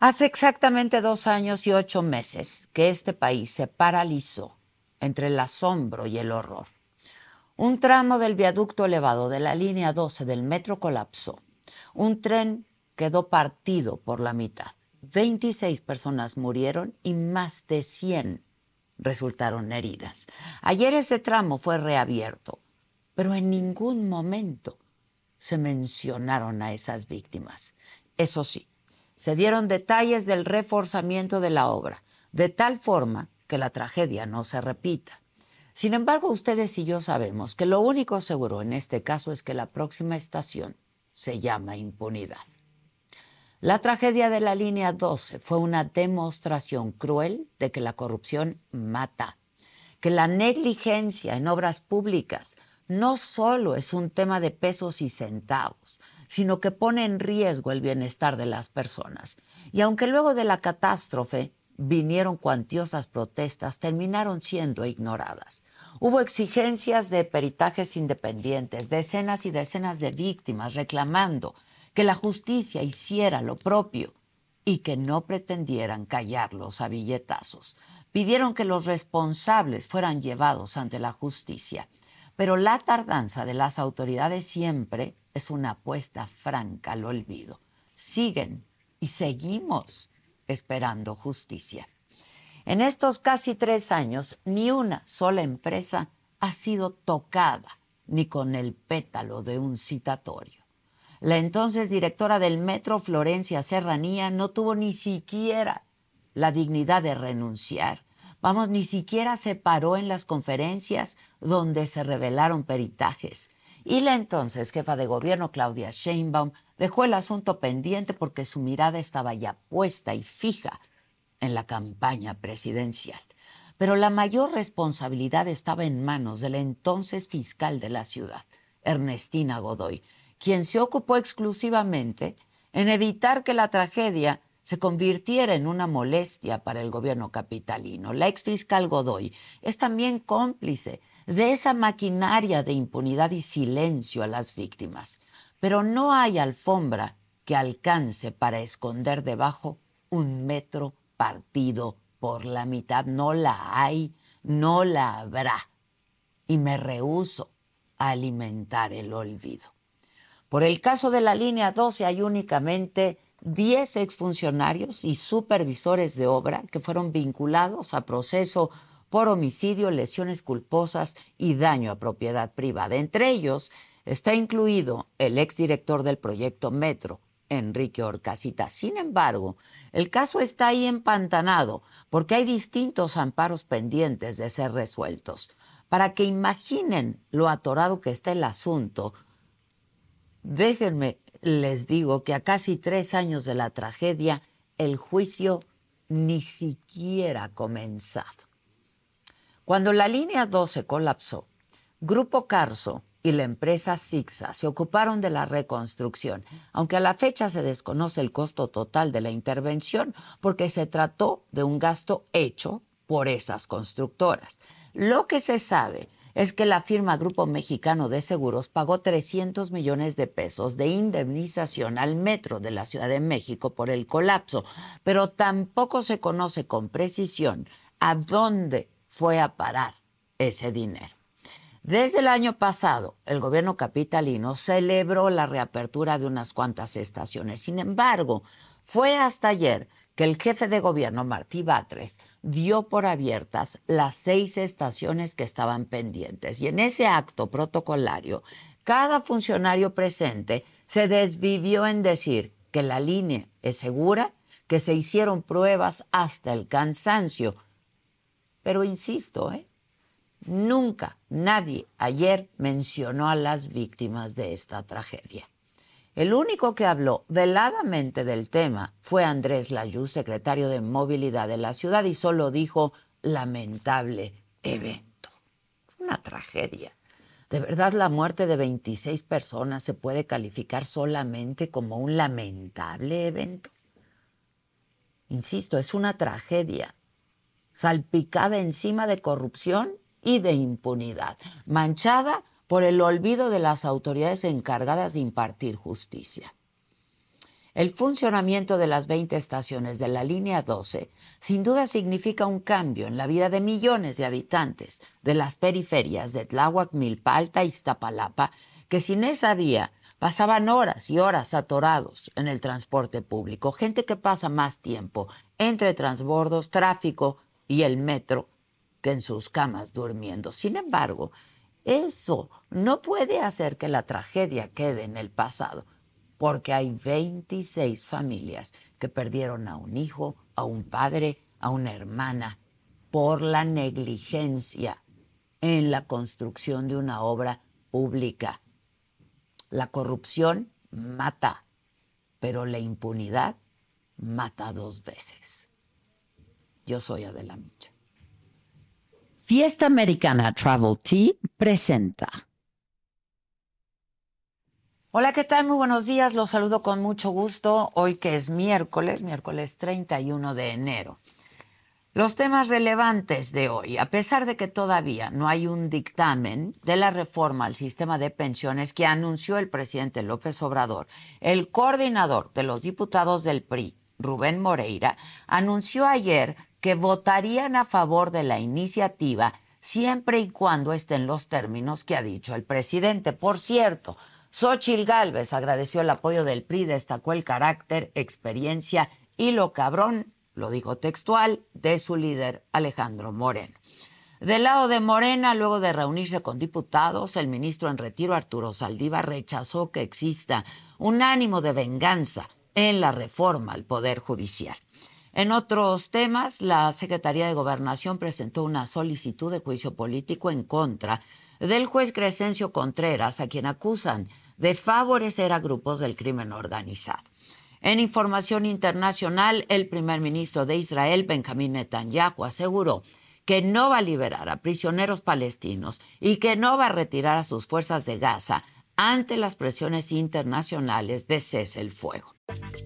Hace exactamente dos años y ocho meses que este país se paralizó entre el asombro y el horror. Un tramo del viaducto elevado de la línea 12 del metro colapsó. Un tren quedó partido por la mitad. 26 personas murieron y más de 100 resultaron heridas. Ayer ese tramo fue reabierto, pero en ningún momento se mencionaron a esas víctimas. Eso sí, se dieron detalles del reforzamiento de la obra, de tal forma que la tragedia no se repita. Sin embargo, ustedes y yo sabemos que lo único seguro en este caso es que la próxima estación se llama impunidad. La tragedia de la línea 12 fue una demostración cruel de que la corrupción mata, que la negligencia en obras públicas no solo es un tema de pesos y centavos, sino que pone en riesgo el bienestar de las personas. Y aunque luego de la catástrofe vinieron cuantiosas protestas, terminaron siendo ignoradas. Hubo exigencias de peritajes independientes, decenas y decenas de víctimas reclamando que la justicia hiciera lo propio y que no pretendieran callarlos a billetazos. Pidieron que los responsables fueran llevados ante la justicia. Pero la tardanza de las autoridades siempre es una apuesta franca al olvido. Siguen y seguimos esperando justicia. En estos casi tres años, ni una sola empresa ha sido tocada ni con el pétalo de un citatorio. La entonces directora del Metro, Florencia Serranía, no tuvo ni siquiera la dignidad de renunciar. Vamos, ni siquiera se paró en las conferencias donde se revelaron peritajes. Y la entonces jefa de gobierno, Claudia Sheinbaum, dejó el asunto pendiente porque su mirada estaba ya puesta y fija en la campaña presidencial. Pero la mayor responsabilidad estaba en manos del entonces fiscal de la ciudad, Ernestina Godoy, quien se ocupó exclusivamente en evitar que la tragedia se convirtiera en una molestia para el gobierno capitalino. La exfiscal Godoy es también cómplice de esa maquinaria de impunidad y silencio a las víctimas. Pero no hay alfombra que alcance para esconder debajo un metro partido por la mitad. No la hay, no la habrá. Y me rehúso a alimentar el olvido. Por el caso de la línea 12 hay únicamente 10 exfuncionarios y supervisores de obra que fueron vinculados a proceso por homicidio, lesiones culposas y daño a propiedad privada. Entre ellos está incluido el exdirector del proyecto Metro, Enrique Orcasita. Sin embargo, el caso está ahí empantanado porque hay distintos amparos pendientes de ser resueltos. Para que imaginen lo atorado que está el asunto, déjenme les digo que a casi tres años de la tragedia, el juicio ni siquiera ha comenzado. Cuando la línea 12 colapsó, Grupo Carso y la empresa Sixa se ocuparon de la reconstrucción, aunque a la fecha se desconoce el costo total de la intervención porque se trató de un gasto hecho por esas constructoras. Lo que se sabe es que la firma Grupo Mexicano de Seguros pagó 300 millones de pesos de indemnización al metro de la Ciudad de México por el colapso, pero tampoco se conoce con precisión a dónde fue a parar ese dinero. Desde el año pasado, el gobierno capitalino celebró la reapertura de unas cuantas estaciones. Sin embargo, fue hasta ayer que el jefe de gobierno, Martí Batres, dio por abiertas las seis estaciones que estaban pendientes. Y en ese acto protocolario, cada funcionario presente se desvivió en decir que la línea es segura, que se hicieron pruebas hasta el cansancio. Pero insisto, ¿eh? Nunca nadie ayer mencionó a las víctimas de esta tragedia. El único que habló veladamente del tema fue Andrés Layú, secretario de Movilidad de la ciudad, y solo dijo lamentable evento. Una tragedia. ¿De verdad la muerte de 26 personas se puede calificar solamente como un lamentable evento? Insisto, es una tragedia, salpicada encima de corrupción y de impunidad, manchada por el olvido de las autoridades encargadas de impartir justicia. El funcionamiento de las 20 estaciones de la línea 12 sin duda significa un cambio en la vida de millones de habitantes de las periferias de Tláhuac, Milpalta y Iztapalapa, que sin esa vía pasaban horas y horas atorados en el transporte público, gente que pasa más tiempo entre transbordos, tráfico y el metro que en sus camas durmiendo. Sin embargo, eso no puede hacer que la tragedia quede en el pasado, porque hay 26 familias que perdieron a un hijo, a un padre, a una hermana, por la negligencia en la construcción de una obra pública. La corrupción mata, pero la impunidad mata dos veces. Yo soy Adela Micha. Fiesta Americana Travel Tea presenta. Hola, ¿qué tal? Muy buenos días. Los saludo con mucho gusto. Hoy que es miércoles, miércoles 31 de enero. Los temas relevantes de hoy, a pesar de que todavía no hay un dictamen de la reforma al sistema de pensiones que anunció el presidente López Obrador, el coordinador de los diputados del PRI, Rubén Moreira, anunció ayer que votarían a favor de la iniciativa siempre y cuando estén los términos que ha dicho el presidente. Por cierto, Xochil Gálvez agradeció el apoyo del PRI, destacó el carácter, experiencia y lo cabrón, lo dijo textual, de su líder Alejandro Moreno. Del lado de Morena, luego de reunirse con diputados, el ministro en retiro Arturo Saldívar rechazó que exista un ánimo de venganza en la reforma al Poder Judicial. En otros temas, la Secretaría de Gobernación presentó una solicitud de juicio político en contra del juez Crescencio Contreras, a quien acusan de favorecer a grupos del crimen organizado. En información internacional, el primer ministro de Israel, Benjamín Netanyahu, aseguró que no va a liberar a prisioneros palestinos y que no va a retirar a sus fuerzas de Gaza ante las presiones internacionales de cese el fuego.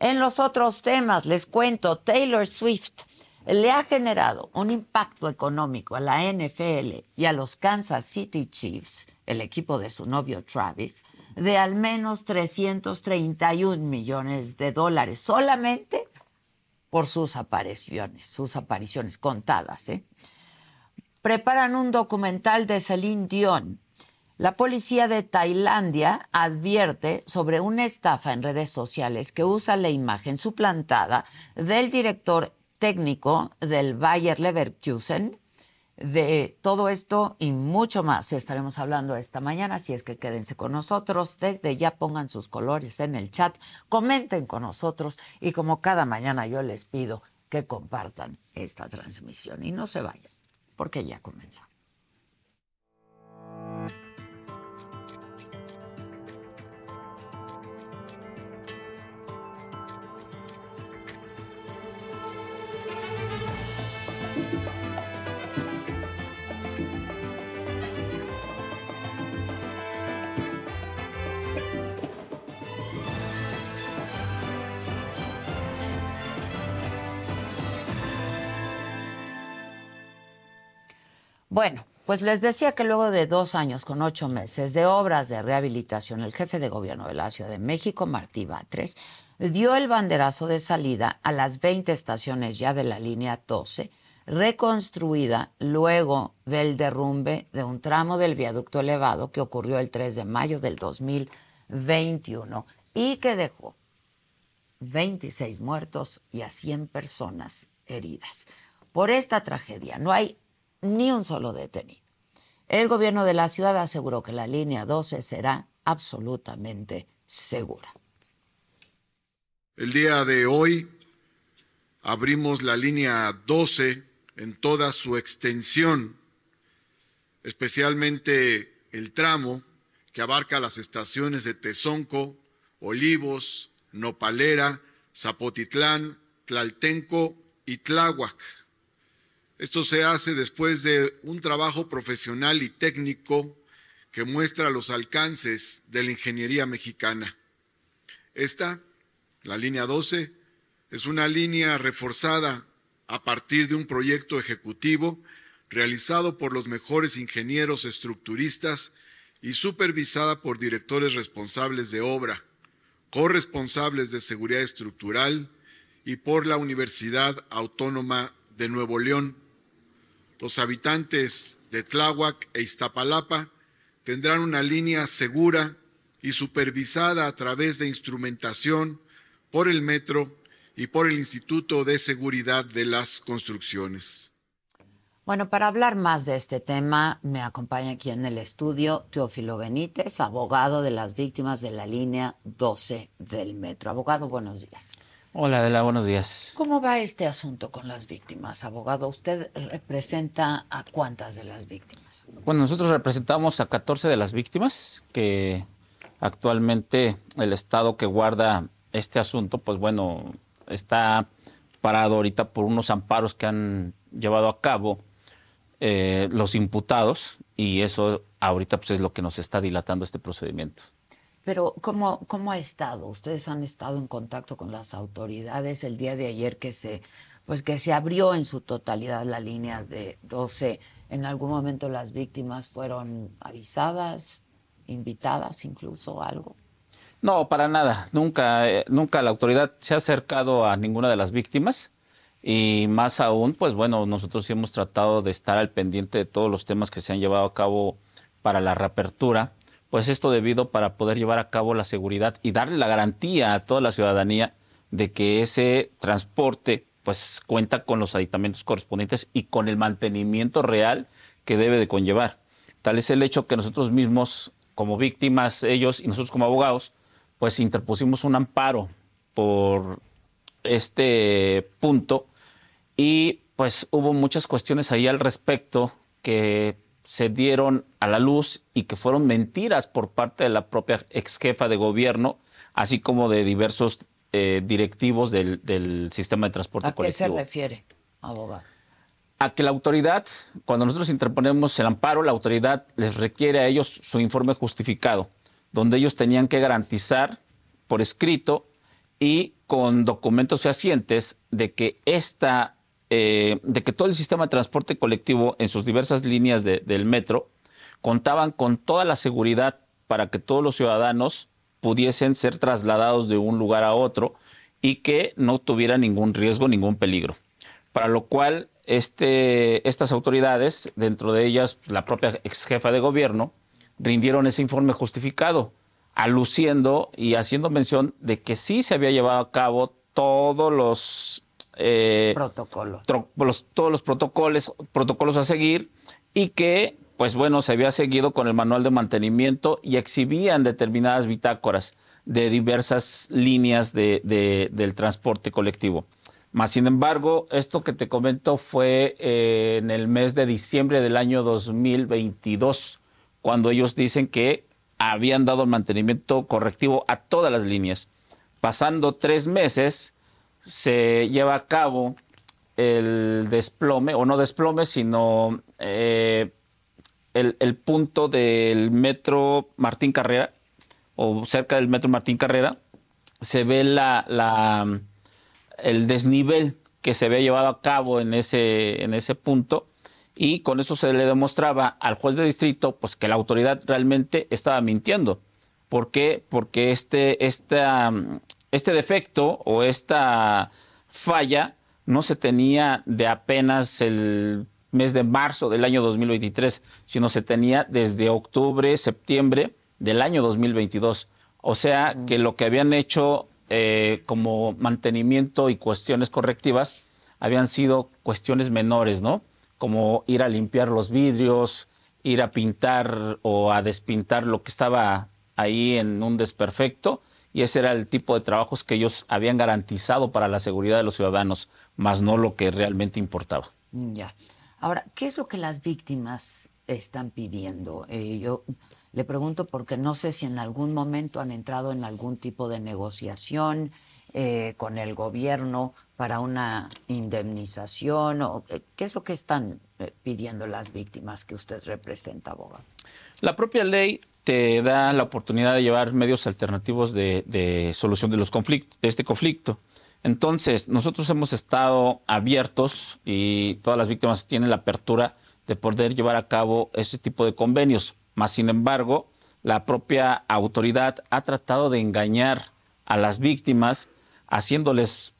En los otros temas, les cuento, Taylor Swift le ha generado un impacto económico a la NFL y a los Kansas City Chiefs, el equipo de su novio Travis, de al menos 331 millones de dólares solamente por sus apariciones, sus apariciones contadas. ¿eh? Preparan un documental de Celine Dion la policía de Tailandia advierte sobre una estafa en redes sociales que usa la imagen suplantada del director técnico del Bayer Leverkusen De todo esto y mucho más estaremos hablando esta mañana, así es que quédense con nosotros. Desde ya pongan sus colores en el chat, comenten con nosotros y como cada mañana yo les pido que compartan esta transmisión y no se vayan, porque ya comenzamos. Bueno, pues les decía que luego de dos años con ocho meses de obras de rehabilitación, el jefe de gobierno de la Ciudad de México, Martí Batres, dio el banderazo de salida a las 20 estaciones ya de la línea 12, reconstruida luego del derrumbe de un tramo del viaducto elevado que ocurrió el 3 de mayo del 2021 y que dejó 26 muertos y a 100 personas heridas. Por esta tragedia no hay ni un solo detenido. El gobierno de la ciudad aseguró que la línea 12 será absolutamente segura. El día de hoy abrimos la línea 12 en toda su extensión, especialmente el tramo que abarca las estaciones de Tezonco, Olivos, Nopalera, Zapotitlán, Tlaltenco y Tláhuac esto se hace después de un trabajo profesional y técnico que muestra los alcances de la ingeniería mexicana. Esta, la línea 12, es una línea reforzada a partir de un proyecto ejecutivo realizado por los mejores ingenieros estructuristas y supervisada por directores responsables de obra, corresponsables de seguridad estructural y por la Universidad Autónoma de Nuevo León los habitantes de Tláhuac e Iztapalapa tendrán una línea segura y supervisada a través de instrumentación por el metro y por el Instituto de Seguridad de las Construcciones. Bueno, para hablar más de este tema, me acompaña aquí en el estudio Teófilo Benítez, abogado de las víctimas de la línea 12 del metro. Abogado, buenos días. Hola Adela, buenos días. ¿Cómo va este asunto con las víctimas, abogado? ¿Usted representa a cuántas de las víctimas? Bueno, nosotros representamos a 14 de las víctimas que actualmente el Estado que guarda este asunto, pues bueno, está parado ahorita por unos amparos que han llevado a cabo eh, los imputados y eso ahorita pues es lo que nos está dilatando este procedimiento. Pero ¿cómo, ¿cómo ha estado? Ustedes han estado en contacto con las autoridades el día de ayer que se, pues que se abrió en su totalidad la línea de 12. ¿En algún momento las víctimas fueron avisadas, invitadas incluso algo? No, para nada. Nunca, eh, nunca la autoridad se ha acercado a ninguna de las víctimas. Y más aún, pues bueno, nosotros sí hemos tratado de estar al pendiente de todos los temas que se han llevado a cabo para la reapertura pues esto debido para poder llevar a cabo la seguridad y darle la garantía a toda la ciudadanía de que ese transporte pues cuenta con los aditamentos correspondientes y con el mantenimiento real que debe de conllevar. Tal es el hecho que nosotros mismos, como víctimas, ellos y nosotros como abogados, pues interpusimos un amparo por este punto y pues hubo muchas cuestiones ahí al respecto que se dieron a la luz y que fueron mentiras por parte de la propia ex jefa de gobierno, así como de diversos eh, directivos del, sistema de transporte colectivo. ¿A qué se refiere, abogado? A que la autoridad, cuando nosotros interponemos el amparo, la autoridad les requiere a ellos su informe justificado, donde ellos tenían que garantizar por escrito y con documentos fehacientes de que esta eh, de que todo el sistema de transporte colectivo en sus diversas líneas del metro contaban con toda la seguridad para que todos los ciudadanos pudiesen ser trasladados de un lugar a otro y que no tuviera ningún riesgo, ningún peligro. Para lo cual este, estas autoridades, dentro de ellas la propia ex jefa de gobierno, rindieron ese informe justificado, aluciendo y haciendo mención de que sí se había llevado a cabo todos los eh, Protocolo. todos los protocolos, protocolos a seguir y que, pues bueno, se había seguido con el manual de mantenimiento y exhibían determinadas bitácoras de diversas líneas de, del transporte colectivo. Más sin embargo, esto que te comento fue eh, en el mes de diciembre del año 2022, cuando ellos dicen que habían dado el mantenimiento correctivo a todas las líneas. Pasando tres meses, se lleva a cabo el desplome, o no desplome, sino eh, el, punto del metro Martín Carrera, o cerca del metro Martín Carrera, se ve la, el desnivel que se había llevado a cabo en ese, en ese punto y con eso se le demostraba al juez de distrito pues que la autoridad realmente estaba mintiendo. ¿Por qué? Porque este, este defecto o esta falla no se tenía de apenas el mes de marzo del año 2023, sino se tenía desde octubre, septiembre del año 2022. O sea que lo que habían hecho eh, como mantenimiento y cuestiones correctivas habían sido cuestiones menores, ¿no? Como ir a limpiar los vidrios, ir a pintar o a despintar lo que estaba ahí en un desperfecto y ese era el tipo de trabajos que ellos habían garantizado para la seguridad de los ciudadanos, más no lo que realmente importaba. Ya. Ahora, ¿qué es lo que las víctimas están pidiendo? Eh, yo le pregunto porque no sé si en algún momento han entrado en algún tipo de negociación eh, con el gobierno para una indemnización o eh, qué es lo que están pidiendo las víctimas que usted representa, abogado. La propia ley te da la oportunidad de llevar medios alternativos de, solución de los conflictos, de este conflicto. Entonces, nosotros hemos estado abiertos y todas las víctimas tienen la apertura de poder llevar a cabo este tipo de convenios. Más sin embargo, la propia autoridad ha tratado de engañar a las víctimas, haciéndoles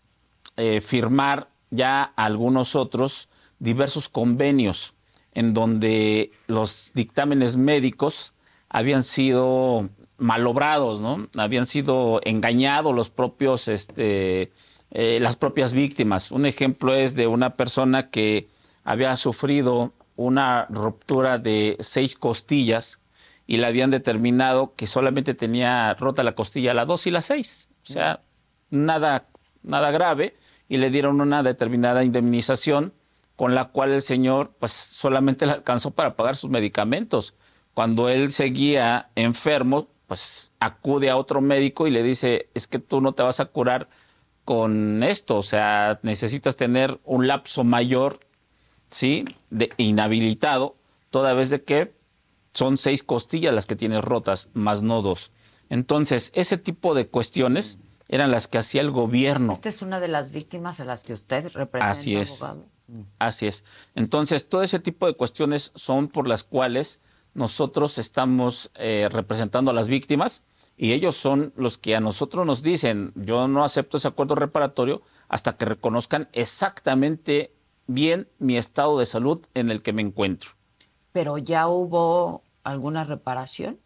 eh, firmar ya algunos otros diversos convenios en donde los dictámenes médicos habían sido malobrados, ¿no? Habían sido engañados los propios, este, eh, las propias víctimas. Un ejemplo es de una persona que había sufrido una ruptura de seis costillas y le habían determinado que solamente tenía rota la costilla la dos y la seis. O sea, nada, nada grave y le dieron una determinada indemnización con la cual el señor pues solamente le alcanzó para pagar sus medicamentos cuando él seguía enfermo, pues acude a otro médico y le dice, es que tú no te vas a curar con esto, o sea, necesitas tener un lapso mayor, ¿sí? De inhabilitado, toda vez de que son seis costillas las que tienes rotas, más no dos. Entonces, ese tipo de cuestiones eran las que hacía el gobierno. Esta es una de las víctimas a las que usted representa, Así es. Así es. Entonces, todo ese tipo de cuestiones son por las cuales nosotros estamos eh, representando a las víctimas y ellos son los que a nosotros nos dicen, yo no acepto ese acuerdo reparatorio hasta que reconozcan exactamente bien mi estado de salud en el que me encuentro. Pero ya hubo alguna reparación.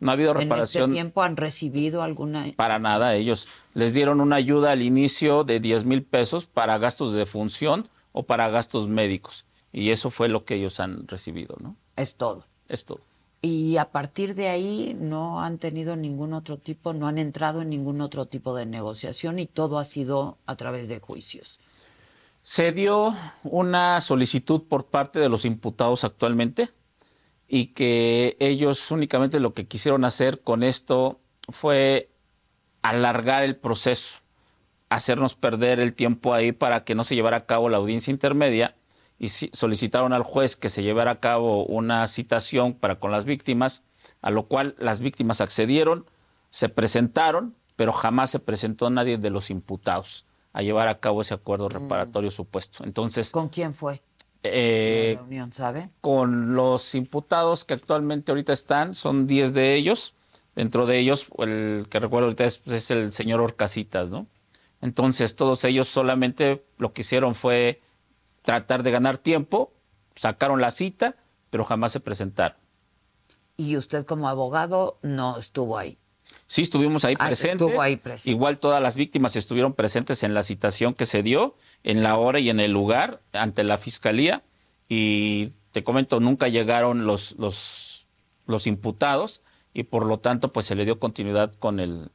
No ha habido reparación. ¿En este tiempo han recibido alguna? Para nada, ellos les dieron una ayuda al inicio de 10 mil pesos para gastos de función o para gastos médicos. Y eso fue lo que ellos han recibido, ¿no? Es todo. Es todo. Y a partir de ahí no han tenido ningún otro tipo, no han entrado en ningún otro tipo de negociación y todo ha sido a través de juicios. Se dio una solicitud por parte de los imputados actualmente y que ellos únicamente lo que quisieron hacer con esto fue alargar el proceso, hacernos perder el tiempo ahí para que no se llevara a cabo la audiencia intermedia y solicitaron al juez que se llevara a cabo una citación para con las víctimas, a lo cual las víctimas accedieron, se presentaron, pero jamás se presentó nadie de los imputados a llevar a cabo ese acuerdo mm. reparatorio supuesto. Entonces, ¿con quién fue? Eh, la reunión, sabe? Con los imputados que actualmente ahorita están, son 10 de ellos. Dentro de ellos, el que recuerdo ahorita es, es el señor Orcasitas, ¿no? Entonces, todos ellos solamente lo que hicieron fue tratar de ganar tiempo, sacaron la cita, pero jamás se presentaron. Y usted como abogado no estuvo ahí. Sí, estuvimos ahí Ah, presentes. estuvo ahí presente. Igual todas las víctimas estuvieron presentes en la citación que se dio, en la hora y en el lugar, ante la fiscalía. Y te comento, nunca llegaron los, los, los imputados y por lo tanto, pues se le dio continuidad con el,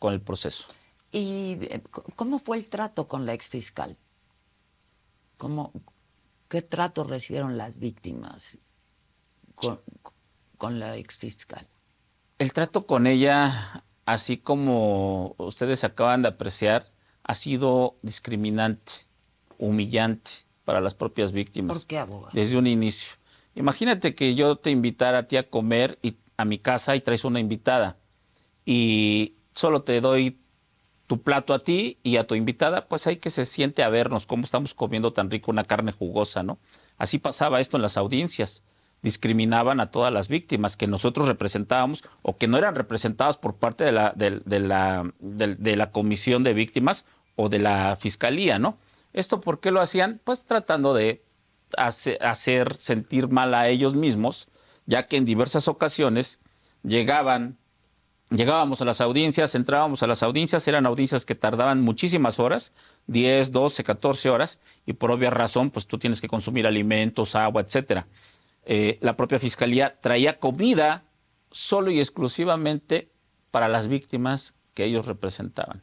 con el proceso. ¿Y eh, cómo fue el trato con la exfiscal? ¿Cómo, ¿Qué trato recibieron las víctimas con, con la exfiscal? El trato con ella, así como ustedes acaban de apreciar, ha sido discriminante, humillante para las propias víctimas. ¿Por qué, abogado? Desde un inicio. Imagínate que yo te invitara a ti a comer y, a mi casa y traes una invitada y solo te doy tu plato a ti y a tu invitada, pues hay que se siente a vernos cómo estamos comiendo tan rico una carne jugosa, ¿no? Así pasaba esto en las audiencias. Discriminaban a todas las víctimas que nosotros representábamos o que no eran representadas por parte de la, de, la, comisión de víctimas o de la fiscalía, ¿no? ¿Esto por qué lo hacían? Pues tratando de hace- hacer sentir mal a ellos mismos, ya que en diversas ocasiones llegaban Llegábamos a las audiencias, entrábamos a las audiencias, eran audiencias que tardaban muchísimas horas, 10, 12, 14 horas, y por obvia razón, pues tú tienes que consumir alimentos, agua, etcétera. Eh, la propia fiscalía traía comida solo y exclusivamente para las víctimas que ellos representaban.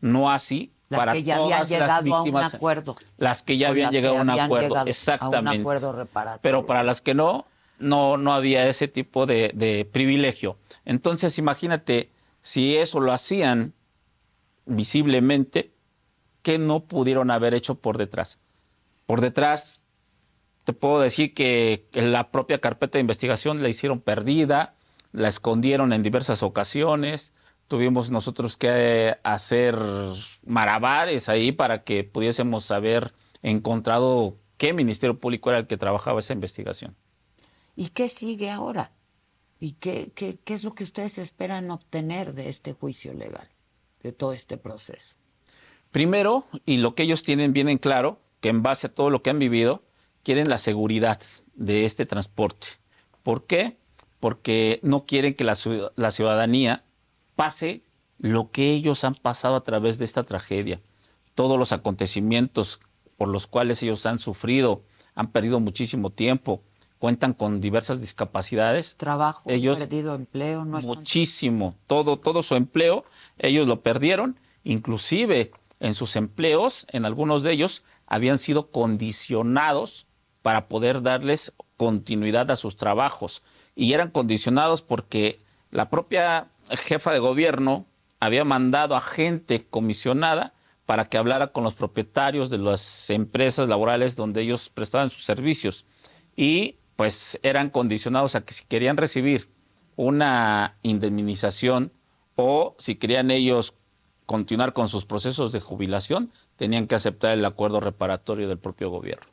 No así Las para que ya habían las llegado a un víctimas. acuerdo. Las que ya habían las que llegado a un habían acuerdo, llegado a un exactamente. acuerdo reparatorio. Pero para las que no, no, no había ese tipo de, privilegio. Entonces, imagínate, si eso lo hacían visiblemente, ¿qué no pudieron haber hecho por detrás? Por detrás, te puedo decir que, la propia carpeta de investigación la hicieron perdida, la escondieron en diversas ocasiones. Tuvimos nosotros que hacer malabares ahí para que pudiésemos haber encontrado qué Ministerio Público era el que trabajaba esa investigación. ¿Y qué sigue ahora? ¿Y qué, qué, qué es lo que ustedes esperan obtener de este juicio legal, de todo este proceso? Primero, y lo que ellos tienen bien en claro, que en base a todo lo que han vivido, quieren la seguridad de este transporte. ¿Por qué? Porque no quieren que la, la ciudadanía pase lo que ellos han pasado a través de esta tragedia. Todos los acontecimientos por los cuales ellos han sufrido, han perdido muchísimo tiempo, cuentan con diversas discapacidades. Trabajo, Ellos- perdido empleo, no muchísimo. Todo, todo su empleo, ellos lo perdieron. Inclusive en sus empleos, en algunos de ellos, habían sido condicionados para poder darles continuidad a sus trabajos. Y eran condicionados porque la propia jefa de gobierno había mandado a gente comisionada para que hablara con los propietarios de las empresas laborales donde ellos prestaban sus servicios. Y pues eran condicionados a que si querían recibir una indemnización o si querían ellos continuar con sus procesos de jubilación, tenían que aceptar el acuerdo reparatorio del propio gobierno.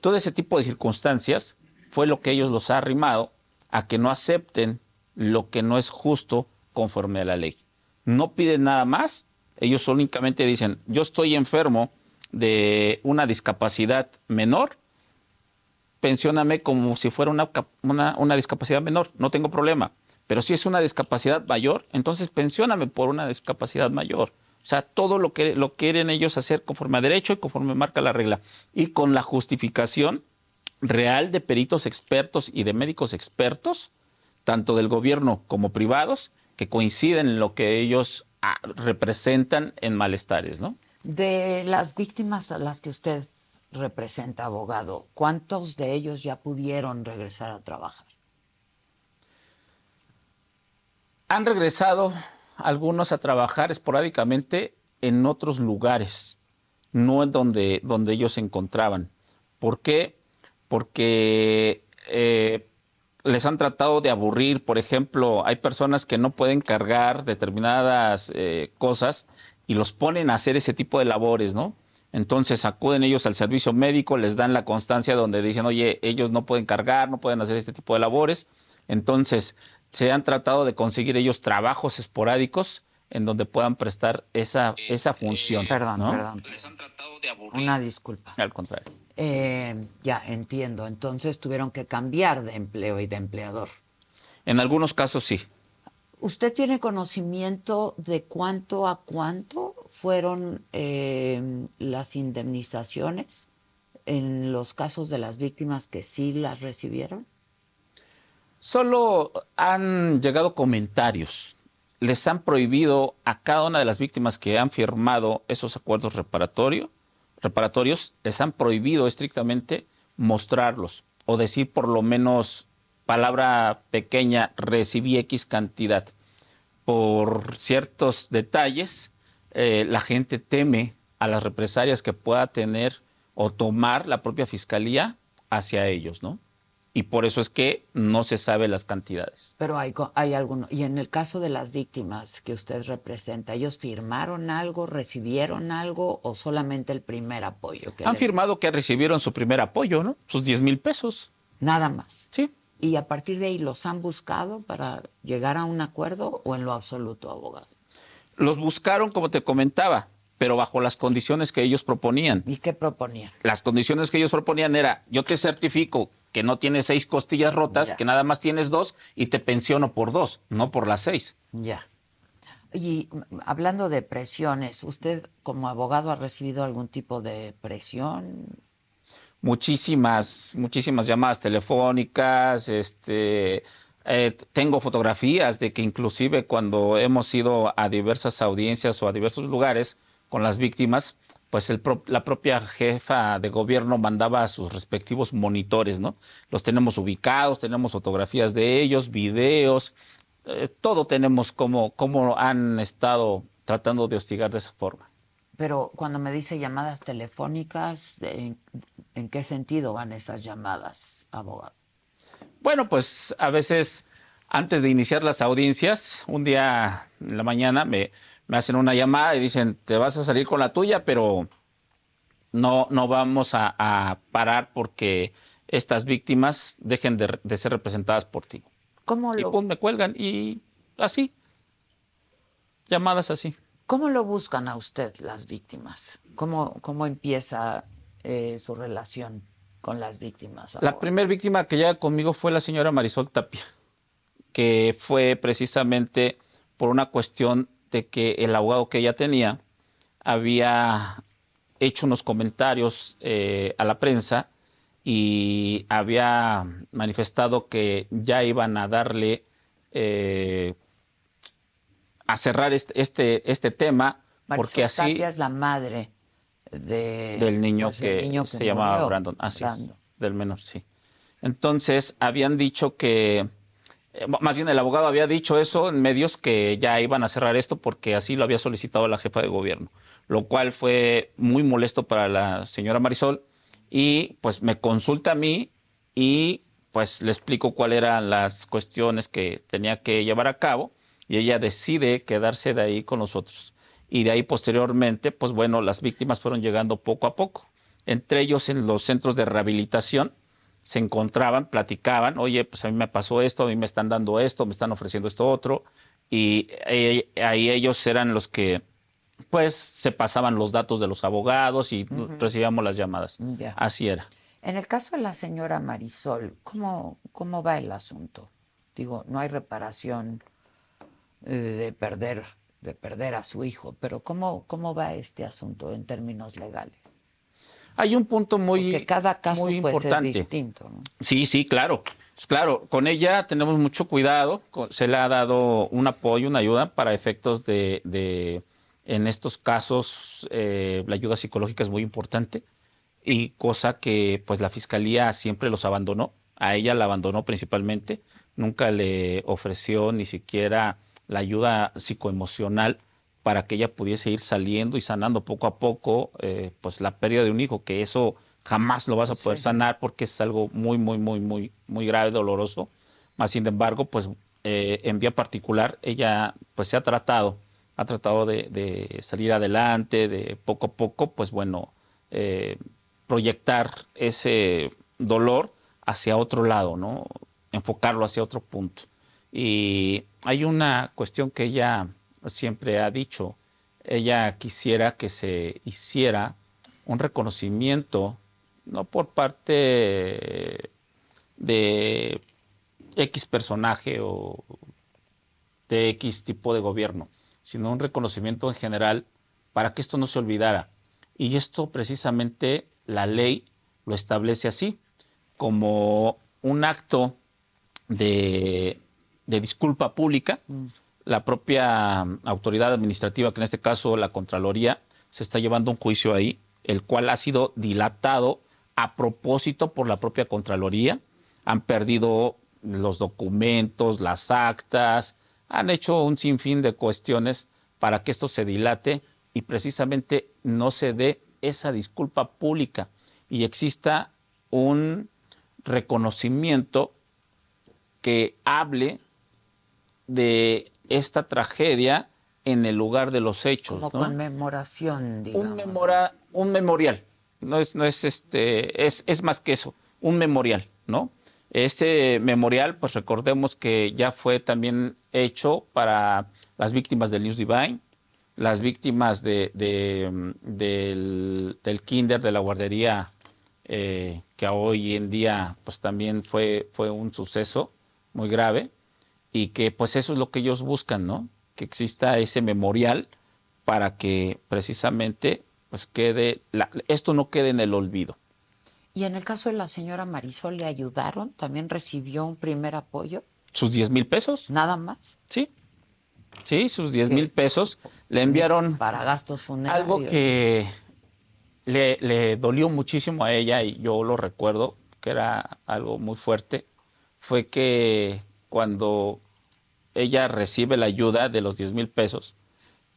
Todo ese tipo de circunstancias fue lo que ellos los ha arrimado a que no acepten lo que no es justo conforme a la ley. No piden nada más, ellos únicamente dicen, yo estoy enfermo de una discapacidad menor, pensióname como si fuera una, una, una discapacidad menor, no tengo problema. Pero si es una discapacidad mayor, entonces pensióname por una discapacidad mayor. O sea, todo lo que lo quieren ellos hacer conforme a derecho y conforme marca la regla. Y con la justificación real de peritos expertos y de médicos expertos, tanto del gobierno como privados, que coinciden en lo que ellos ah, representan en malestares, ¿no? De las víctimas a las que usted representa, abogado, ¿cuántos de ellos ya pudieron regresar a trabajar? Han regresado algunos a trabajar esporádicamente en otros lugares, no en donde, donde ellos se encontraban. ¿Por qué? Porque eh, les han tratado de aburrir. Por ejemplo, hay personas que no pueden cargar determinadas eh, cosas y los ponen a hacer ese tipo de labores, ¿no? Entonces acuden ellos al servicio médico, les dan la constancia donde dicen, oye, ellos no pueden cargar, no pueden hacer este tipo de labores. Entonces se han tratado de conseguir ellos trabajos esporádicos en donde puedan prestar esa, esa función. Perdón, ¿no? perdón. Les han tratado de aburrir. Una disculpa. Al contrario. Eh, ya, entiendo. Entonces tuvieron que cambiar de empleo y de empleador. En algunos casos sí. ¿Usted tiene conocimiento de cuánto a cuánto fueron eh, las indemnizaciones en los casos de las víctimas que sí las recibieron? Solo han llegado comentarios. Les han prohibido a cada una de las víctimas que han firmado esos acuerdos reparatorios, les han prohibido estrictamente mostrarlos o decir por lo menos palabra pequeña, recibí X cantidad. Por ciertos detalles, eh, la gente teme a las represalias que pueda tener o tomar la propia fiscalía hacia ellos, ¿no? Y por eso es que no se sabe las cantidades. Pero hay, hay alguno. Y en el caso de las víctimas que usted representa, ¿ellos firmaron algo, recibieron algo o solamente el primer apoyo? Han firmado que recibieron su primer apoyo, ¿no? Sus 10 mil pesos. Nada más. Sí y a partir de ahí los han buscado para llegar a un acuerdo o en lo absoluto, abogado? Los buscaron, como te comentaba, pero bajo las condiciones que ellos proponían. ¿Y qué proponían? Las condiciones que ellos proponían era, yo te certifico que no tienes seis costillas rotas, que nada más tienes dos y te pensiono por dos, no por las seis. Ya. Y hablando de presiones, ¿usted como abogado ha recibido algún tipo de presión? muchísimas, muchísimas llamadas telefónicas, este, eh, tengo fotografías de que inclusive cuando hemos ido a diversas audiencias o a diversos lugares con las víctimas, pues el la propia jefa de gobierno mandaba a sus respectivos monitores, ¿no? Los tenemos ubicados, tenemos fotografías de ellos, videos, eh, todo tenemos como, como han estado tratando de hostigar de esa forma. Pero cuando me dice llamadas telefónicas, ¿en, qué sentido van esas llamadas, abogado? Bueno, pues a veces antes de iniciar las audiencias, un día en la mañana me, hacen una llamada y dicen, te vas a salir con la tuya, pero no, no vamos a, parar porque estas víctimas dejen de, ser representadas por ti. ¿Cómo lo...? Y pues me cuelgan y así, llamadas así. ¿Cómo lo buscan a usted las víctimas? ¿Cómo, cómo empieza eh, su relación con las víctimas? La primera víctima que llega conmigo fue la señora Marisol Tapia, que fue precisamente por una cuestión de que el abogado que ella tenía había hecho unos comentarios eh, a la prensa y había manifestado que ya iban a darle eh, a cerrar este, este, este tema, porque así... es la madre de, del niño, pues, que, se llamaba Brandon. Así del menor, sí. Entonces, habían dicho que, eh, más bien el abogado había dicho eso en medios que ya iban a cerrar esto porque así lo había solicitado la jefa de gobierno, lo cual fue muy molesto para la señora Marisol y pues me consulta a mí y pues le explico cuáles eran las cuestiones que tenía que llevar a cabo y ella decide quedarse de ahí con nosotros. Y de ahí posteriormente, pues bueno, las víctimas fueron llegando poco a poco. Entre ellos en los centros de rehabilitación se encontraban, platicaban, oye, pues a mí me pasó esto, a mí me están dando esto, me están ofreciendo esto otro. Y eh, ahí ellos eran los que pues se pasaban los datos de los abogados y recibíamos las llamadas. Así era. En el caso de la señora Marisol, ¿cómo, ¿cómo va el asunto? Digo, no hay reparación de perder, de perder a su hijo. Pero ¿cómo, cómo va este asunto en términos legales? Hay un punto muy, Porque cada caso muy importante. distinto. Sí, sí, claro. Pues claro, con ella tenemos mucho cuidado. Se le ha dado un apoyo, una ayuda para efectos de, de en estos casos, eh, la ayuda psicológica es muy importante y cosa que pues la fiscalía siempre los abandonó. A ella la abandonó principalmente. Nunca le ofreció ni siquiera la ayuda psicoemocional para que ella pudiese ir saliendo y sanando poco a poco eh, pues la pérdida de un hijo, que eso jamás lo vas a poder sanar porque es algo muy, muy, muy, muy, muy grave, doloroso. Más sin embargo, pues eh, en vía particular, ella pues se ha tratado, ha tratado de, salir adelante, de poco a poco, pues bueno, eh, proyectar ese dolor hacia otro lado, ¿no? Enfocarlo hacia otro punto. Y hay una cuestión que ella siempre ha dicho. Ella quisiera que se hiciera un reconocimiento, no por parte de X personaje o de X tipo de gobierno, sino un reconocimiento en general para que esto no se olvidara. Y esto precisamente la ley lo establece así, como un acto de, disculpa pública. Mm. La propia autoridad administrativa, que en este caso la Contraloría, se está llevando un juicio ahí, el cual ha sido dilatado a propósito por la propia Contraloría. Han perdido los documentos, las actas, han hecho un sinfín de cuestiones para que esto se dilate y precisamente no se dé esa disculpa pública y exista un reconocimiento que hable de esta tragedia en el lugar de los hechos. Como conmemoración, digamos. Un, un memorial. No es, no es este, es, es más que eso, un memorial, ¿no? Ese memorial, pues recordemos que ya fue también hecho para las víctimas del News Divine, las víctimas de, del, kinder, de la guardería, eh, que hoy en día pues también fue, fue un suceso muy grave y que pues eso es lo que ellos buscan, ¿no? Que exista ese memorial para que precisamente pues quede, esto no quede en el olvido. Y en el caso de la señora Marisol, ¿le ayudaron? ¿También recibió un primer apoyo? ¿Sus 10 mil pesos? ¿Nada más? Sí. Sí, sus 10 mil pesos. Le enviaron. Para gastos funerarios. Algo que le, le, dolió muchísimo a ella, y yo lo recuerdo, que era algo muy fuerte. Fue que cuando ella recibe la ayuda de los 10 mil pesos,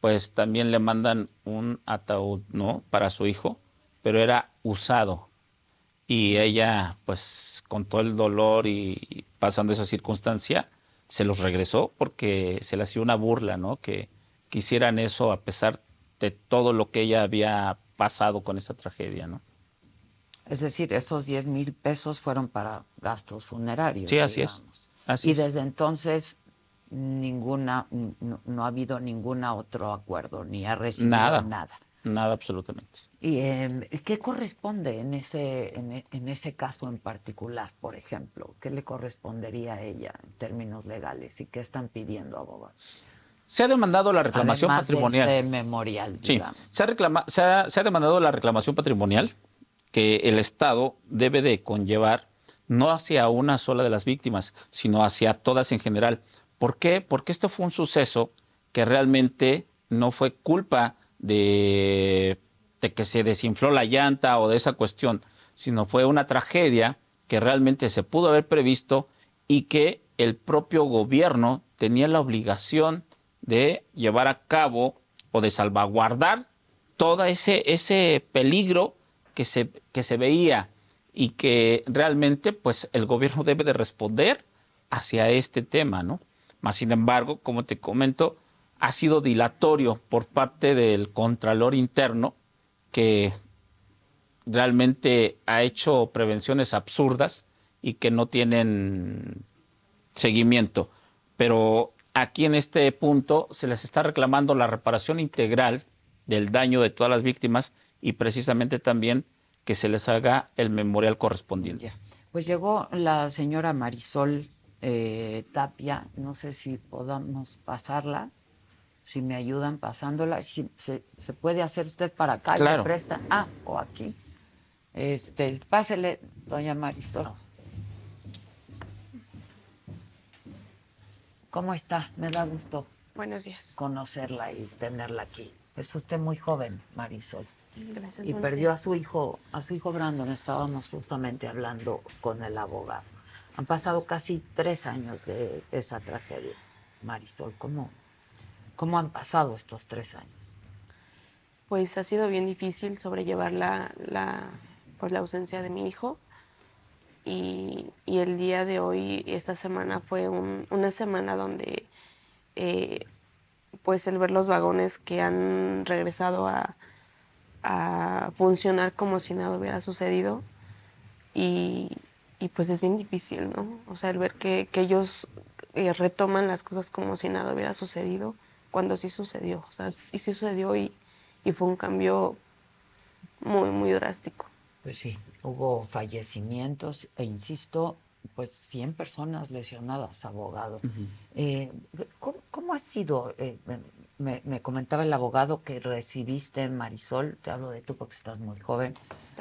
pues también le mandan un ataúd, ¿no? Para su hijo, pero era usado y ella, pues con todo el dolor y pasando esa circunstancia, se los regresó porque se le hacía una burla, ¿no? Que quisieran eso a pesar de todo lo que ella había pasado con esa tragedia, ¿no? Es decir, esos 10 mil pesos fueron para gastos funerarios. Sí, así es. Y desde entonces ninguna, no, ha habido ningún otro acuerdo, ni ha recibido nada. Nada, nada absolutamente. ¿Y em, qué corresponde en ese, en, ese caso en particular, por ejemplo? ¿Qué le correspondería a ella en términos legales y qué están pidiendo abogados? Se ha demandado la reclamación patrimonial. De este memorial, digamos. Sí, se ha, reclama, se, ha, se ha demandado la reclamación patrimonial que el Estado debe de conllevar no hacia una sola de las víctimas, sino hacia todas en general. ¿Por qué? Porque esto fue un suceso que realmente no fue culpa de que se desinfló la llanta o de esa cuestión, sino fue una tragedia que realmente se pudo haber previsto y que el propio gobierno tenía la obligación de llevar a cabo o de salvaguardar todo ese, ese peligro que se, que se veía y que realmente pues el gobierno debe de responder hacia este tema, ¿no? Más sin embargo, como te comento, ha sido dilatorio por parte del Contralor Interno que realmente ha hecho prevenciones absurdas y que no tienen seguimiento. Pero aquí en este punto se les está reclamando la reparación integral del daño de todas las víctimas y precisamente también que se les haga el memorial correspondiente. Pues llegó la señora Marisol eh, Tapia, no sé si podamos pasarla si me ayudan pasándola, si se, puede hacer usted para acá, claro. le prestan, ah, o aquí. Este, pásele, doña Marisol. ¿Cómo está? Me da gusto. Buenos días. Conocerla y tenerla aquí. Es usted muy joven, Marisol. Gracias. Y perdió a su hijo, a su hijo Brandon. Estábamos justamente hablando con el abogado. Han pasado casi tres años de esa tragedia. Marisol, ¿cómo, ¿Cómo han pasado estos tres años? Pues ha sido bien difícil sobrellevar la, la, pues la ausencia de mi hijo. Y, y, el día de hoy, esta semana, fue una semana donde eh, pues el ver los vagones que han regresado a, a, funcionar como si nada hubiera sucedido. Y, y, pues es bien difícil, ¿no? O sea, el ver que, que ellos eh, retoman las cosas como si nada hubiera sucedido cuando sí sucedió. O sea, sí, sí sucedió y, y fue un cambio muy, muy drástico. Pues sí, hubo fallecimientos e insisto, pues 100 personas lesionadas, abogado. Eh, ¿cómo, ha sido? Eh, me, comentaba el abogado que recibiste, Marisol, te hablo de tú porque estás muy joven,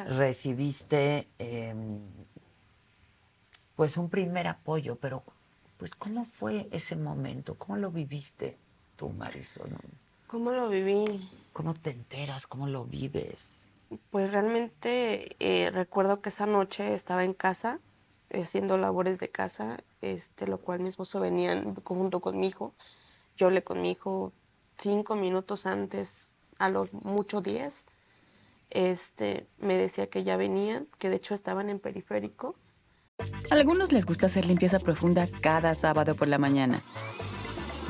recibiste em, pues un primer apoyo, pero pues ¿cómo fue ese momento? ¿Cómo lo viviste tú, Marisol? ¿Cómo lo viví? ¿Cómo te enteras? ¿Cómo lo vives? Pues realmente eh, recuerdo que esa noche estaba en casa haciendo labores de casa, este, lo cual mi esposo venía junto con mi hijo. Yo hablé con mi hijo cinco minutos antes, a los mucho diez. Este, me decía que ya venían, que de hecho estaban en periférico. A algunos les gusta hacer limpieza profunda cada sábado por la mañana.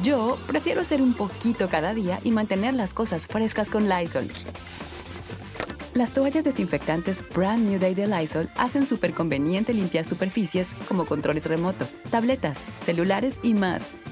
Yo prefiero hacer un poquito cada día y mantener las cosas frescas con Lysol. Las toallas desinfectantes Brand New Day de Lysol hacen súper conveniente limpiar superficies como controles remotos, tabletas, celulares y más,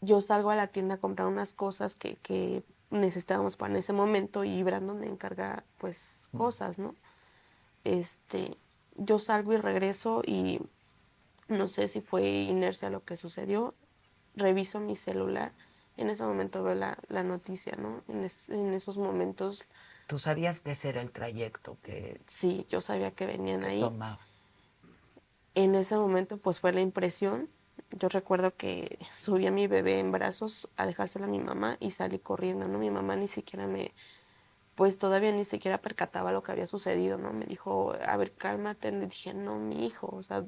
yo salgo a la tienda a comprar unas cosas que, necesitábamos para ese momento y Brandon me encarga pues cosas, ¿no? Este, yo salgo y regreso y no sé si fue inercia lo que sucedió, reviso mi celular, en ese momento veo la, noticia, ¿no? En, esos momentos... ¿Tú sabías que ese era el trayecto que... Sí, yo sabía que venían ahí. En ese momento pues fue la impresión yo recuerdo que subí a mi bebé en brazos a dejársela a mi mamá y salí corriendo, ¿no? Mi mamá ni siquiera me, pues todavía ni siquiera percataba lo que había sucedido, ¿no? Me dijo, a ver, cálmate. Le dije, no, mi hijo, o sea,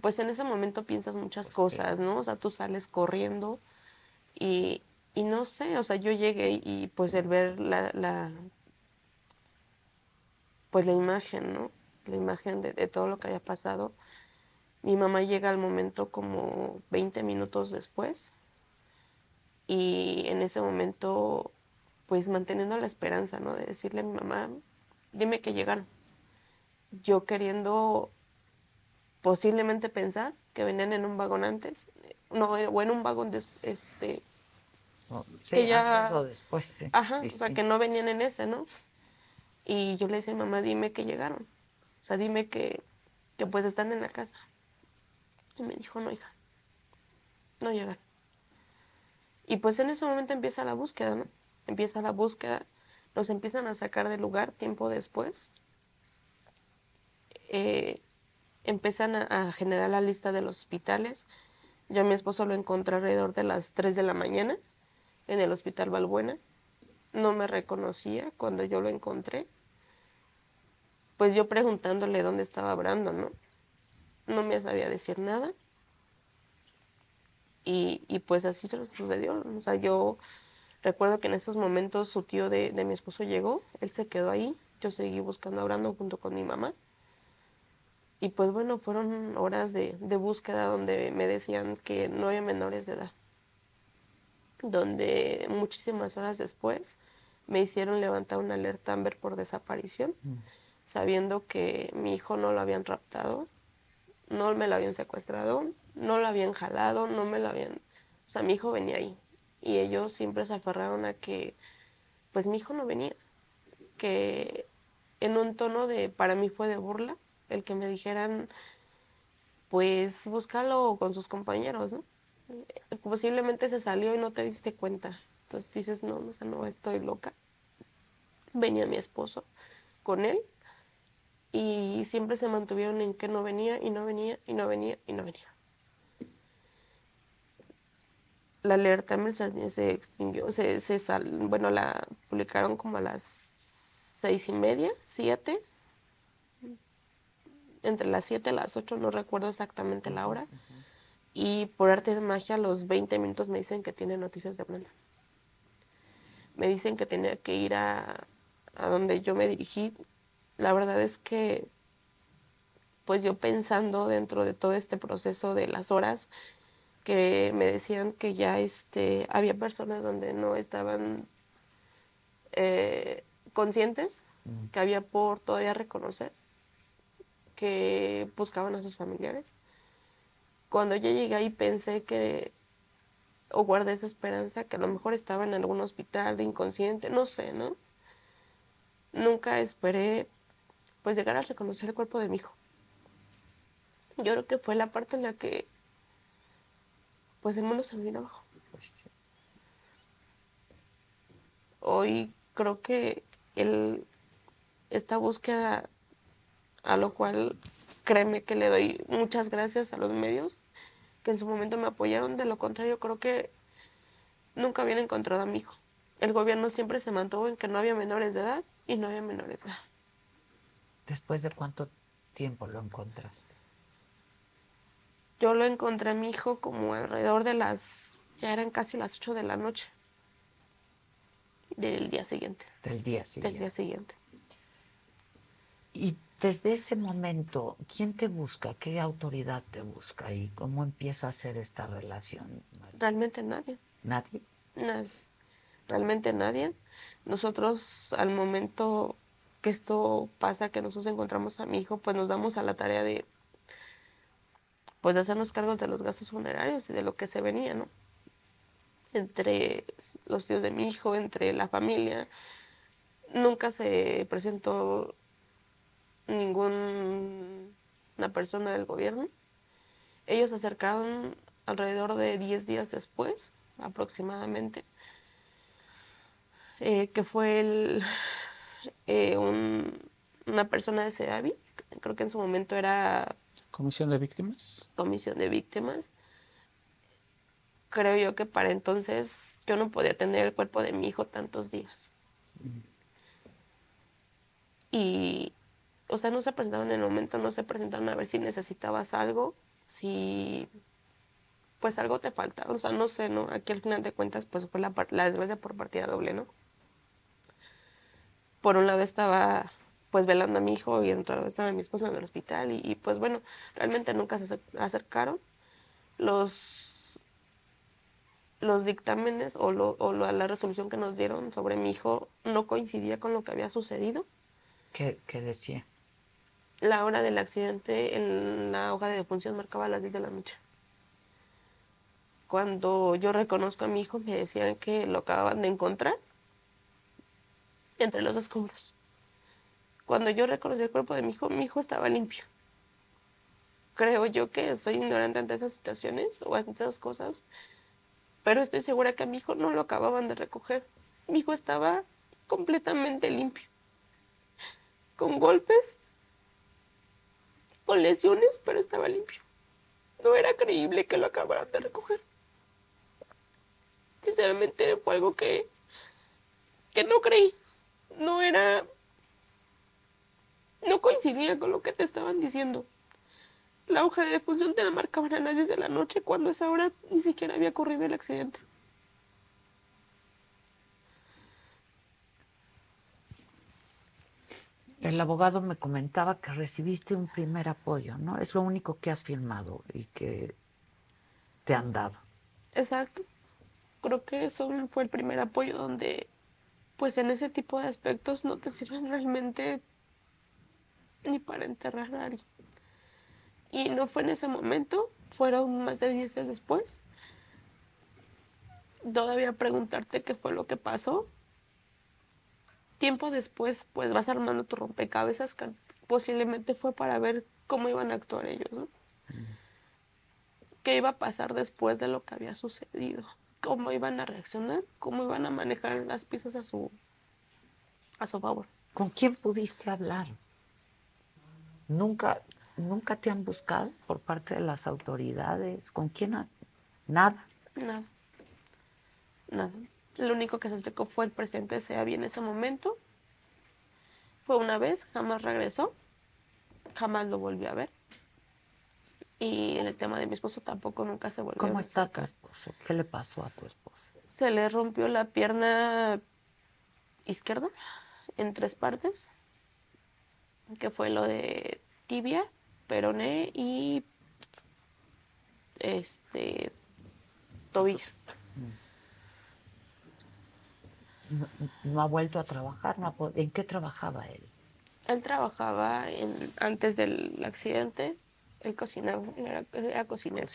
pues en ese momento piensas muchas pues cosas, ¿no? O sea, tú sales corriendo y, y no sé, o sea, yo llegué y pues el ver la, la pues la imagen, ¿no? La imagen de, de todo lo que había pasado mi mamá llega al momento como 20 minutos después y en ese momento, pues manteniendo la esperanza, ¿no? De decirle a mi mamá, dime que llegaron. Yo queriendo posiblemente pensar que venían en un vagón antes, no, o en un vagón después, este... que ya, o después, sí. Ajá, o sea, que no venían en ese, ¿no? Y yo le decía, mamá, dime que llegaron. O sea, dime que, que pues están en la casa. Y me dijo, no, hija, no llegan. Y pues en ese momento empieza la búsqueda, ¿no? Empieza la búsqueda, nos empiezan a sacar del lugar tiempo después. Eh, empiezan a, generar la lista de los hospitales. Yo a mi esposo lo encontré alrededor de las 3 de la mañana en el hospital Valbuena. No me reconocía cuando yo lo encontré. Pues yo preguntándole dónde estaba Brandon, ¿no? No me sabía decir nada. Y, pues así se sucedió. O sea, yo recuerdo que en esos momentos su tío de, mi esposo llegó, él se quedó ahí, yo seguí buscando a Brandon junto con mi mamá. Y pues bueno, fueron horas de, de búsqueda donde me decían que no había menores de edad. Donde muchísimas horas después me hicieron levantar una alerta Amber por desaparición, mm. sabiendo que mi hijo no lo habían raptado, no me lo habían secuestrado, no lo habían jalado, no me lo habían... O sea, mi hijo venía ahí. Y ellos siempre se aferraron a que, pues mi hijo no venía. Que en un tono de, para mí fue de burla, el que me dijeran, pues búscalo con sus compañeros, ¿no? Posiblemente se salió y no te diste cuenta. Entonces dices, no, o sea, no estoy loca. Venía mi esposo con él y siempre se mantuvieron en que no venía y no venía y no venía y no venía. La alerta se extinguió, se, se sal, bueno, la publicaron como a las seis y media, siete, entre las siete y las ocho, no recuerdo exactamente la hora. y por arte de magia a los 20 minutos me dicen que tiene noticias de Brenda. Me dicen que tenía que ir a, a donde yo me dirigí. La verdad es que, pues yo pensando dentro de todo este proceso de las horas, que me decían que ya este, había personas donde no estaban eh, conscientes, que había por todavía reconocer, que buscaban a sus familiares. Cuando yo llegué ahí pensé que, o guardé esa esperanza, que a lo mejor estaba en algún hospital de inconsciente, no sé, ¿no? Nunca esperé, pues, llegar a reconocer el cuerpo de mi hijo. Yo creo que fue la parte en la que, pues, el mundo se me vino abajo. Hoy creo que el, esta búsqueda, a lo cual créeme que le doy muchas gracias a los medios que en su momento me apoyaron, de lo contrario creo que nunca habían encontrado a mi hijo. El gobierno siempre se mantuvo en que no había menores de edad y no había menores de edad. ¿Después de cuánto tiempo lo encontraste? Yo lo encontré a mi hijo como alrededor de las, ya eran casi las 8 de la noche del día siguiente. Del día siguiente. Del día siguiente. Y desde ese momento, ¿quién te busca? ¿Qué autoridad te busca? ¿Y cómo empieza a ser esta relación? Realmente nadie. ¿Nadie? Nadie. Realmente nadie. Nosotros al momento que esto pasa, que nosotros encontramos a mi hijo, pues nos damos a la tarea de pues hacernos cargos de los gastos funerarios y de lo que se venía, ¿no? entre los tíos de mi hijo, entre la familia. Nunca se presentó ninguna persona del gobierno. Ellos se acercaron alrededor de 10 días después, aproximadamente, eh, que fue el, eh, una persona de SEAVI, creo que en su momento era... Comisión de Víctimas. Comisión de Víctimas creo yo que para entonces yo no podía tener el cuerpo de mi hijo tantos días. Y, o sea, no se presentaron en el momento, no se presentaron a ver si necesitabas algo, si pues algo te falta, o sea, no sé, ¿no? Aquí al final de cuentas pues fue la, la desgracia por partida doble, ¿no? Por un lado estaba pues velando a mi hijo y en otro lado estaba mi esposo en el hospital y, y pues bueno, realmente nunca se acercaron. Los los dictámenes o, la resolución que nos dieron sobre mi hijo no coincidía con lo que había sucedido. ¿Qué, decía? La hora del accidente en la hoja de defunción marcaba las 10 de la noche. Cuando yo reconozco a mi hijo me decían que lo acababan de encontrar entre los escombros. Cuando yo reconocí el cuerpo de mi hijo, mi hijo estaba limpio. Creo yo que soy ignorante ante esas situaciones o ante esas cosas pero estoy segura que mi hijo no lo acababan de recoger. Mi hijo estaba completamente limpio, con golpes, con lesiones, pero estaba limpio. No era creíble que lo acabaran de recoger. Sinceramente fue algo que, que no creí. No era... No coincidía con lo que te estaban diciendo. La hoja de defunción te la marcaban a las 10 de la noche cuando a esa hora ni siquiera había ocurrido el accidente. El abogado me comentaba que recibiste un primer apoyo, ¿no? Es lo único que has firmado y que te han dado. Exacto. Creo que eso fue el primer apoyo donde, pues en ese tipo de aspectos no te sirven realmente ni para enterrar a alguien. Y no fue en ese momento, fueron más de 10 días después. Todavía preguntarte qué fue lo que pasó. Tiempo después, pues vas armando tu rompecabezas, que posiblemente fue para ver cómo iban a actuar ellos, ¿no? ¿Qué iba a pasar después de lo que había sucedido? ¿Cómo iban a reaccionar? ¿Cómo iban a manejar las piezas a su, a su favor? ¿Con quién pudiste hablar? Nunca, ¿Nunca te han buscado por parte de las autoridades? ¿Con quién? Nada. Nada. Nada. Lo único que se acercó fue el presidente de SEAVI en ese momento. Fue una vez, jamás regresó. Jamás lo volví a ver. Y en el tema de mi esposo tampoco nunca se volvió ¿Cómo a está tu esposo? ¿Qué le pasó a tu esposo? Se le rompió la pierna izquierda en tres partes, que fue lo de tibia, peroné y este tobillo. No, no ha vuelto a trabajar, no ha po- ¿en qué trabajaba él? Él trabajaba en, antes del accidente, él cocinaba, era, era cocinero.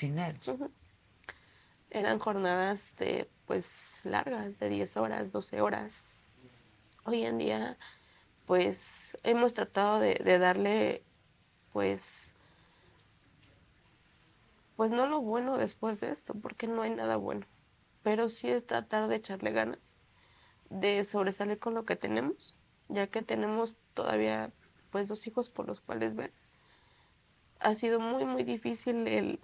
Eran jornadas de, pues, largas, de 10 horas, 12 horas. Hoy en día, pues, hemos tratado de, de darle, pues, pues no lo bueno después de esto, porque no hay nada bueno. Pero sí es tratar de echarle ganas, de sobresalir con lo que tenemos, ya que tenemos todavía, pues, dos hijos por los cuales ver. Ha sido muy, muy difícil el,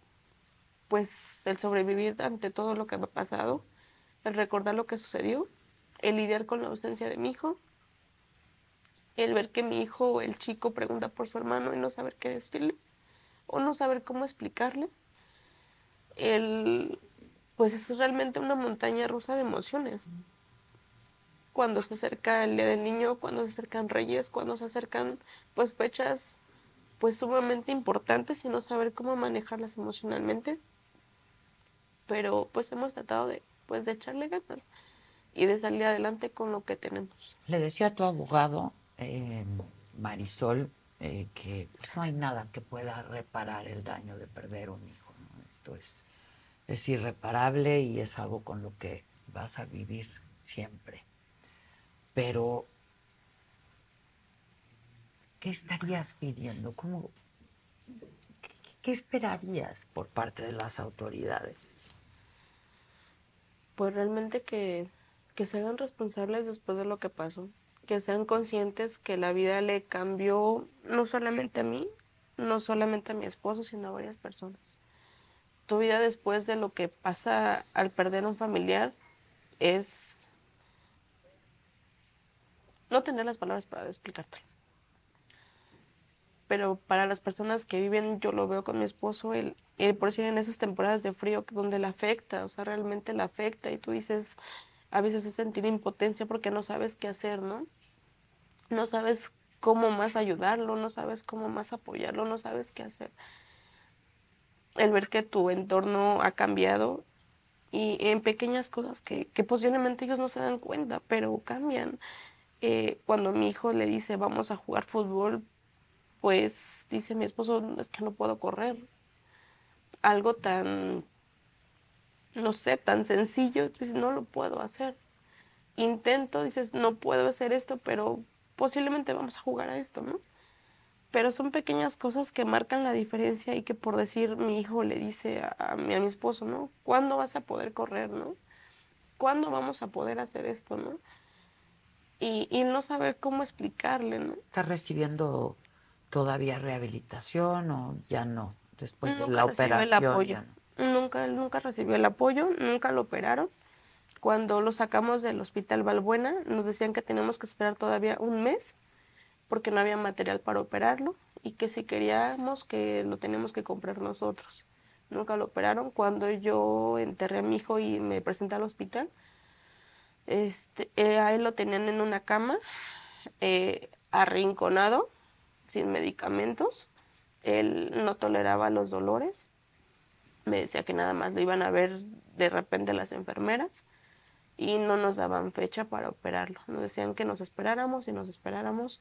pues el sobrevivir ante todo lo que me ha pasado, el recordar lo que sucedió, el lidiar con la ausencia de mi hijo, el ver que mi hijo, el chico, pregunta por su hermano y no saber qué decirle, o no saber cómo explicarle, el, pues es realmente una montaña rusa de emociones. Cuando se acerca el Día del Niño, cuando se acercan Reyes, cuando se acercan pues fechas pues sumamente importantes y no saber cómo manejarlas emocionalmente pero pues hemos tratado de pues de echarle ganas y de salir adelante con lo que tenemos. Le decía a tu abogado, eh, Marisol, eh, que pues, no hay nada que pueda reparar el daño de perder un hijo. ¿no? Esto es, es irreparable y es algo con lo que vas a vivir siempre. Pero, ¿qué estarías pidiendo? ¿Cómo, qué, esperarías por parte de las autoridades? Pues realmente que, que se hagan responsables después de lo que pasó, que sean conscientes que la vida le cambió no solamente a mí, no solamente a mi esposo, sino a varias personas. Tu vida después de lo que pasa al perder un familiar es no tener las palabras para explicártelo. Pero para las personas que viven, yo lo veo con mi esposo, el por decir en esas temporadas de frío donde le afecta, o sea, realmente le afecta y tú dices, a veces es sentir impotencia porque no sabes qué hacer, ¿no? No sabes cómo más ayudarlo, no sabes cómo más apoyarlo, no sabes qué hacer. El ver que tu entorno ha cambiado y en pequeñas cosas que, que posiblemente ellos no se dan cuenta, pero cambian. Eh, cuando mi hijo le dice vamos a jugar fútbol, pues dice mi esposo, es que no puedo correr. Algo tan, no sé, tan sencillo, dices, no lo puedo hacer. Intento, dices, no puedo hacer esto, pero posiblemente vamos a jugar a esto, ¿no? Pero son pequeñas cosas que marcan la diferencia y que por decir mi hijo le dice a, a mi, a mi esposo, ¿no? ¿Cuándo vas a poder correr, no? ¿Cuándo vamos a poder hacer esto, no? Y, y no saber cómo explicarle, ¿no? ¿Estás recibiendo todavía rehabilitación o ya no? Después de la operación. el apoyo. ya no. Nunca, nunca recibió el apoyo, nunca lo operaron. Cuando lo sacamos del hospital Valbuena, nos decían que teníamos que esperar todavía un mes porque no había material para operarlo y que si queríamos que lo teníamos que comprar nosotros. Nunca lo operaron. Cuando yo enterré a mi hijo y me presenté al hospital, este, eh, a él lo tenían en una cama, eh, arrinconado, sin medicamentos. Él no toleraba los dolores. Me decía que nada más lo iban a ver de repente las enfermeras y no nos daban fecha para operarlo. Nos decían que nos esperáramos y nos esperáramos.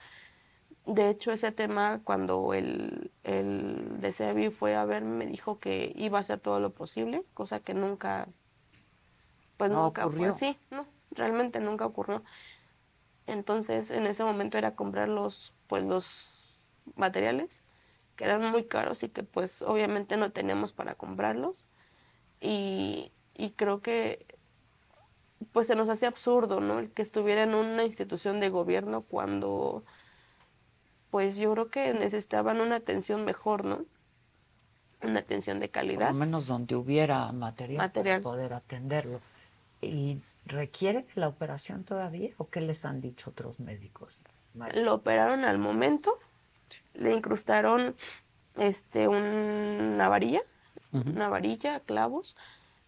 De hecho, ese tema, cuando el, el de Sebi fue a verme, me dijo que iba a hacer todo lo posible, cosa que nunca, pues No nunca fue ocurrió. así, no, realmente nunca ocurrió. Entonces, en ese momento era comprar los, pues, los materiales, que eran muy caros y que, pues, obviamente no teníamos para comprarlos. Y, y creo que, pues, se nos hacía absurdo, ¿no? El que estuviera en una institución de gobierno cuando, pues, yo creo que necesitaban una atención mejor, ¿no? Una atención de Por calidad. lo menos donde hubiera material, Material. para poder atenderlo. ¿Y requiere la operación todavía o qué les han dicho otros médicos? Maris? Lo operaron al momento, le incrustaron este, una varilla, una varilla, clavos.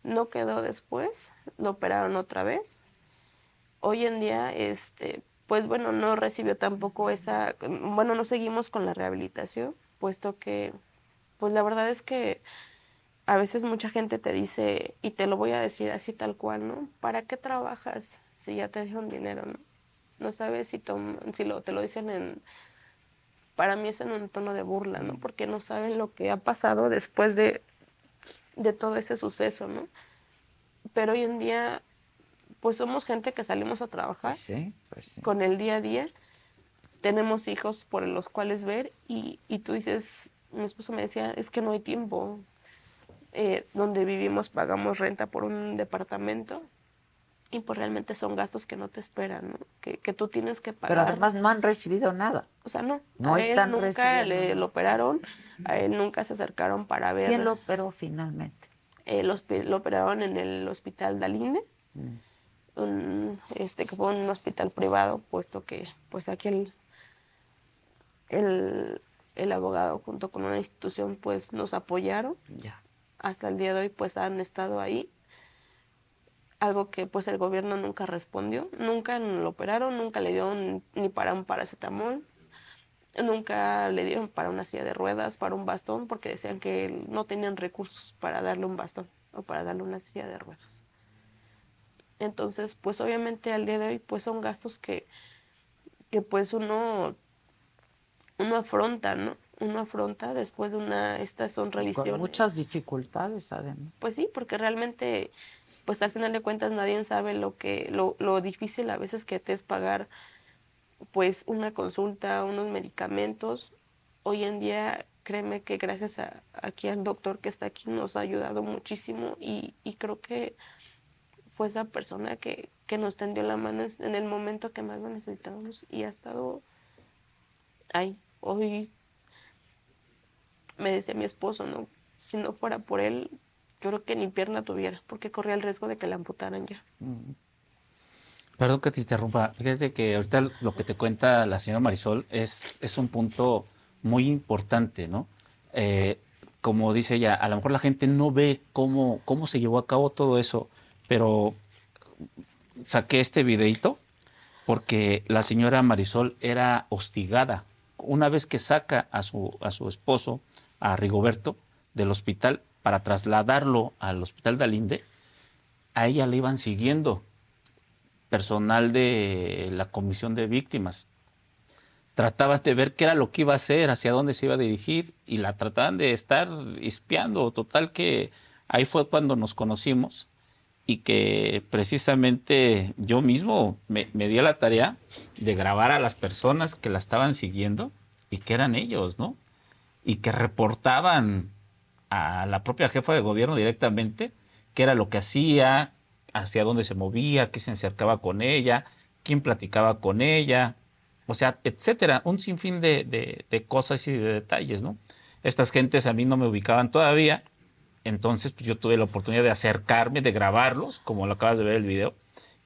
No quedó después, lo operaron otra vez. Hoy en día, este, pues bueno, no recibió tampoco esa, bueno, no seguimos con la rehabilitación, puesto que, pues la verdad es que a veces mucha gente te dice, y te lo voy a decir así tal cual, ¿no? ¿Para qué trabajas si ya te dieron dinero, no? No sabes si, si lo, te lo dicen en... Para mí es en un tono de burla, ¿no? Porque no saben lo que ha pasado después de, de todo ese suceso, ¿no? Pero hoy en día, pues somos gente que salimos a trabajar pues con el día a día. Tenemos hijos por los cuales ver y, y tú dices, mi esposo me decía, es que no hay tiempo, eh, donde vivimos pagamos renta por un departamento y pues realmente son gastos que no te esperan, ¿no? Que, que, tú tienes que pagar. Pero además no han recibido nada. O sea, no. No están nunca recibiendo. Le, lo operaron, a él nunca se acercaron para ver. ¿Quién lo operó finalmente? Eh, lo, lo, operaron en el hospital Dalinde, Mm. un, este, que fue un hospital privado, puesto que pues aquí el, el, el abogado junto con una institución pues nos apoyaron. Ya. Hasta el día de hoy pues han estado ahí. Algo que pues el gobierno nunca respondió. Nunca lo operaron, nunca le dieron ni para un paracetamol. Nunca le dieron para una silla de ruedas, para un bastón, porque decían que no tenían recursos para darle un bastón o para darle una silla de ruedas. Entonces, pues obviamente al día de hoy, pues son gastos que, que pues uno, uno afronta, ¿no? Uno afronta después de una, estas son Y revisiones. con muchas dificultades, además. Pues sí, porque realmente, pues al final de cuentas nadie sabe lo que, lo, lo difícil a veces que te es pagar, pues una consulta, unos medicamentos. Hoy en día, créeme que gracias a, aquí al doctor que está aquí nos ha ayudado muchísimo y, y creo que fue esa persona que, que nos tendió la mano en el momento que más lo necesitábamos y ha estado ahí. Hoy me decía mi esposo, ¿no? Si no fuera por él, yo creo que ni pierna tuviera, porque corría el riesgo de que la amputaran ya. Mm. Perdón que te interrumpa. Fíjate que ahorita lo que te cuenta la señora Marisol es, es un punto muy importante, ¿no? Eh, como dice ella, a lo mejor la gente no ve cómo, cómo se llevó a cabo todo eso, pero saqué este videito porque la señora Marisol era hostigada. Una vez que saca a su, a su esposo, a Rigoberto, del hospital para trasladarlo al hospital de Alinde, a ella le iban siguiendo personal de la comisión de víctimas. Trataban de ver qué era lo que iba a hacer, hacia dónde se iba a dirigir y la trataban de estar espiando. Total que ahí fue cuando nos conocimos y que precisamente yo mismo me, me di la tarea de grabar a las personas que la estaban siguiendo y que eran ellos, ¿no? Y que reportaban a la propia jefa de gobierno directamente qué era lo que hacía, hacia dónde se movía, qué se acercaba con ella, quién platicaba con ella, o sea, etcétera, un sinfín de, de, cosas y de detalles, ¿no? Estas gentes a mí no me ubicaban todavía, entonces pues, yo tuve la oportunidad de acercarme, de grabarlos, como lo acabas de ver el video,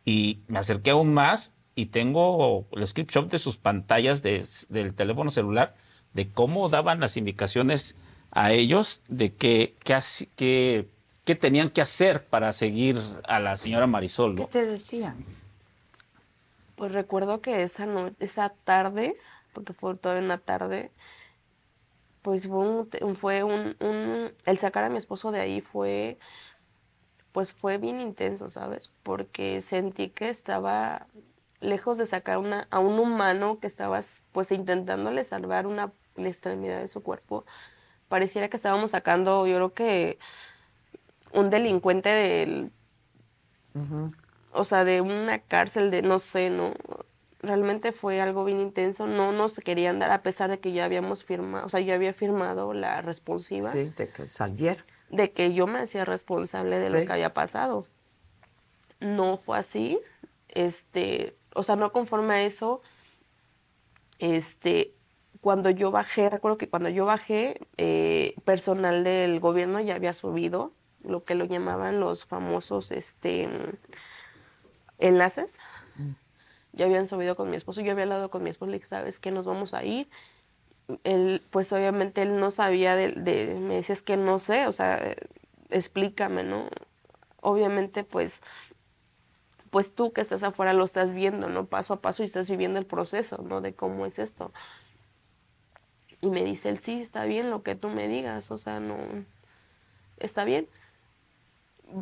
y me acerqué aún más y tengo el screenshot de sus pantallas de, del teléfono celular de cómo daban las indicaciones a ellos de que, que, que, que tenían que hacer para seguir a la señora Marisol. ¿no? ¿Qué te decían? Pues recuerdo que esa, no, esa tarde, porque fue todavía una tarde, pues fue un, fue un, un, el sacar a mi esposo de ahí fue, pues fue bien intenso, ¿sabes? Porque sentí que estaba lejos de sacar una, a un humano que estabas pues intentándole salvar una, una extremidad de su cuerpo, pareciera que estábamos sacando, yo creo que un delincuente del, uh -huh. o sea, de una cárcel de, no sé, ¿no? Realmente fue algo bien intenso, no nos querían dar a pesar de que ya habíamos firmado, o sea, yo había firmado la responsiva. Sí, de que saliera. De que yo me hacía responsable de sí. lo que había pasado. No fue así, este, o sea, no conforme a eso, este, cuando yo bajé, recuerdo que cuando yo bajé, eh, personal del gobierno ya había subido lo que lo llamaban los famosos este, enlaces. Mm. Ya habían subido con mi esposo, yo había hablado con mi esposo, le dije, ¿sabes qué? Nos vamos a ir. él, pues obviamente él no sabía de, de, me decía, es que no sé, o sea, explícame, ¿no? Obviamente, pues, pues tú que estás afuera lo estás viendo, ¿no? Paso a paso y estás viviendo el proceso, ¿no? De cómo es esto. Y me dice él, sí, está bien lo que tú me digas, o sea, no, está bien.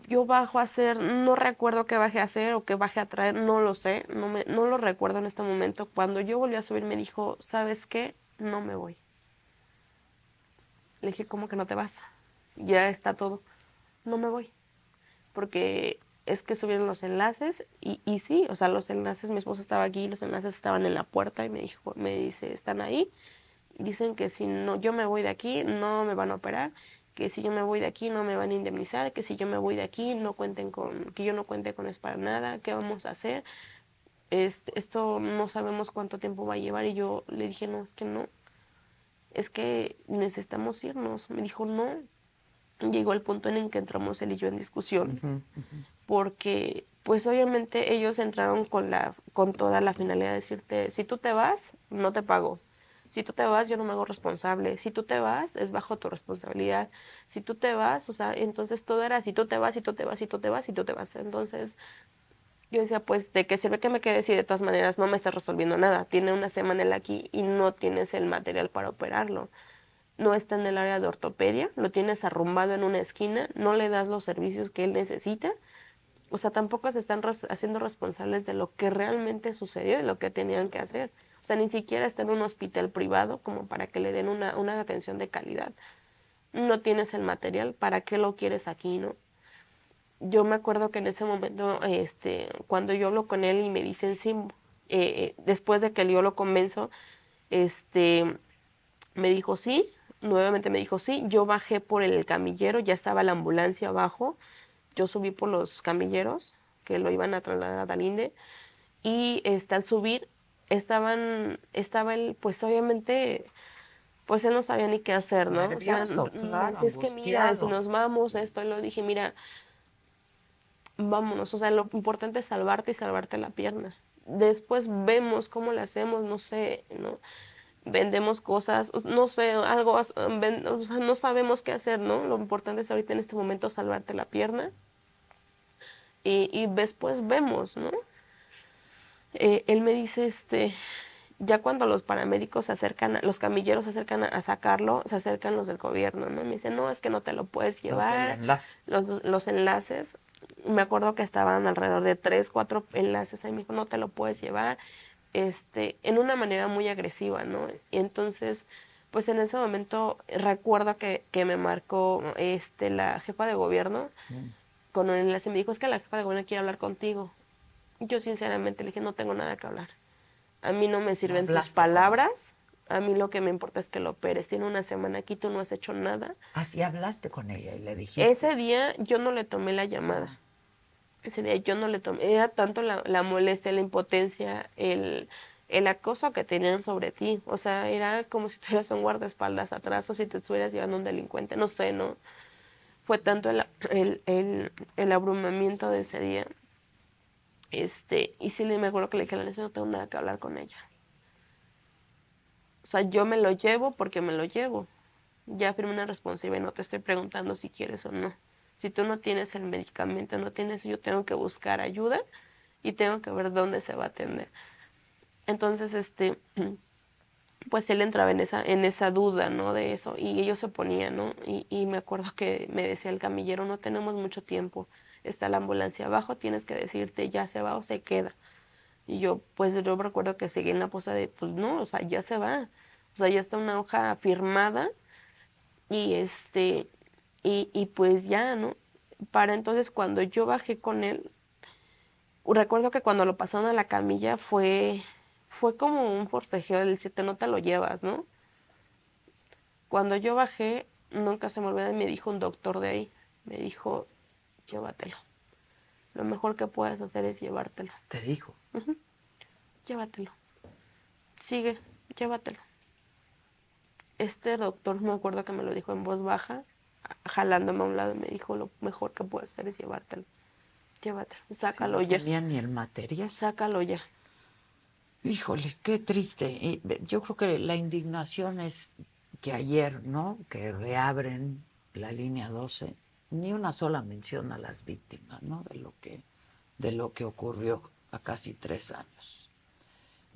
Yo bajo a hacer, no recuerdo qué bajé a hacer o qué bajé a traer, no lo sé, no, me, no lo recuerdo en este momento. Cuando yo volví a subir me dijo, ¿sabes qué? No me voy. Le dije, ¿cómo que no te vas? Ya está todo. No me voy. Porque es que subieron los enlaces y, y sí, o sea, los enlaces, mi esposo estaba aquí, los enlaces estaban en la puerta y me dijo, me dice, están ahí. Dicen que si no, yo me voy de aquí, no me van a operar, que si yo me voy de aquí no me van a indemnizar, que si yo me voy de aquí no cuenten con, que yo no cuente con es para nada, ¿qué vamos a hacer? Este, esto no sabemos cuánto tiempo va a llevar y yo le dije, no, es que no, es que necesitamos irnos. Me dijo, no. Llegó el punto en el que entramos él y yo en discusión, porque pues obviamente ellos entraron con, la, con toda la finalidad de decirte, si tú te vas, no te pago. Si tú te vas, yo no me hago responsable. Si tú te vas, es bajo tu responsabilidad. Si tú te vas, o sea, entonces todo era si tú te vas, si tú te vas, si tú te vas, si tú te vas. Entonces yo decía, pues, ¿de qué sirve que me quede si de todas maneras no me estás resolviendo nada? Tiene una semana él aquí y no tienes el material para operarlo. No está en el área de ortopedia, lo tienes arrumbado en una esquina, no le das los servicios que él necesita. O sea, tampoco se están haciendo responsables de lo que realmente sucedió y lo que tenían que hacer. Sea, ni siquiera está en un hospital privado como para que le den una, una atención de calidad. No tienes el material, ¿para qué lo quieres aquí, no? yo me acuerdo que en ese momento, este, cuando yo hablo con él y me dicen sí, eh, después de que yo lo convenzo, este, me dijo sí, nuevamente me dijo sí, yo bajé por el camillero, ya estaba la ambulancia abajo, yo subí por los camilleros que lo iban a trasladar a Dalinde y este, al subir estaban, estaba él, pues obviamente pues él no sabía ni qué hacer, ¿no? o sea, es que mira, si nos vamos, esto, y lo dije, mira, vámonos, o sea, lo importante es salvarte y salvarte la pierna. Después vemos cómo le hacemos, no sé, ¿no? Vendemos cosas, no sé, algo, o sea, no sabemos qué hacer, ¿no? Lo importante es ahorita en este momento salvarte la pierna. Y, y después vemos, ¿no? Eh, él me dice, este, ya cuando los paramédicos se acercan, los camilleros se acercan a, sacarlo, se acercan los del gobierno, ¿no? Me dicen, no, es que no te lo puedes llevar. Los, los enlaces me acuerdo que estaban alrededor de tres, cuatro enlaces ahí me dijo, no te lo puedes llevar, este, en una manera muy agresiva, ¿no? Y entonces, pues en ese momento recuerdo que, que me marcó este, la jefa de gobierno mm. con un enlace, me dijo, es que la jefa de gobierno quiere hablar contigo. Yo sinceramente le dije, no tengo nada que hablar. A mí no me sirven tus palabras. A mí lo que me importa es que lo operes. Tiene una semana aquí, tú no has hecho nada. Así hablaste con ella y le dijiste. Ese día yo no le tomé la llamada ese día yo no le tomé, era tanto la, la molestia, la impotencia, el, el, acoso que tenían sobre ti. O sea, era como si tuvieras un guardaespaldas atrás o si te estuvieras llevando un delincuente, no sé, ¿no? Fue tanto el, el, el, abrumamiento de ese día. Este, y sí me acuerdo que le dije la no tengo nada que hablar con ella. O sea, yo me lo llevo porque me lo llevo. Ya firmé una responsabilidad y no te estoy preguntando si quieres o no. Si tú no tienes el medicamento, no tienes, yo tengo que buscar ayuda y tengo que ver dónde se va a atender. Entonces, este, pues él entraba en esa, en esa duda, ¿no? De eso, y ellos se ponían, ¿no? Y me acuerdo que me decía el camillero, no tenemos mucho tiempo, está la ambulancia abajo, tienes que decirte ya se va o se queda. Y yo, pues yo recuerdo que seguí en la posa de, pues no, o sea, ya se va. O sea, ya está una hoja firmada y este, y, pues ya, ¿no? Para entonces cuando yo bajé con él, recuerdo que cuando lo pasaron a la camilla fue, fue como un forcejeo del siete, no te lo llevas, ¿no? Cuando yo bajé, nunca se me olvidó y me dijo un doctor de ahí, me dijo, llévatelo. Lo mejor que puedes hacer es llevártelo. ¿Te dijo? Llévatelo. Sigue, llévatelo. Este doctor, me acuerdo que me lo dijo en voz baja, jalándome a un lado y me dijo, lo mejor que puedes hacer es llevártelo. Llévatelo, sácalo ya. No tenía ni el material. Sácalo ya. Híjoles, qué triste. Yo creo que la indignación es que ayer, ¿no? Que reabren la línea 12, ni una sola mención a las víctimas, ¿no? De lo que, de lo que ocurrió a casi tres años.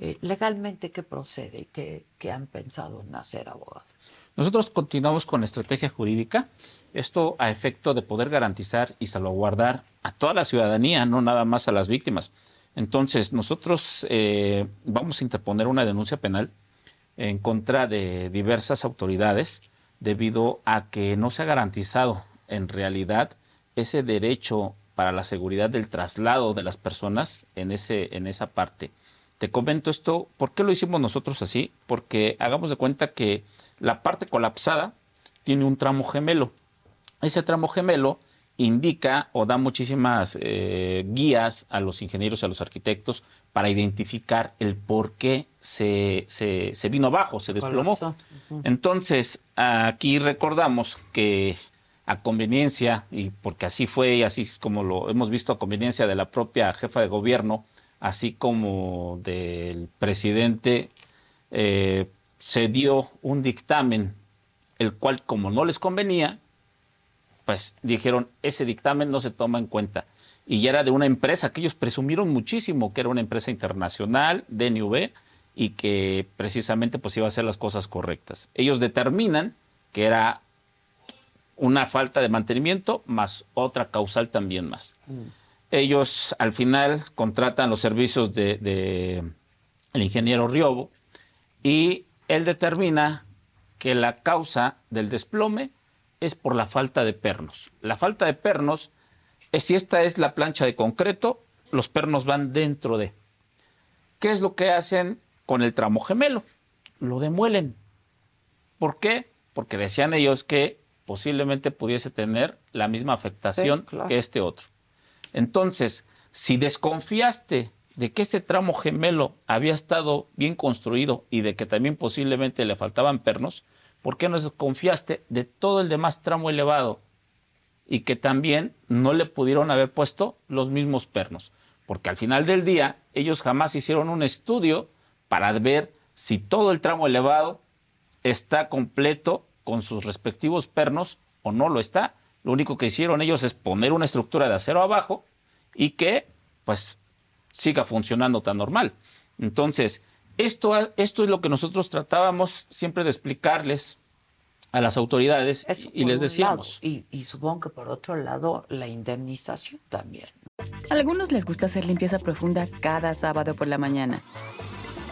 Eh, legalmente, ¿qué procede? ¿Qué, ¿Qué han pensado en hacer abogados? Nosotros continuamos con la estrategia jurídica, esto a efecto de poder garantizar y salvaguardar a toda la ciudadanía, no nada más a las víctimas. Entonces, nosotros eh, vamos a interponer una denuncia penal en contra de diversas autoridades debido a que no se ha garantizado en realidad ese derecho para la seguridad del traslado de las personas en, ese, en esa parte. Te comento esto, ¿por qué lo hicimos nosotros así? Porque hagamos de cuenta que la parte colapsada tiene un tramo gemelo. Ese tramo gemelo indica o da muchísimas eh, guías a los ingenieros y a los arquitectos para identificar el por qué se, se, vino abajo, se desplomó. Entonces, aquí recordamos que a conveniencia, y porque así fue y así como lo hemos visto a conveniencia de la propia jefa de gobierno, así como del presidente, eh, se dio un dictamen, el cual como no les convenía, pues dijeron, ese dictamen no se toma en cuenta. Y ya era de una empresa que ellos presumieron muchísimo que era una empresa internacional, DNV, y que precisamente pues iba a hacer las cosas correctas. Ellos determinan que era una falta de mantenimiento más otra causal también más. Mm. Ellos al final contratan los servicios del de, el ingeniero Riobo y él determina que la causa del desplome es por la falta de pernos. La falta de pernos es si esta es la plancha de concreto, los pernos van dentro de. ¿Qué es lo que hacen con el tramo gemelo? Lo demuelen. ¿Por qué? Porque decían ellos que posiblemente pudiese tener la misma afectación que este otro. Entonces, si desconfiaste de que este tramo gemelo había estado bien construido y de que también posiblemente le faltaban pernos, ¿por qué no desconfiaste de todo el demás tramo elevado y que también no le pudieron haber puesto los mismos pernos? Porque al final del día ellos jamás hicieron un estudio para ver si todo el tramo elevado está completo con sus respectivos pernos o no lo está. Lo único que hicieron ellos es poner una estructura de acero abajo y que pues siga funcionando tan normal. Entonces, esto, esto es lo que nosotros tratábamos siempre de explicarles a las autoridades y les decíamos. Y, y, supongo que por otro lado la indemnización también. A algunos les gusta hacer limpieza profunda cada sábado por la mañana.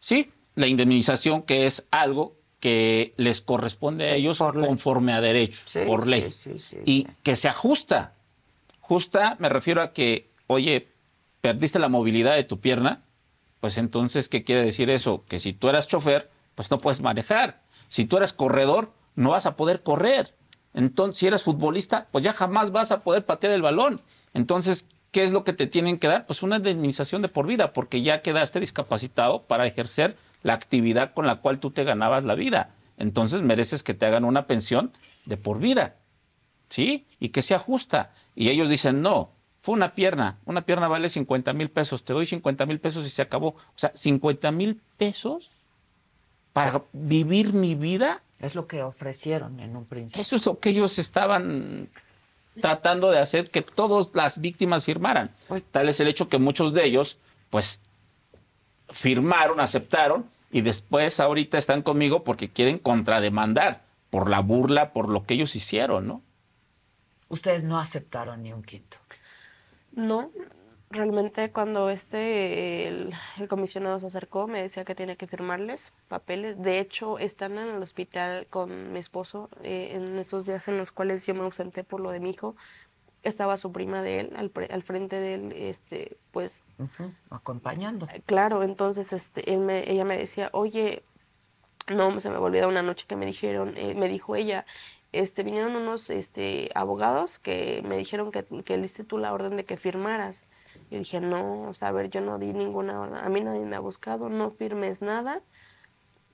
Sí, la indemnización que es algo que les corresponde a ellos conforme a derecho, por ley, y que se ajusta. Justa me refiero a que, oye, perdiste la movilidad de tu pierna, pues entonces, ¿qué quiere decir eso? Que si tú eras chofer, pues no puedes manejar. Si tú eras corredor, no vas a poder correr. Entonces, si eres futbolista, pues ya jamás vas a poder patear el balón. Entonces, ¿qué es lo que te tienen que dar? Pues una indemnización de por vida, porque ya quedaste discapacitado para ejercer la actividad con la cual tú te ganabas la vida. Entonces mereces que te hagan una pensión de por vida. ¿Sí? Y que sea justa. Y ellos dicen, no, fue una pierna. Una pierna vale 50 mil pesos. Te doy 50 mil pesos y se acabó. O sea, 50 mil pesos para vivir mi vida. Es lo que ofrecieron en un principio. Eso es lo que ellos estaban tratando de hacer que todas las víctimas firmaran. Pues, Tal es el hecho que muchos de ellos, pues, firmaron, aceptaron y después ahorita están conmigo porque quieren contrademandar por la burla, por lo que ellos hicieron, ¿no? Ustedes no aceptaron ni un quinto. No, realmente cuando este el, comisionado se acercó me decía que tenía que firmarles papeles. De hecho, están en el hospital con mi esposo eh, en esos días en los cuales yo me ausenté por lo de mi hijo. Estaba su prima de él al, al frente de él, este, pues acompañando. Claro, entonces este, él me, ella me decía, oye, no, se me olvidó una noche que me dijeron, eh, me dijo ella, este, vinieron unos este, abogados que me dijeron que, que le diste tú la orden de que firmaras. Yo dije, no, o sea, a ver, yo no di ninguna orden, a mí nadie me ha buscado, no firmes nada.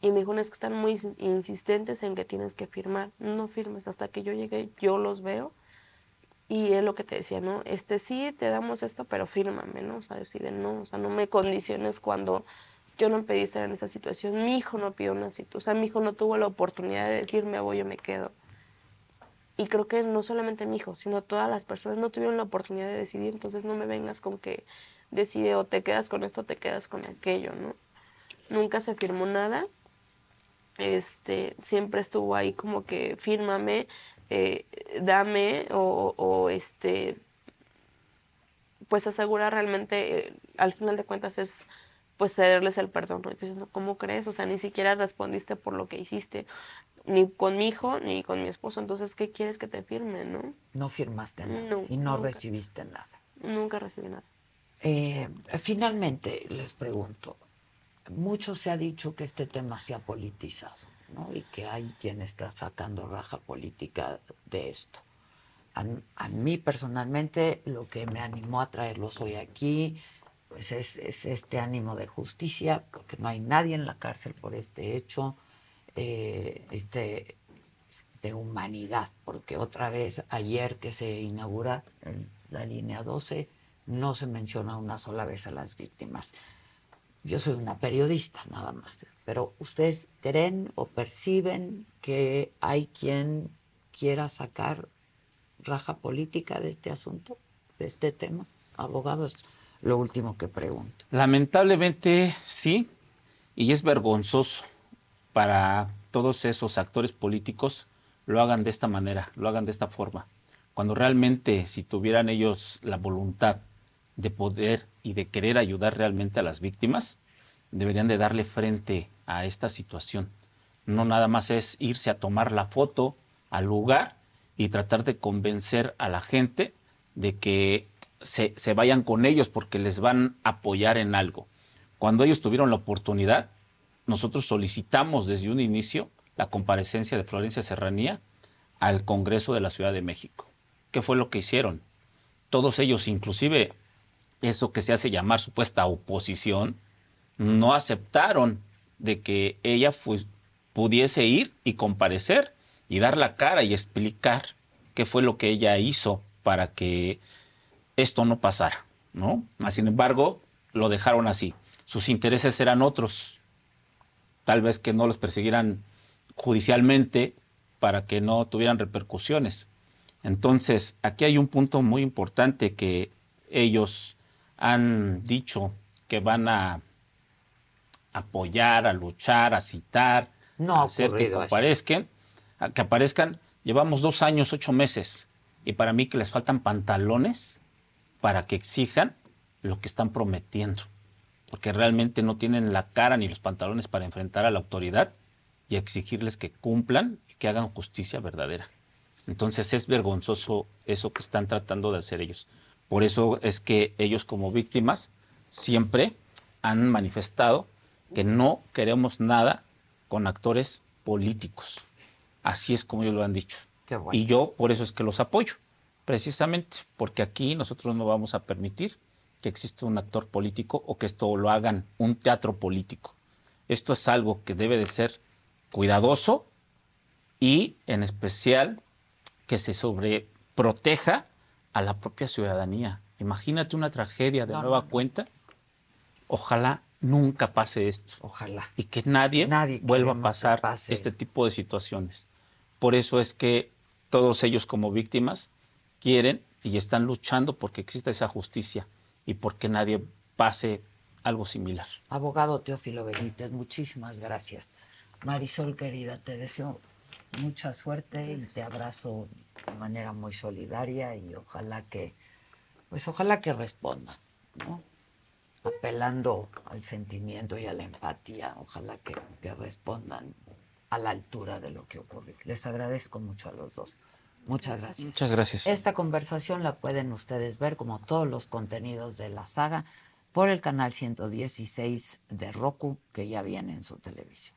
Y me dijo, es que están muy insistentes en que tienes que firmar, no firmes, hasta que yo llegue, yo los veo. Y es lo que te decía, ¿no? Este sí, te damos esto, pero fírmame, ¿no? O sea, decide, no, o sea, no me condiciones cuando yo no pedí estar en esa situación. Mi hijo no pidió una situación, o sea, mi hijo no tuvo la oportunidad de decirme, voy, yo me quedo. Y creo que no solamente mi hijo, sino todas las personas no tuvieron la oportunidad de decidir, entonces no me vengas con que decide o te quedas con esto o te quedas con aquello, ¿no? Nunca se firmó nada. Este, siempre estuvo ahí como que fírmame, eh, dame o, o, este, pues asegura realmente, eh, al final de cuentas es pues cederles el perdón. ¿no? Entonces, ¿cómo crees? O sea, ni siquiera respondiste por lo que hiciste, ni con mi hijo, ni con mi esposo. Entonces, ¿qué quieres que te firme, no? No firmaste nada y no recibiste nada. Nunca recibí nada. Eh, finalmente, les pregunto, mucho se ha dicho que este tema se ha politizado, ¿no? Y que hay quien está sacando raja política de esto. A, a mí personalmente lo que me animó a traerlos hoy aquí pues es, este ánimo de justicia, porque no hay nadie en la cárcel por este hecho, eh, este, de humanidad, porque otra vez ayer que se inaugura la línea 12, no se menciona una sola vez a las víctimas. Yo soy una periodista nada más, pero ¿ustedes creen o perciben que hay quien quiera sacar raja política de este asunto, de este tema? Abogados, lo último que pregunto. Lamentablemente sí, y es vergonzoso para todos esos actores políticos lo hagan de esta manera, lo hagan de esta forma. Cuando realmente si tuvieran ellos la voluntad de poder y de querer ayudar realmente a las víctimas, deberían de darle frente a esta situación. No nada más es irse a tomar la foto al lugar y tratar de convencer a la gente de que se, vayan con ellos porque les van a apoyar en algo. Cuando ellos tuvieron la oportunidad, nosotros solicitamos desde un inicio la comparecencia de Florencia Serranía al Congreso de la Ciudad de México. ¿Qué fue lo que hicieron? Todos ellos, inclusive eso que se hace llamar supuesta oposición, no aceptaron de que ella pudiese ir y comparecer y dar la cara y explicar qué fue lo que ella hizo para que esto no pasara, ¿no? Sin embargo, lo dejaron así. Sus intereses eran otros, tal vez que no los persiguieran judicialmente para que no tuvieran repercusiones. Entonces, aquí hay un punto muy importante que ellos han dicho que van a apoyar, a luchar, a citar, a hacer que aparezcan, que aparezcan. Llevamos dos años, ocho meses, y para mí que les faltan pantalones para que exijan lo que están prometiendo, porque realmente no tienen la cara ni los pantalones para enfrentar a la autoridad y exigirles que cumplan y que hagan justicia verdadera. Entonces es vergonzoso eso que están tratando de hacer ellos. Por eso es que ellos como víctimas siempre han manifestado que no queremos nada con actores políticos. Así es como ellos lo han dicho. Y yo por eso es que los apoyo precisamente porque aquí nosotros no vamos a permitir que exista un actor político o que esto lo hagan un teatro político. Esto es algo que debe de ser cuidadoso y en especial que se sobreproteja a la propia ciudadanía. Imagínate una tragedia de nueva cuenta. Ojalá nunca pase esto. Ojalá. Y que nadie, vuelva a pasar este tipo de situaciones. Por eso es que todos ellos como víctimas quieren y están luchando porque exista esa justicia y porque nadie pase algo similar. Abogado Teófilo Benítez, muchísimas gracias. Marisol, querida, te deseo mucha suerte y te abrazo de manera muy solidaria y ojalá que, pues ojalá que responda, ¿no? Apelando al sentimiento y a la empatía, ojalá que, que respondan a la altura de lo que ocurrió. Les agradezco mucho a los dos. Muchas gracias. Muchas gracias. Esta conversación la pueden ustedes ver como todos los contenidos de la saga por el canal 116 de Roku que ya viene en su televisión.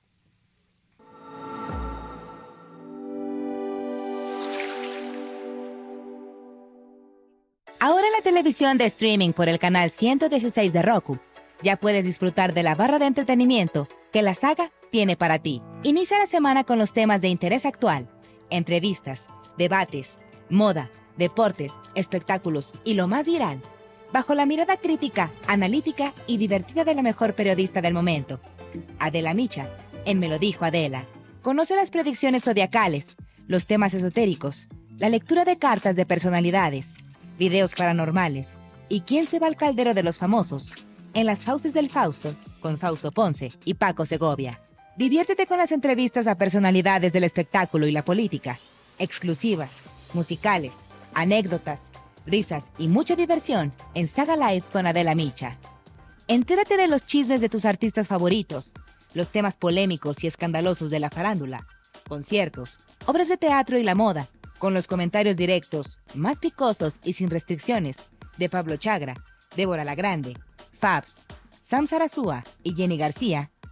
Ahora en la televisión de streaming por el canal 116 de Roku, ya puedes disfrutar de la barra de entretenimiento que la saga tiene para ti. Inicia la semana con los temas de interés actual, entrevistas, debates, moda, deportes, espectáculos y lo más viral, bajo la mirada crítica, analítica y divertida de la mejor periodista del momento, Adela Micha, en Me lo dijo Adela. Conoce las predicciones zodiacales, los temas esotéricos, la lectura de cartas de personalidades, videos paranormales y quién se va al caldero de los famosos en las Fauces del Fausto con Fausto Ponce y Paco Segovia. Diviértete con las entrevistas a personalidades del espectáculo y la política, exclusivas, musicales, anécdotas, risas y mucha diversión en Saga Live con Adela Micha. Entérate de los chismes de tus artistas favoritos, los temas polémicos y escandalosos de la farándula, conciertos, obras de teatro y la moda, con los comentarios directos, más picosos y sin restricciones, de Pablo Chagra, Débora La Grande, Fabs, Sam Sarasúa y Jenny García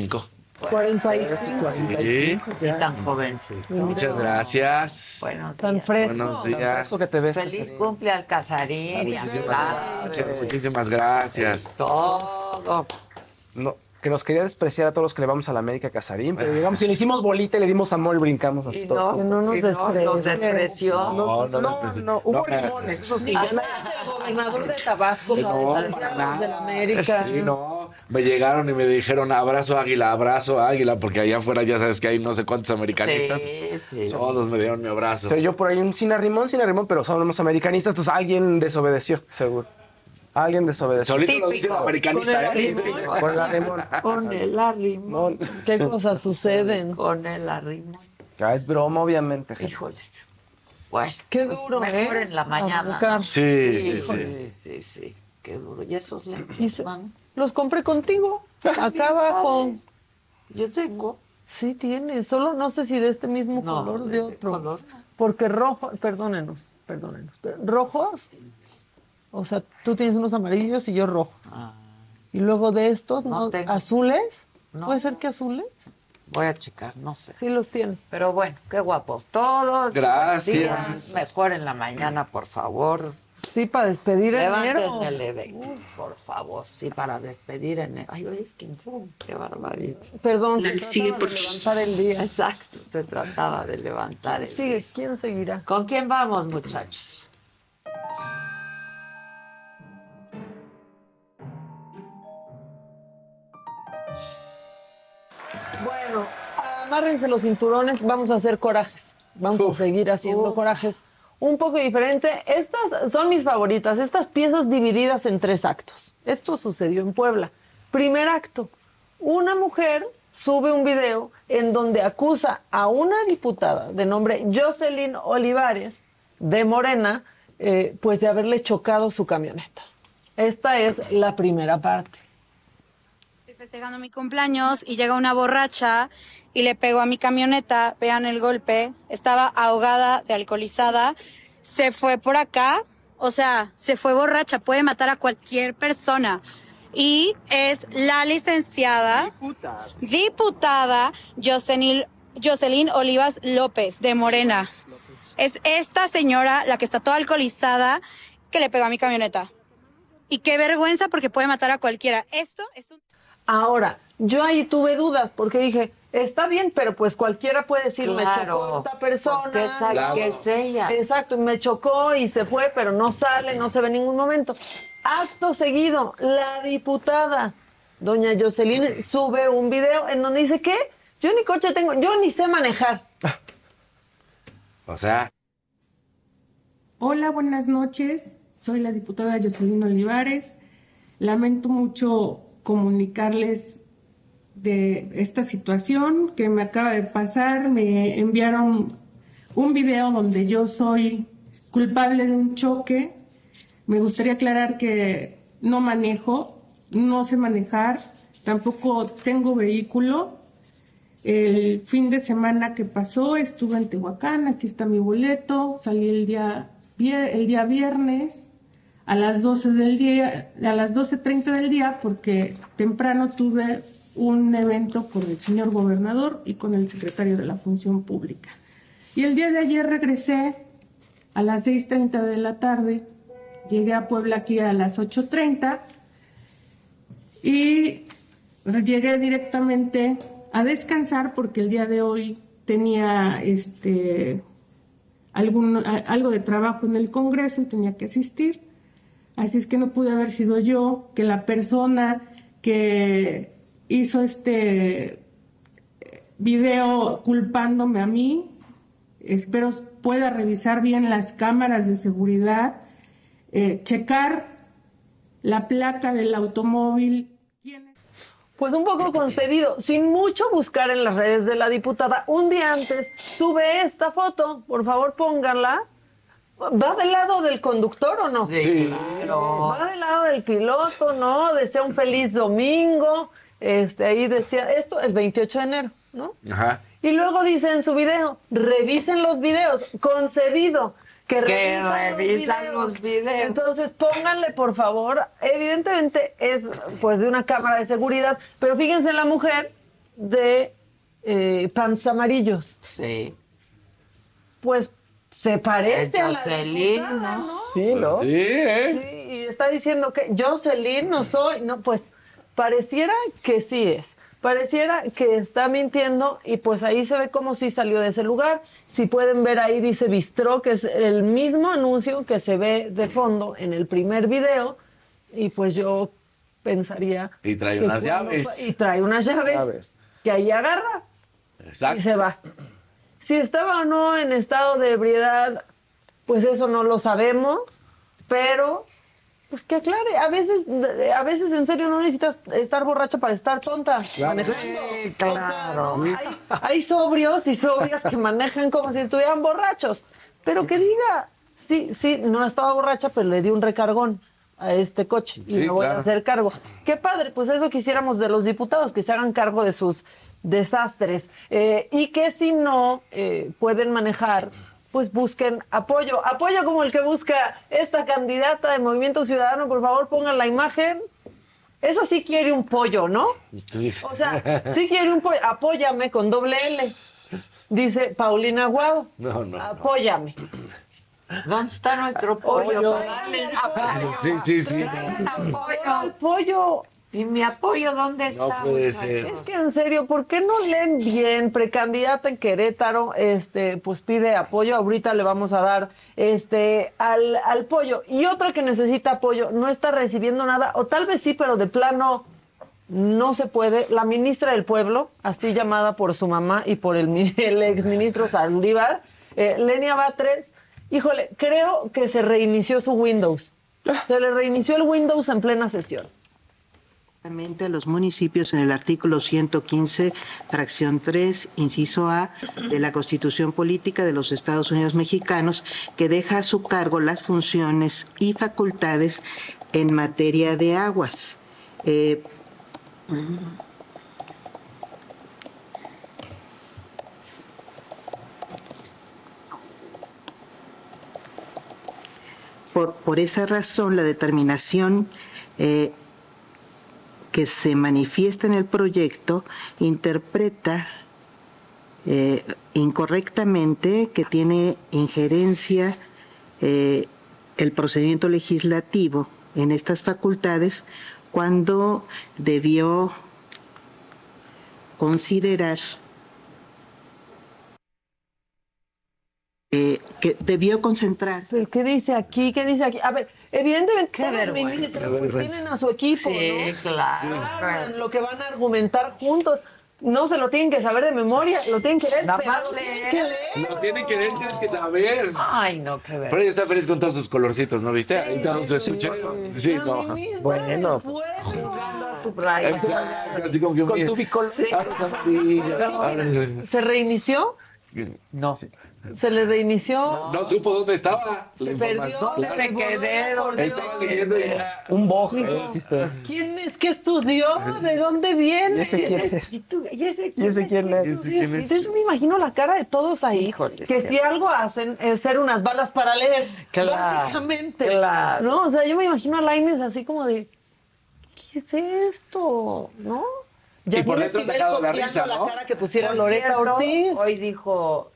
Cinco. 45. Sí. Y tan jovencito. Muchas gracias. Buenos Tan días. fresco. Buenos días. que te ves. Feliz cumple al Casarín y a Muchísimas gracias. Muchísimas gracias. Todo. No, que nos quería despreciar a todos los que le vamos a la América Casarín, pero llegamos y le hicimos bolita y le dimos amor y brincamos a Y todos. no, no nos despreció. No, no, no, desprecio. no, hubo No, limones, eso sí. Ah, gobernador de Tabasco, No, de la América. Sí, no. Me llegaron y me dijeron abrazo águila, abrazo águila, porque allá afuera ya sabes que hay no sé cuántos americanistas. Sí, sí. Todos me dieron mi abrazo. Se oyó por ahí un sin arrimón, sin arrimón, pero somos americanistas, entonces alguien desobedeció, seguro. Alguien desobedeció. Solito lo dice el americanista, ¿eh? Con el arrimón. Con el arrimón. ¿Qué cosas suceden? Con el arrimón. Ya es broma, obviamente. Híjoles. Pues, Qué pues duro, mejor ¿eh? en la mañana. Sí, sí, sí. sí, sí, sí. Qué duro. ¿Y esos lentes, Y se- mano? Los compré contigo, acá abajo. Yo tengo. Sí, tiene, solo no sé si de este mismo No, color o de de otro. color. Porque rojo, perdónenos, perdónenos. pero rojos, o sea, tú tienes unos amarillos y yo rojos. Ah, Y luego de estos, No ¿no? tengo. ¿Azules? No. ¿Puede ser que azules? voy a checar, no sé. Sí los tienes. Pero bueno, qué guapos todos. Gracias. Mejor en la mañana, por favor. Sí, para despedir enero. El evento, por favor. Sí, para despedir enero. Ay, es quincena. Qué barbaridad. Perdón, La se que sigue de por- levantar el día. Exacto, se trataba de levantar el Sigue, ¿quién seguirá? ¿Con quién vamos, muchachos? Bueno, amárrense los cinturones, vamos a hacer corajes. Vamos a seguir haciendo Uf. corajes. Un poco diferente. Estas son mis favoritas, estas piezas divididas en tres actos. Esto sucedió en Puebla. Primer acto. Una mujer sube un video en donde acusa a una diputada de nombre Jocelyn Olivares de Morena, eh, pues de haberle chocado su camioneta. Esta es la primera parte. Estoy festejando mi cumpleaños y llega una borracha y le pegó a mi camioneta. Vean el golpe. Estaba ahogada, de alcoholizada. Se fue por acá. O sea, se fue borracha. Puede matar a cualquier persona. y es la licenciada diputada, Jocelyn, Jocelyn Olivas López de Morena. Es esta señora, la que está toda alcoholizada, que le pegó a mi camioneta. Y qué vergüenza porque puede matar a cualquiera. Esto es un... Ahora, yo ahí tuve dudas porque dije, está bien, pero pues cualquiera puede decir, me Claro, chocó esta persona. porque sabe Claro. que es ella. Exacto, y me chocó y se fue, pero no sale, no se ve en ningún momento. Acto seguido, la diputada, doña Jocelyn, sube un video en donde dice, ¿qué? Yo ni coche tengo, yo ni sé manejar. O sea, Hola, buenas noches. Soy la diputada Jocelyn Olivares. Lamento mucho comunicarles de esta situación que me acaba de pasar. Me enviaron un video donde yo soy culpable de un choque. Me gustaría aclarar que no manejo, no sé manejar, tampoco tengo vehículo. El fin de semana que pasó estuve en Tehuacán, aquí está mi boleto, salí el día, el día viernes a las 12 del día, a las 12.30 del día, porque temprano tuve un evento con el señor gobernador y con el secretario de la Función Pública. Y el día de ayer regresé a las 6.30 de la tarde, llegué a Puebla aquí a las 8.30 y llegué directamente a descansar porque el día de hoy tenía este algo de trabajo en el Congreso y tenía que asistir. Así es que no pude haber sido yo, que la persona que hizo este video culpándome a mí, espero pueda revisar bien las cámaras de seguridad, eh, checar la placa del automóvil. Pues un poco concedido, sin mucho buscar en las redes de la diputada. Un día antes sube esta foto, por favor pónganla. ¿Va del lado del conductor o no? Sí, claro. Va del lado del piloto, ¿no? Desea un feliz domingo. Este, ahí decía esto el 28 de enero, ¿no? ajá. Y luego dice en su video, revisen los videos, concedido. Que, Que revisan, revisan los, los videos. Entonces pónganle, por favor, evidentemente es pues de una cámara de seguridad, pero fíjense en la mujer de eh, pants amarillos. Sí. Pues se parece Es a la Jocelyn, diputada, ¿no? ¿no? Sí, ¿no? Sí, ¿eh? Sí, y está diciendo que Jocelyn no soy, no, pues pareciera que sí es. Pareciera que está mintiendo y pues ahí se ve cómo sí salió de ese lugar. Si pueden ver ahí dice Bistró, que es el mismo anuncio que se ve de fondo en el primer video y pues yo pensaría... Y trae que unas cuando- llaves. Y trae unas llaves, Llaves. que ahí agarra y Exacto. se va. Si estaba o no en estado de ebriedad, pues eso no lo sabemos, pero pues que aclare. A veces, a veces en serio no necesitas estar borracha para estar tonta manejando. Sí, claro. O sea, ¿no? hay, hay sobrios y sobrias que manejan como si estuvieran borrachos, pero que diga, sí, sí, no estaba borracha, pero le di un recargón a este coche y Sí, me voy claro. a hacer cargo. Qué padre, pues eso quisiéramos de los diputados, que se hagan cargo de sus desastres eh, y que si no eh, pueden manejar, pues busquen apoyo. Apoyo como el que busca esta candidata de Movimiento Ciudadano, por favor pongan la imagen. Esa sí quiere un pollo, ¿no? Sí. O sea, sí quiere un pollo. Apóyame con doble L. Dice Paulina Aguado. No, no, no. Apóyame. ¿Dónde está nuestro pollo? Pollo. Para darle un apoyo. Sí, sí, sí. Un apoyo. Al pollo. ¿Y mi apoyo dónde está? puede muchachos? ser. Es que en serio, ¿por qué no leen bien? Precandidata en Querétaro, este, pues pide apoyo. Ahorita le vamos a dar este al, al pollo. Y otra que necesita apoyo, no está recibiendo nada, o tal vez sí, pero de plano no se puede. La ministra del pueblo, así llamada por su mamá y por el, el exministro Saldívar, eh, Lenia Batres, híjole, creo que se reinició su Windows. Se le reinició el Windows en plena sesión. A los municipios en el artículo 115, fracción 3, inciso A, de la Constitución Política de los Estados Unidos Mexicanos, que deja a su cargo las funciones y facultades en materia de aguas. Eh, por, por esa razón, la determinación eh, que se manifiesta en el proyecto interpreta eh, incorrectamente que tiene injerencia eh, el procedimiento legislativo en estas facultades cuando debió considerar eh, que debió concentrarse. ¿Qué dice aquí? ¿Qué dice aquí? A ver, evidentemente Qué todos los ministros pues, tienen a su equipo, Sí, ¿no? claro. Lo que van a argumentar juntos. No se lo tienen que saber de memoria, lo tienen que leer, Nada pero lo tienen leer. que leer. Lo tienen que ver, tienes que saber. Ay, no, qué ver. Pero ella está feliz con todos sus colorcitos, ¿no viste? Se escucha. Sí, como. ministra Bueno, pues. Exacto, así como que Con un- su bicolor. Sí. Ahora es amarillo, ahora es- ¿Se reinició? No. ¿Se le reinició? No supo dónde estaba. Se perdió. ¿Dónde me quedé? ¿Dónde Estaba me leyendo ya. Un boj. Dijo, eh. ¿Quién es que estudió? ¿De dónde viene? ¿Y ese quién es? ¿Y tú- y ese ¿Y ese quién es? ¿Y ese quién es? Entonces yo me imagino la cara de todos ahí. Híjole, que si algo hacen es ser unas balas para leer. Claro, Básicamente. claro. ¿No? O sea, yo me imagino a Lainez así como de. ¿Qué es esto? ¿no? Y por dentro atacado de la la cara que pusiera cierto, Ortiz. Hoy dijo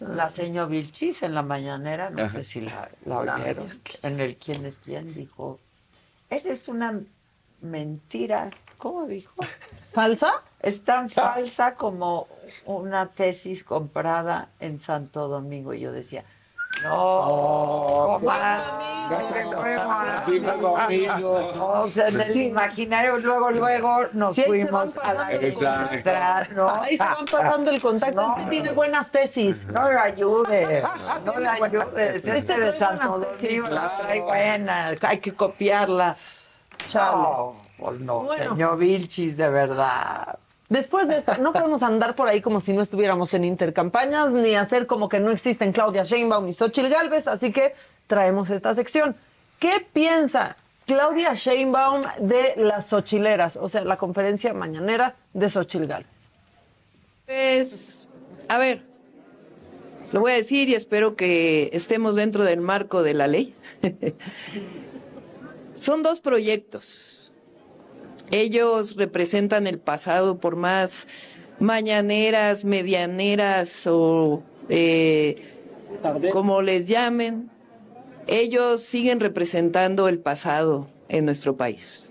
la señora Vilchis en la mañanera, no sé si la, la oyeron, en el quién es quién, dijo, esa es una mentira, ¿cómo dijo? ¿Falsa? Es tan falsa como una tesis comprada en Santo Domingo. Y yo decía, no, comadre, Sí, fue conmigo. O sea, en el imaginario luego, luego nos fuimos a la demostrar, ¿no? Ahí se van pasando el contacto. No. Este tiene buenas tesis. No le ayudes, no le ayudes. Este Este de Santo buenas tesis. Domingo la trae buena, hay que copiarla. Chale. No, pues no, Bueno. señor Vilchis, de verdad. Después de esto, no podemos andar por ahí como si no estuviéramos en intercampañas, ni hacer como que no existen Claudia Sheinbaum y Xochitl Galvez, así que traemos esta sección. ¿Qué piensa Claudia Sheinbaum de las Xochileras? O sea, la conferencia mañanera de Xochitl Galvez. Pues, a ver, lo voy a decir y espero que estemos dentro del marco de la ley. Son dos proyectos. Ellos representan el pasado por más mañaneras, medianeras o eh, como les llamen. Ellos siguen representando el pasado en nuestro país.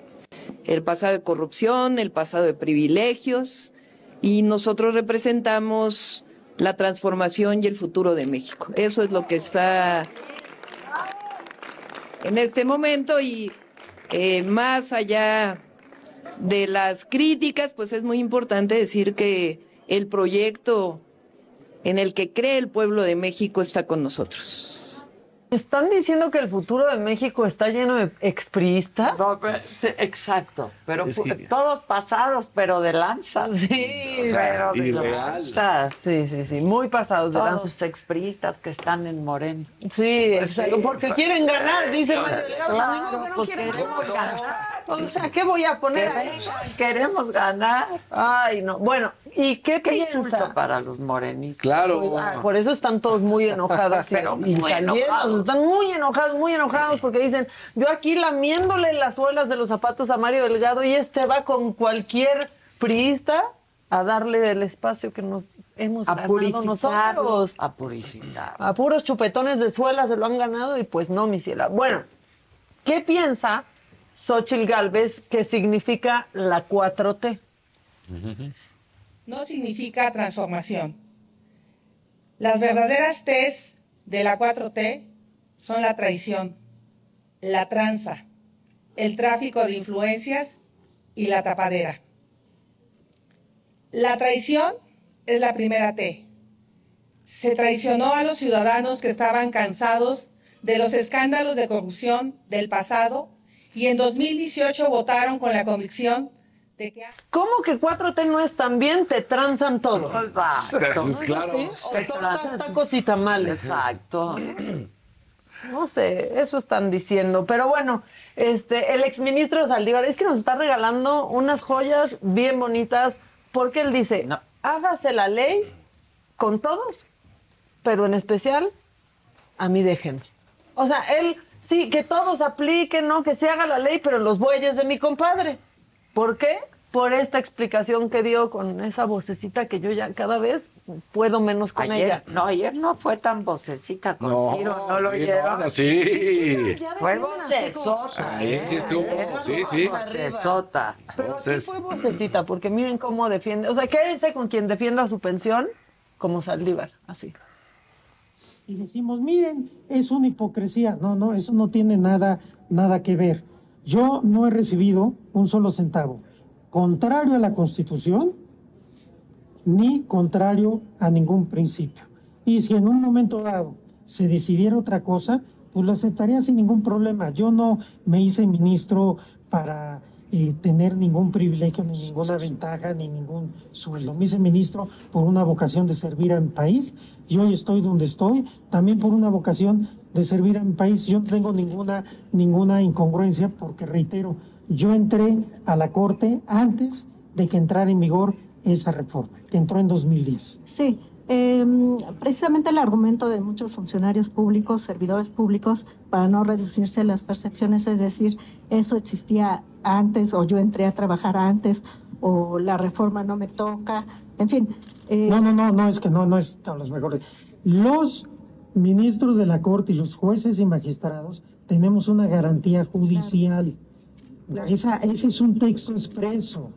El pasado de corrupción, el pasado de privilegios y nosotros representamos la transformación y el futuro de México. Eso es lo que está en este momento y eh, más allá de las críticas, pues es muy importante decir que el proyecto en el que cree el pueblo de México está con nosotros. ¿Están diciendo que el futuro de México está lleno de expriistas? No, pues, sí, exacto, pero Es fu- que- todos pasados, pero de lanza. Sí, pero de irreal. lanza. sí, sí, sí, muy pasados de Todos lanza. los expristas que están en Moreno. Sí, Pues exacto, sí. porque quieren ganar, dice. Claro, que no pues queremos ganar. O sea, ¿qué voy a poner Que ahí? vengan, Queremos ganar. Ay, no. Bueno, ¿y qué, Qué para los morenistas. Claro. Ah, por eso están todos muy enojados. Pero y muy enojados. Están muy enojados, muy enojados porque dicen, yo aquí lamiéndole las suelas de los zapatos a Mario Delgado y este va con cualquier priista a darle el espacio que nos hemos A ganado purificar. nosotros. A purificar. A puros chupetones de suela se lo han ganado y pues no, mi ciela. Bueno, ¿qué piensa Xochitl Galvez que significa la 4T? no significa transformación. Las verdaderas T's de la 4T son la traición, la tranza, el tráfico de influencias y la tapadera. La traición es la primera T. Se traicionó a los ciudadanos que estaban cansados de los escándalos de corrupción del pasado y en 2018 votaron con la convicción de que... ¿Cómo que 4T no es tan bien? Te transan todo. Exacto. Claro. ¿Sí? O tortas, tacos y tamales. Exacto. No sé, eso están diciendo. Pero bueno, este, el exministro Saldívar es que nos está regalando unas joyas bien bonitas porque él dice, No. hágase la ley con todos, pero en especial a mí déjenme. O sea, él sí, que todos apliquen, ¿no? Que se haga la ley, pero los bueyes de mi compadre. ¿Por qué? Por esta explicación que dio con esa vocecita que yo ya cada vez puedo menos con Ayer, ella. no, ayer no fue tan vocecita con No, Ciro, ¿no lo sí, oyeron? no, sí. Fue vocesota. Ahí sí estuvo, sí, sí. Vocesota. Pero aquí fue vocecita, porque miren cómo defiende. O sea, quédense con quien defienda su pensión como Saldívar, así. Y decimos, miren, es una hipocresía. No, no, eso no tiene nada, nada que ver. Yo no he recibido un solo centavo, contrario a la Constitución, ni contrario a ningún principio. Y si en un momento dado se decidiera otra cosa, pues lo aceptaría sin ningún problema. Yo no me hice ministro para eh, tener ningún privilegio, ni ninguna ventaja, ni ningún sueldo. Me hice ministro por una vocación de servir a mi país y hoy estoy donde estoy, también por una vocación de servir a mi país. Yo no tengo ninguna, ninguna incongruencia porque, reitero, yo entré a la Corte antes de que entrara en vigor esa reforma, que entró en 2010. Sí, eh, precisamente el argumento de muchos funcionarios públicos, servidores públicos, para no reducirse las percepciones, es decir, eso existía antes o yo entré a trabajar antes o la reforma no me toca, en fin. Eh, No, no, no, no, es que no, no están los mejores. Los ministros de la Corte y los jueces y magistrados tenemos una garantía judicial. Esa, ese es un texto expreso.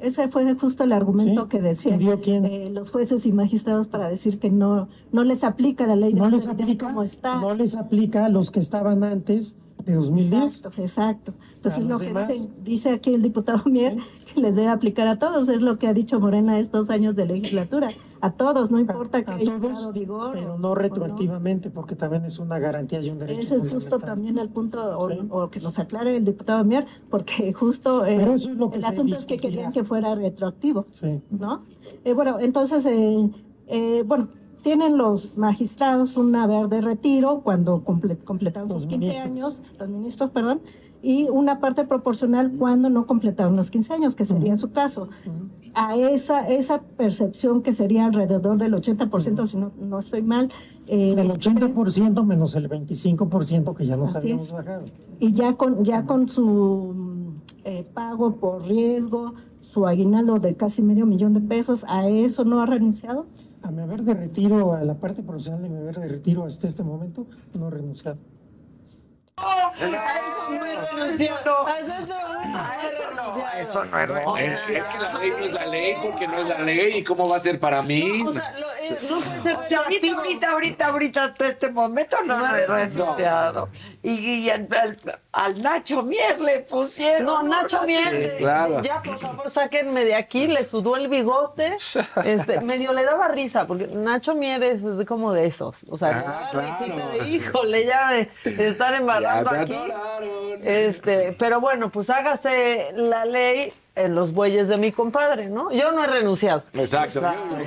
Ese fue justo el argumento Sí, que decían ¿que dio quién? eh, los jueces y magistrados para decir que no, no les aplica la ley de No les estabilidad aplica, como está. no les aplica a los que estaban antes de 2010. Exacto, exacto. Pues A es lo que dicen- dice aquí el diputado Mier, les debe aplicar a todos. Es lo que ha dicho Morena estos años de legislatura. A todos, no importa que a haya todos, vigor. Pero no retroactivamente, porque también es una garantía y un derecho. Ese es justo también el punto, o, o que nos aclare el diputado Mier, porque justo eh, es el asunto es que querían que fuera retroactivo. Sí. ¿no? Eh, bueno, entonces, eh, eh, bueno, tienen los magistrados un haber de retiro cuando comple- completaron sus 15 ministros. años, los ministros, perdón, y una parte proporcional cuando no completaron los 15 años, que sería su caso. A esa, esa percepción que sería alrededor del 80%, si no, no estoy mal, eh, El 80% menos el 25% que ya nos habíamos es. bajado. y ya con, ya con su eh, pago por riesgo, su aguinaldo de casi medio millón de pesos, ¿a eso no ha renunciado? A mi haber de retiro, a la parte profesional de mi haber de retiro hasta este momento, no he renunciado. Eso no es No, es, es que la ley no es la ley porque no es la ley. ¿Y cómo va a ser para mí? O sea, eh, no puede ser ahorita, ahorita, ahorita, ahorita, hasta este momento no, No, he no. renunciado. Y, al, Nacho Mier le pusieron. No, Nacho Mier, ya por favor sáquenme de aquí, le sudó el bigote, este, medio le daba risa, porque Nacho Mier es, como de esos, o sea, Ah, claro. de híjole, ya están embarrando Ya Este, pero bueno, pues hágase la ley en los bueyes de mi compadre, ¿no? Yo no he renunciado. Exacto.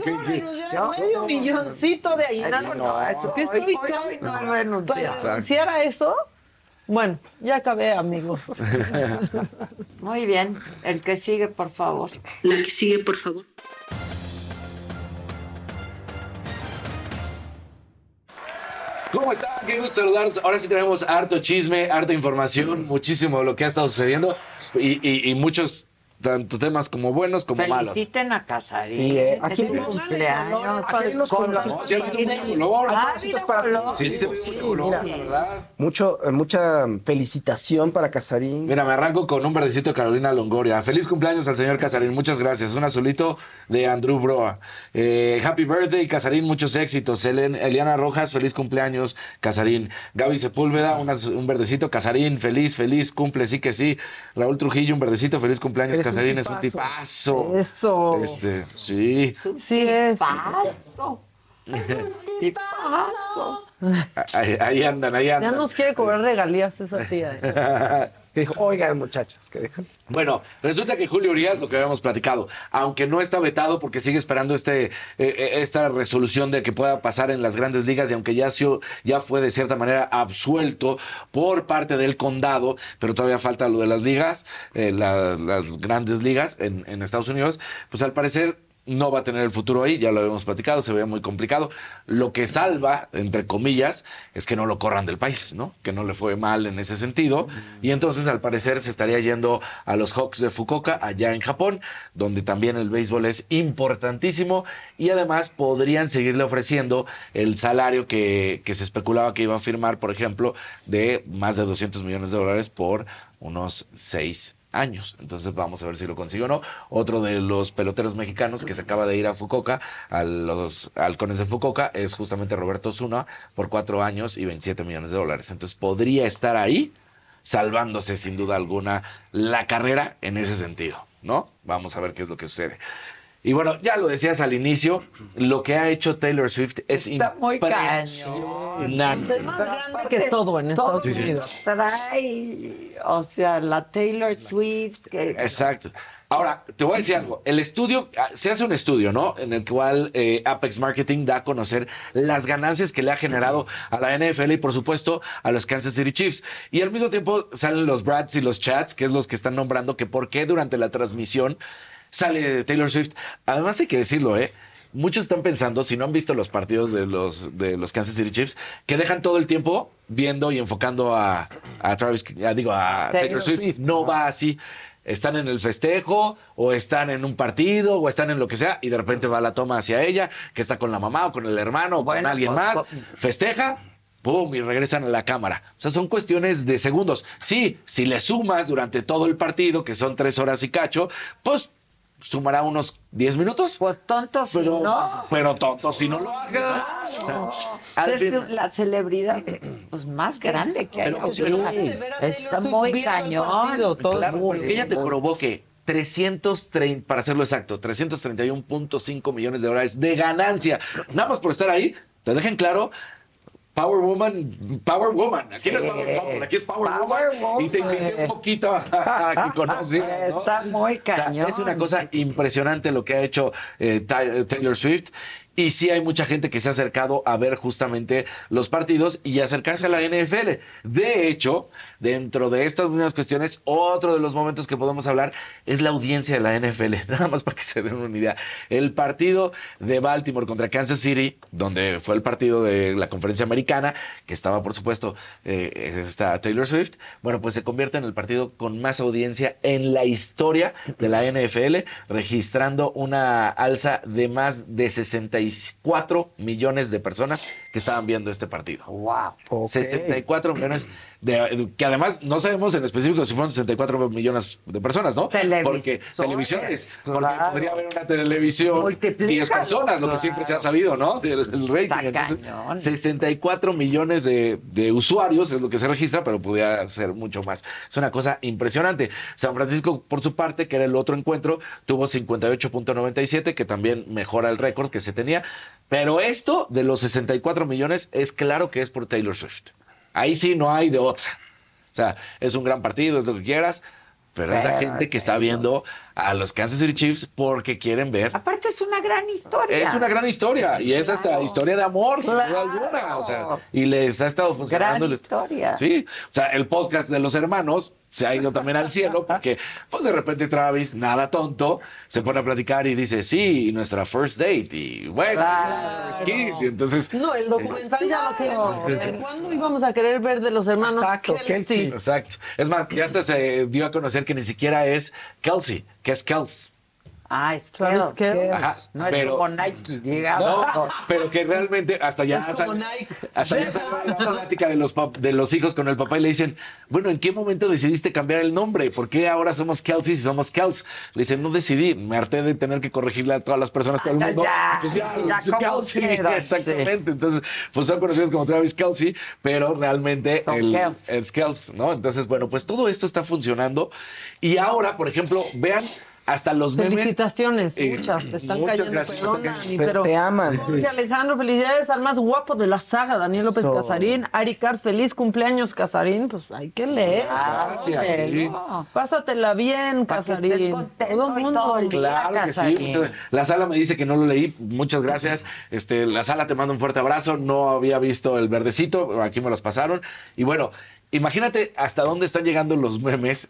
¿Cómo renunciar? Medio milloncito de aguinaldo. no, eso ¿Qué estoy no he renunciado. Para renunciar a eso, bueno, ya acabé, amigos. Muy bien. El que sigue, por favor. La que sigue, por favor. ¿Cómo están? Qué gusto saludarlos. Ahora sí tenemos harto chisme, harta información, muchísimo de lo que ha estado sucediendo y- y muchos, tanto temas como buenos como malos. Feliciten a Casarín. Sí, eh. Es Aquí hay- cumpleaños. Aquí hay unos Color. colorcitos. Sí, mucho color. Ah, ha habido color. Sí, se ve mucho color, la verdad. Mucho, mucha felicitación para Casarín. Mira, me arranco con un verdecito de Carolina Longoria. Feliz cumpleaños al señor Casarín, muchas gracias. Un azulito de Andrew Broa. Eh, happy birthday, Casarín, muchos éxitos. Elen- Eliana Rojas, feliz cumpleaños, Casarín. Gaby Sepúlveda, un, verdecito, Casarín, feliz, feliz, cumple, sí que sí. Raúl Trujillo, un verdecito, feliz cumpleaños, un Casarín, es un tipazo. tipazo. Eso. Este, sí. Sí es. Paso. Tipazo. Ahí, ahí andan, ahí Ya andan. nos quiere cobrar regalías esa tía. Que dijo, oigan, muchachas, que. Bueno, resulta que Julio Urias, lo que habíamos platicado, aunque no está vetado porque sigue esperando este, eh, eh, esta resolución de que pueda pasar en las grandes ligas y aunque ya, ya fue de cierta manera absuelto por parte del condado, pero todavía falta lo de las ligas, eh, la- las grandes ligas en Estados Unidos, pues al parecer no va a tener el futuro ahí, ya lo habíamos platicado, se ve muy complicado. Lo que salva, entre comillas, es que no lo corran del país, ¿no? Que no le fue mal en ese sentido. Y entonces, al parecer, se estaría yendo a los Hawks de Fukuoka, allá en Japón, donde también el béisbol es importantísimo. Y además podrían seguirle ofreciendo el salario que, que se especulaba que iba a firmar, por ejemplo, de más de 200 millones de dólares por unos seis años. Entonces vamos a ver si lo consigue o no. Otro de los peloteros mexicanos que se acaba de ir a Fukuoka, a los halcones de Fukuoka, es justamente Roberto Zuna por cuatro años y 27 millones de dólares. Entonces podría estar ahí salvándose sin duda alguna la carrera en ese sentido, ¿no? Vamos a ver qué es lo que sucede. Y bueno, ya lo decías al inicio, lo que ha hecho Taylor Swift es Está muy impresionante. Es más grande que todo en Estados Sí, sí. Unidos. Trae, o sea, la Taylor Swift que Exacto. Ahora, te voy a decir algo. El estudio, ah, se hace un estudio, ¿no? En el cual eh, Apex Marketing da a conocer las ganancias que le ha generado a la NFL y, por supuesto, a los Kansas City Chiefs. Y al mismo tiempo salen los Brads y los Chats, que es los que están nombrando que por qué durante la transmisión sale Taylor Swift. Además, hay que decirlo, ¿eh? Muchos están pensando, si no han visto los partidos de los, de los Kansas City Chiefs, que dejan todo el tiempo viendo y enfocando a, a Travis, a- digo, a Taylor Taylor Swift. Swift. No va así. Están en el festejo, o están en un partido, o están en lo que sea, y de repente va la toma hacia ella, que está con la mamá, o con el hermano, o con alguien pues, más. Festeja, ¡pum! y regresan a la cámara. O sea, son cuestiones de segundos. Sí, si le sumas durante todo el partido, que son tres horas y cacho, pues sumará unos 10 minutos. Pues tontos si pero, no. Pero tontos si no lo hacen. ¿no? O sea, al es fin- la celebridad pues, más grande que hay. Pero- pero- Está muy cañón. Claro, porque ella te provoque 330, para hacerlo exacto, 331.5 millones de dólares de ganancia. Nada más por estar ahí, te dejen claro. Power Woman, Power Woman. Aquí no es Power Couple, aquí es Power, Woman. Y te invité un poquito a, a que conocieras, ¿no? Está muy O sea, cañón. es una cosa impresionante lo que ha hecho eh, Taylor Swift. Y sí hay mucha gente que se ha acercado a ver justamente los partidos y acercarse a la NFL. De hecho, dentro de estas mismas cuestiones, otro de los momentos que podemos hablar es la audiencia de la NFL. Nada más para que se den una idea. El partido de Baltimore contra Kansas City, donde fue el partido de la conferencia americana, que estaba, por supuesto, eh, está Taylor Swift. Bueno, pues se convierte en el partido con más audiencia en la historia de la NFL, registrando una alza de más de 64 millones de personas que estaban viendo este partido. ¡Wow! 64 millones de, que además no sabemos en específico si fueron 64 millones de personas, ¿no? Porque televisiones, porque claro. podría haber una televisión 10 personas, lo que siempre se ha sabido, ¿no? El, el rating. Entonces, 64 millones de, de usuarios es lo que se registra, pero podría ser mucho más. Es una cosa impresionante. San Francisco, por su parte, que era el otro encuentro, tuvo 58.97, que también mejora el récord que se tenía. Pero esto de los 64 millones es claro que es por Taylor Swift. Ahí sí no hay de otra. O sea, es un gran partido, es lo que quieras, pero es la Pero, gente que está viendo a los Kansas City Chiefs porque quieren ver. Aparte es una gran historia. Es una gran historia y es hasta historia de amor, sin duda Claro. alguna. O sea, y les ha estado funcionando. Gran historia. Sí, o sea, el podcast de los hermanos se ha ido también al cielo porque, pues de repente Travis, nada tonto, se pone a platicar y dice, sí, nuestra first date y bueno, first kiss. Y entonces, No, el documental ya lo queremos. ¿Cuándo íbamos a querer ver de los hermanos Kelsey? Exacto. Es más, ya hasta se dio a conocer que ni siquiera es Kelsey, que es Kels. Ah, es Travis. Kelce. Ajá, No es pero- como Nike, digamos. No, pero que realmente hasta ya Es como sal- Nike. hasta ya salió la plática de los pap- de los hijos con el papá y le dicen, bueno, ¿en qué momento decidiste cambiar el nombre? ¿Por qué ahora somos Kelsey si somos Kels? Le dicen, no decidí, me harté de tener que corregirle a todas las personas, todo el Ya, mundo. ya, pues ya, ya, es como Kelsey, quieran, exactamente. Entonces, pues son conocidos como Travis Kelsey, pero realmente Son el, Kels. es Kels, ¿no? Entonces, bueno, pues todo esto está funcionando. Y ahora, por ejemplo, vean hasta los memes. Felicitaciones, Eh, muchas, te están muchas cayendo. gracias, perdona, te pero Te aman. Jorge Alejandro, felicidades al más guapo de la saga, Daniel López. Casarín. Aricar, feliz cumpleaños, Casarín. Pues hay que leer. Gracias, sí. Pásatela bien, Para que Casarín. estés contento Todo el y mundo. todo el día, Claro que sí. La sala me dice que no lo leí. Muchas gracias. Este, la sala te manda un fuerte abrazo. No había visto el verdecito. Aquí me los pasaron. Y bueno, imagínate hasta dónde están llegando los memes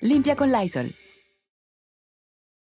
limpia con Lysol.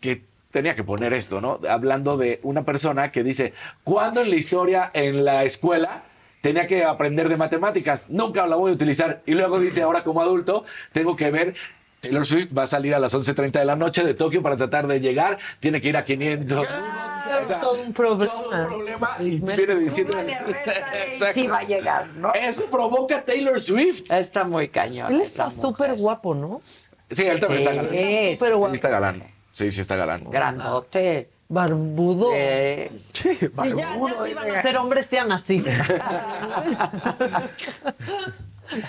Que tenía que poner esto, ¿no? Hablando de una persona que dice, ¿cuándo en la historia, en la escuela, tenía que aprender de matemáticas? Nunca la voy a utilizar. Y luego dice, ahora como adulto, tengo que ver... Taylor Swift va a salir a las 11.30 de la noche de Tokio para tratar de llegar. Tiene que ir a 500. O sea, todo un problema. y viene diciendo... Sí va a llegar, ¿no? Eso provoca Taylor Swift. Está muy cañón. Él está súper guapo, ¿no? Sí, él también Sí, está galán. es. Sí, está galán. Sí, sí está galán. Grandote. Barbudo. Es. Sí, ya, ya se iban a ser hombres, sean así.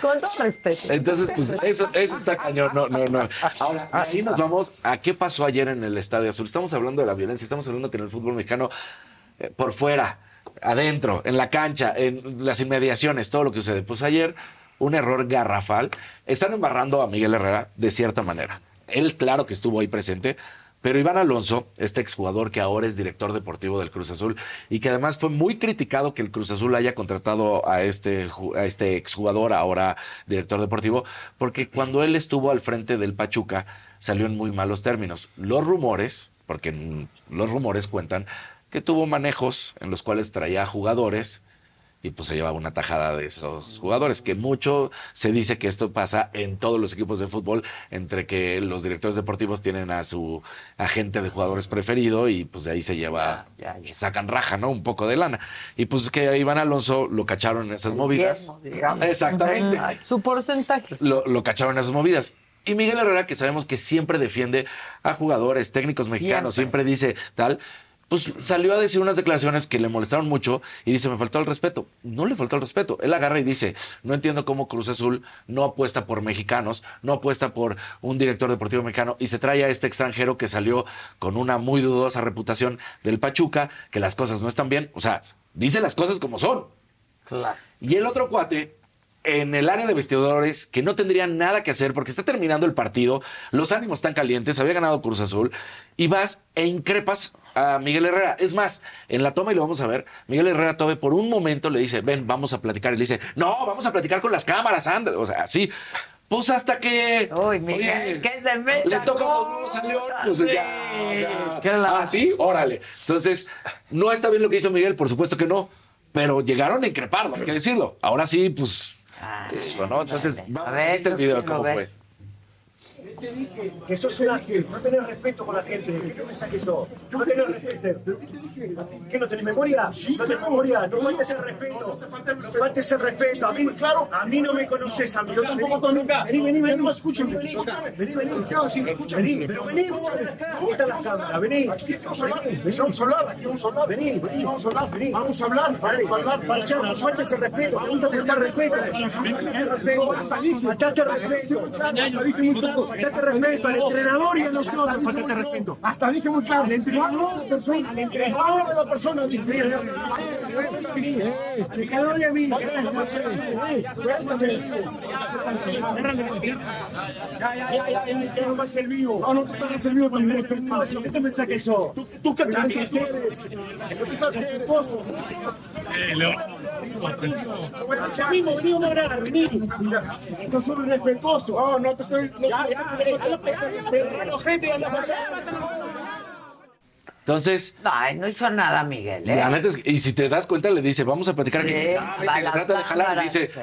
Con todo respeto. Entonces, pues eso, eso está cañón. No, no, no. Ahora, ahí nos vamos a qué pasó ayer en el Estadio Azul. Estamos hablando de la violencia, estamos hablando que en el fútbol mexicano, eh, por fuera, adentro, en la cancha, en las inmediaciones, todo lo que sucede. Pues ayer, un error garrafal. Están embarrando a Miguel Herrera de cierta manera. Él, claro que estuvo ahí presente. Pero Iván Alonso, este exjugador que ahora es director deportivo del Cruz Azul y que además fue muy criticado que el Cruz Azul haya contratado a este, a este exjugador, ahora director deportivo, porque cuando él estuvo al frente del Pachuca salió en muy malos términos. Los rumores, porque los rumores cuentan que tuvo manejos en los cuales traía jugadores y pues se llevaba una tajada de esos jugadores, que mucho se dice que esto pasa en todos los equipos de fútbol, entre que los directores deportivos tienen a su agente de jugadores preferido y pues de ahí se lleva, sacan raja, ¿no? Un poco de lana. Y pues que a Iván Alonso lo cacharon en esas movidas. diezmo. Exactamente. Su porcentaje. Lo, lo cacharon en esas movidas. Y Miguel Herrera, que sabemos que siempre defiende a jugadores, técnicos mexicanos, siempre, dice tal, pues salió a decir unas declaraciones que le molestaron mucho y dice, me faltó el respeto. No le faltó el respeto. Él agarra y dice, no entiendo cómo Cruz Azul no apuesta por mexicanos, no apuesta por un director deportivo mexicano y se trae a este extranjero que salió con una muy dudosa reputación del Pachuca, que las cosas no están bien. O sea, dice las cosas como son. Claro. Y el otro cuate, en el área de vestidores, que no tendría nada que hacer porque está terminando el partido, los ánimos están calientes, había ganado Cruz Azul, y vas e increpas a Miguel Herrera. Es más, en la toma, y lo vamos a ver, Miguel Herrera todavía por un momento le dice, ven, vamos a platicar. Y le dice, no, vamos a platicar con las cámaras, anda. O sea, así. Pues hasta que. Uy, Miguel, que se meta. Le toca los a León, pues ya. O sea, ah, sí, órale. Entonces, no está bien lo que hizo Miguel, por supuesto que no. Pero llegaron a increparlo, hay que decirlo. Ahora sí, pues. bueno, entonces, vamos, ver, ¿viste el yo video cómo ver. fue? Que sos una no tenés respeto con la gente. ¿Qué te pensás que sos? No tenés respeto. ¿Pero qué te dije? ¿Qué no tenés memoria? no tenés memoria. No faltes el respeto. No faltes el respeto. A mí, claro, a mí no me conoces a mí. Yo tampoco con nunca. Vení, vení, vení. Escúchame, vení. Vení, vení. ¿Qué hago si me pero vení, escúchame acá. Ahí están las cámaras. Vení. Aquí vamos a hablar. Vení, vamos a hablar. Aquí vamos a hablar. Vení, vení. Vamos a hablar. Vení. Vamos a hablar. Vamos a hablar. Vale, no faltes el respeto. Te gusta faltar respeto. Faltate el respeto. Faltate el respeto. Faltate respeto al entrenador y a nosotros. Faltate respeto. Hasta dije muy claro. Al entrenador, persona, al entrenador de la persona. Al entrenador y a mí. Ya, ya, ya, ya, ya, que no vas el vivo. No, no te pagas el vivo también. ¿Qué te pensás que sos? ¿Tú qué piensas que eres? ¿Qué piensas que eres? Ya mismo, vení a hablar, vení. No soy un respetuoso. No, no te estoy... Ya, ya, anda Entonces. Ay, no hizo nada, Miguel. ¿eh? La neta es que- y si te das cuenta, le dice, vamos a platicar aquí. Sí, Ah, vete, trata de jalar y dice, sí.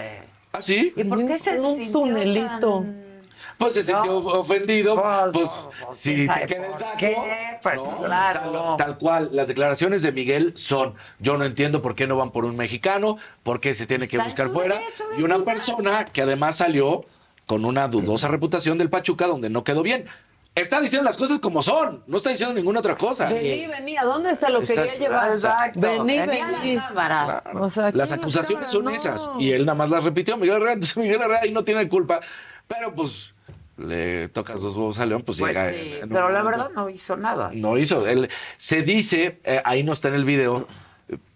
¿ah, sí? ¿Y por qué se Un tunelito. tan- pues se sintió ofendido. Pues, Pues, si ¿quién te queda el por saco. qué? Pues, ¿no? claro. Tal, tal cual, las declaraciones de Miguel son: Yo no entiendo por qué no van por un mexicano, por qué se tiene que Está buscar fuera. Y una persona que además salió con una dudosa reputación del Pachuca, donde no quedó bien. Está diciendo las cosas como son, no está diciendo ninguna otra cosa. Vení, vení, ¿a dónde se lo quería Exacto. llevar? Exacto. Vení, Venía a la vení. cámara. O sea, Las acusaciones son cámara, esas. no. Y él nada más las repitió. Miguel Herrera, entonces Miguel Herrera ahí no tiene culpa. Pero pues le tocas los huevos a León, pues, Pues llega. sí, en- pero la verdad no hizo nada. No hizo. Él, se dice, eh, ahí no está en el video,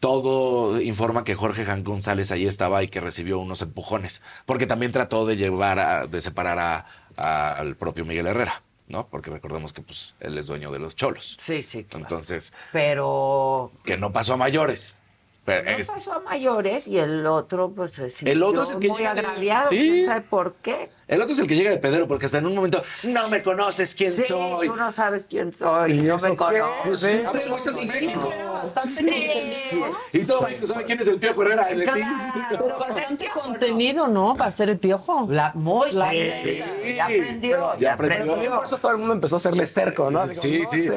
todo informa que Jorge Jan González ahí estaba y que recibió unos empujones. Porque también trató de llevar, a- de separar a- a- al propio Miguel Herrera, ¿no? Porque recordemos que pues él es dueño de los cholos. Sí, sí, claro. Entonces, Pero que no pasó a mayores. Pero no es- pasó a mayores y el otro pues se El otro es el que muy de- agraviado, Sí. quién sabe por qué. El otro es el que llega de pedero, porque hasta en un momento, no me conoces quién Sí, soy. tú no sabes quién soy, ¿Y no me conoces. Sí, a ver, ¿cómo estás en México? Bastante Sí. contenido. Y todo el mundo sabe quién es el Piojo Herrera. el. Pero bastante contenido, ¿no? Para ser el piojo. La, muy La sí, neta. sí. Ya aprendió, ya aprendió. Por eso todo el mundo empezó a hacerle cerco, ¿no? Digo, Sí, sí.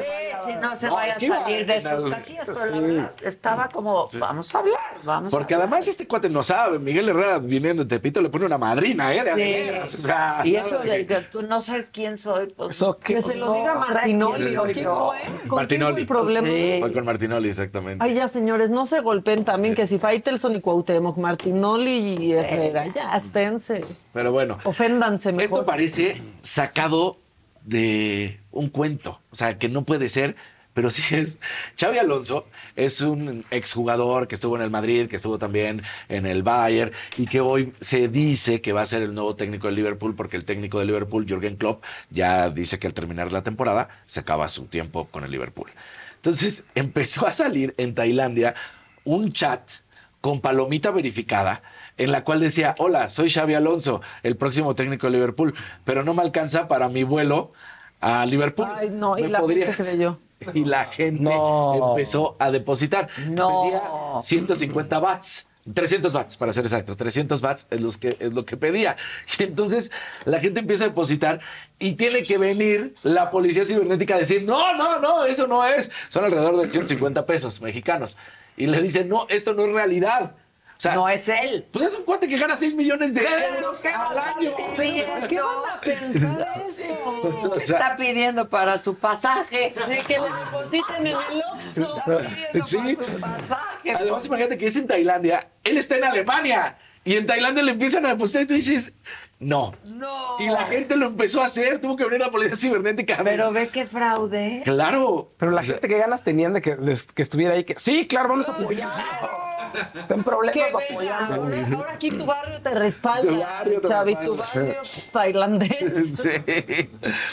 si no se No, vaya es que a salir de sus casillas, pero la verdad estaba como, vamos a hablar, vamos Porque a además este cuate no sabe. Miguel Herrera viniendo de Tepito le pone una madrina, ¿eh? De Sí. Sea, y eso de que tú no sabes quién soy, pues. Eso que- Que se lo no, diga ¿sabes Martinoli. quién fue? ¿Con quién fue Martinoli. el problema? Sí. Fue con Martinoli, exactamente. Ay, ya, señores, no se golpeen también, que si Faitelson y Cuauhtémoc, Martinoli y Herrera, ya, esténse. Pero bueno, Oféndanse mejor. esto parece sacado de un cuento. O sea, que no puede ser, pero sí es. Xavi Alonso es un exjugador que estuvo en el Madrid, que estuvo también en el Bayern y que hoy se dice que va a ser el nuevo técnico del Liverpool porque el técnico del Liverpool, Jürgen Klopp, ya dice que al terminar la temporada se acaba su tiempo con el Liverpool. Entonces empezó a salir en Tailandia un chat con palomita verificada en la cual decía, hola, soy Xavi Alonso, el próximo técnico de Liverpool, pero no me alcanza para mi vuelo a Liverpool. Ay, no, y ¿Me la podrías?" gente creyó. Y la gente No. empezó a depositar. No. Pedía 150 bats. 300 bats, para ser exactos. 300 bats es, los que, es lo que pedía. Y entonces la gente empieza a depositar y tiene que venir la policía cibernética a decir, no, no, no, eso no es. Son alrededor de 150 pesos mexicanos. Y le dicen, no, esto no es realidad. O sea, No es él. pues es un cuate que gana 6 millones de euros ¿qué al qué van a pensar eso? O ¿Qué sea, está pidiendo para su pasaje? Sí, que le depositen en el Oxxo. Está pidiendo Sí. para su pasaje. Además, imagínate que es en Tailandia, él está en Alemania y en Tailandia le empiezan a depositar y tú dices, no. No. Y la gente lo empezó a hacer, tuvo que venir la policía cibernética. Pero ve qué fraude. Claro. Pero la O sea, gente que ganas tenían de que, de que estuviera ahí, que sí, claro, vamos a apoyar. Está en problemas apoyar. ahora, ahora aquí tu barrio te respalda, Tu barrio te respalda. tu barrio tailandés. Sí.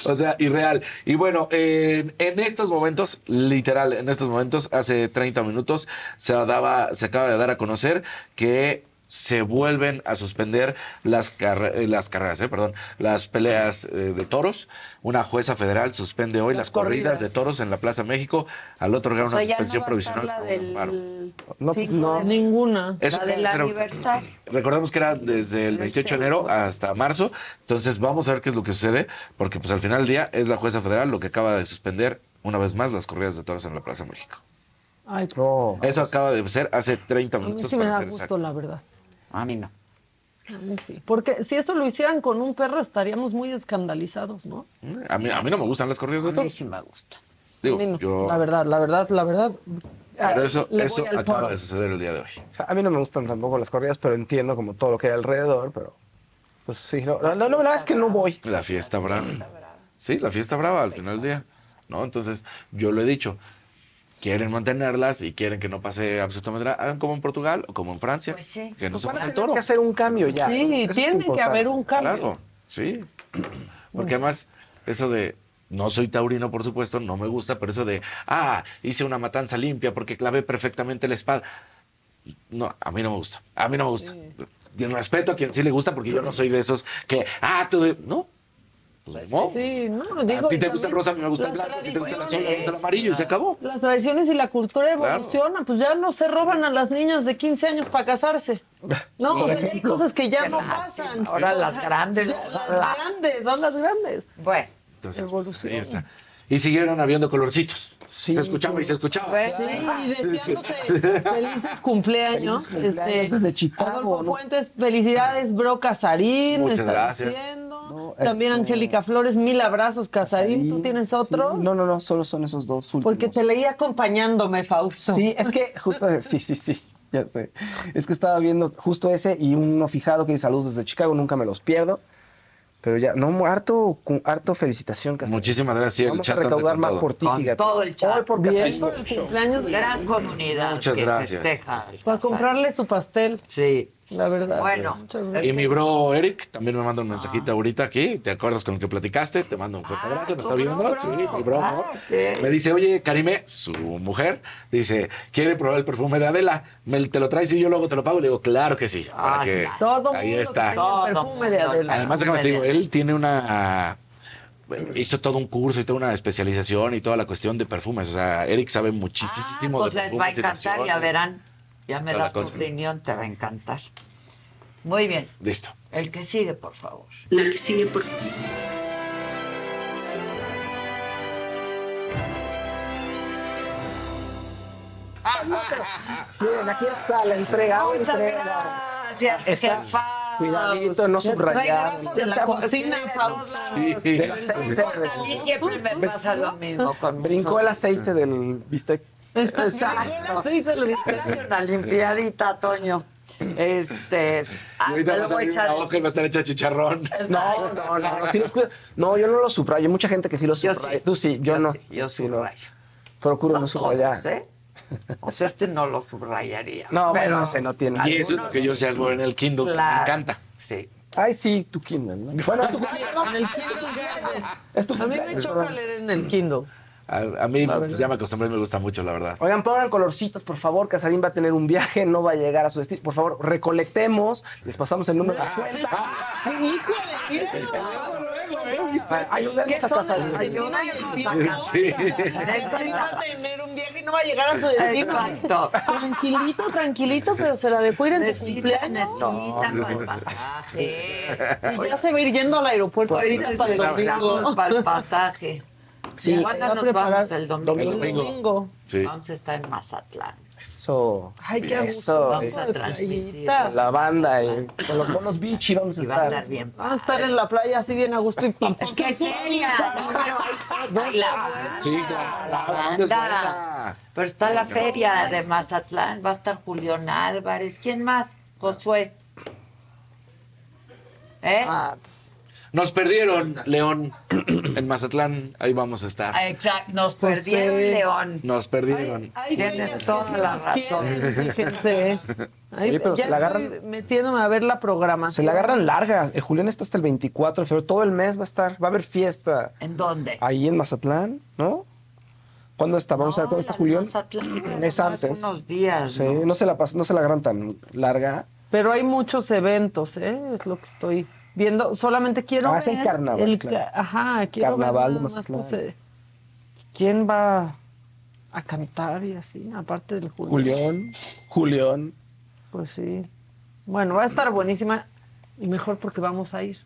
O sea, irreal. Y bueno, en, en estos momentos, literal, en estos momentos, hace 30 minutos, se, daba, se acaba de dar a conocer que se vuelven a suspender las, eh, las carreras, eh, perdón, las peleas eh, de toros. Una jueza federal suspende hoy las, Las corridas. corridas. de toros en la Plaza México al otorgar O sea, una ya no suspensión provisional. la del... No, pues Sí, no. Ninguna. Eso la del aniversario. Recordemos que era desde el El 28 de enero hasta marzo. Entonces vamos a ver qué es lo que sucede, porque pues al final del día es la jueza federal lo que acaba de suspender una vez más las corridas de toros en la Plaza México. Ay, No. Eso acaba de ser hace 30 a mí minutos sí me da gusto, exacto. la verdad. A mí no. A mí sí. Porque si eso lo hicieran con un perro estaríamos muy escandalizados, ¿no? A mí, a mí no me gustan las corridas de A mí toros. sí me gusta. Digo, A mí no. yo, La verdad, la verdad, la verdad. pero ah, eso, le eso al acaba toro. de suceder el día de hoy. O sea, a mí no me gustan tampoco las corridas, pero entiendo como todo lo que hay alrededor, pero pues sí, no, la, la verdad es que no voy. La fiesta brava. Sí, la fiesta brava al final del día. ¿no? Entonces, yo lo he dicho. Quieren mantenerlas y quieren que no pase absolutamente nada. Hagan como en Portugal o como en Francia. Pues sí. Que no Pues se van al toro. que hacer un cambio ya. Sí, Eso es tiene que haber un cambio. Claro, sí. Porque además, eso de. No soy taurino, por supuesto, no me gusta, pero eso de. Ah, hice una matanza limpia porque clavé perfectamente la espada. No, a mí no me gusta. A mí no me gusta. Y respeto a quien sí le gusta, porque yo no soy de esos que. Ah, tú. de- No. Pues, ¿no? Sí, no, digo. a ti te gusta el rosa, a mí me gusta el las blanco, a ti te gusta el azul, a mí me tradiciones. gusta el amarillo y se acabó. Las tradiciones y la cultura Claro. evolucionan, pues ya no se roban a las niñas de 15 años para casarse. No, Sí. o sea, ya hay cosas que ya no lástima. pasan. Ahora las grandes, ya ojalá. Las grandes, son las grandes. Bueno. Entonces, pues, ahí está. Y siguieron habiendo colorcitos. se escuchaba y se escuchaba. Sí, y deseándote felices cumpleaños. Felices cumpleaños este, desde Chicago, Adolfo ¿no? Fuentes, felicidades, bro Casarín. Muchas está gracias. diciendo. También Angélica Flores, mil abrazos, Casarín. ¿Tú tienes otro? No, no, no, solo son esos dos últimos. Porque te leí acompañándome, Fausto. Sí, es que justo, sí, sí, sí, ya sé. Es que estaba viendo justo ese y uno fijado que dice saludos desde Chicago, nunca me los pierdo. Pero ya, no, harto, harto felicitación, Casarín. Muchísimas gracias. sí, el Vamos chat a recaudar más todo. por ti, Con fíjate. todo el chat. Hoy por Bien por el cumpleaños. Gran comunidad Muchas que gracias. festeja. Para comprarle su pastel. Sí. La verdad. Bueno. Muchas Y mi bro Eric también me manda un mensajito ahorita aquí. ¿Te acuerdas con el que platicaste? Te mando un fuerte abrazo. ¿Me está viendo? Sí, mi bro. Ah. Me dice, oye, Karime, su mujer, dice, ¿quiere probar el perfume de Adela? ¿Me, ¿Te lo traes y yo luego te lo pago? Le digo, claro que sí. Para Ah, que Todo ahí mundo está. tenga el perfume de Adela. Además, déjame te digo, él tiene una. Hizo todo un curso y toda una especialización y toda la cuestión de perfumes. O sea, Eric sabe muchísimo Pues de les va a perfumes. y encantar, ya verán. Ya me das tu opinión, te va a encantar. Muy bien. Listo. El que sigue, por favor. La que sigue, por Miren, aquí está la entrega. la Muchas entrega. gracias, Está- jefa. Cuidadito, no subrayar. la cocina, Fausto. Sí. Aceite. A mí siempre me pasa lo mismo con Brincó el aceite del bistec. Exacto. Una limpiadita, Toño. Este. ah, ahorita vas a abrir echar. una hoja y va a estar hecha chicharrón. No, no, no, no, sí los cuido. No, yo no lo subrayo. Hay mucha gente que sí lo subraya. sí. Tú sí, yo, Yo no. sí, yo Sí, no. subrayo. Procuro no, subrayar. ¿eh? O sea, este no lo subrayaría. No, pero bueno, ese no tiene. Y eso es lo que yo sé algo en el Kindle. Claro. Me encanta. Sí. Ay, sí, tu Kindle. ¿no? Bueno, tu En el Kindle. Es tu A mí me choca leer en el Kindle. A, a mí pues, ya me acostumbré y me gusta mucho, la verdad. Oigan, pongan colorcitos, por favor. Casarín va a tener un viaje, no va a llegar a su destino. Por favor, recolectemos, les pasamos el número de cuenta. Híjole, mira. Ayúdenos a Casarín. Va a tener un viaje y no va a llegar a su destino. Exacto. Tranquilito, tranquilito, pero se la dejó ir en su cumpleaños. necesita para el pasaje. Y ya se va a ir yendo al aeropuerto ahorita para el domingo. Para el pasaje. Sí. ¿Cuándo Va a nos vamos el domingo? El domingo. Sí. Vamos a estar en Mazatlán. Eso. Ay, qué gusto. Eso. Vamos a transmitir. La banda, eh, con los monos bichi vamos a Y va a estar. estar bien. Vamos a estar en la playa así bien a gusto y pam, Es que. Y banda. Sí, la banda. Pero está la feria de Mazatlán, va a estar Julián Álvarez. ¿Quién más? Josué. ¿Eh? Ah, Nos perdieron, León, en Mazatlán. Ahí vamos a estar. Ah, Exacto, nos Pues perdieron, sí. León. Nos perdieron. Tienes toda la razón. Fíjense. Ay, Oye, pero ya se la estoy agarran- metiéndome a ver la programación. Se la agarran larga. Eh, Julián está hasta el 24 de febrero. Todo el mes va a estar. Va a haber fiesta. ¿En dónde? Ahí en Mazatlán, ¿no? ¿Cuándo está? Vamos a ver cuándo está Julián. Mazatlán, Es antes. unos días. Sí, ¿no? no se la no se la agarran tan larga. Pero hay muchos eventos, ¿eh? Es lo que estoy viendo. Solamente quiero Ah, ver es el carnaval, el claro. Ajá, quiero Carnaval ver nada más, pues, eh, quién va a cantar y así, aparte del Julián. Julián. Julián. Pues sí. Bueno, va a estar buenísima y mejor porque vamos a ir.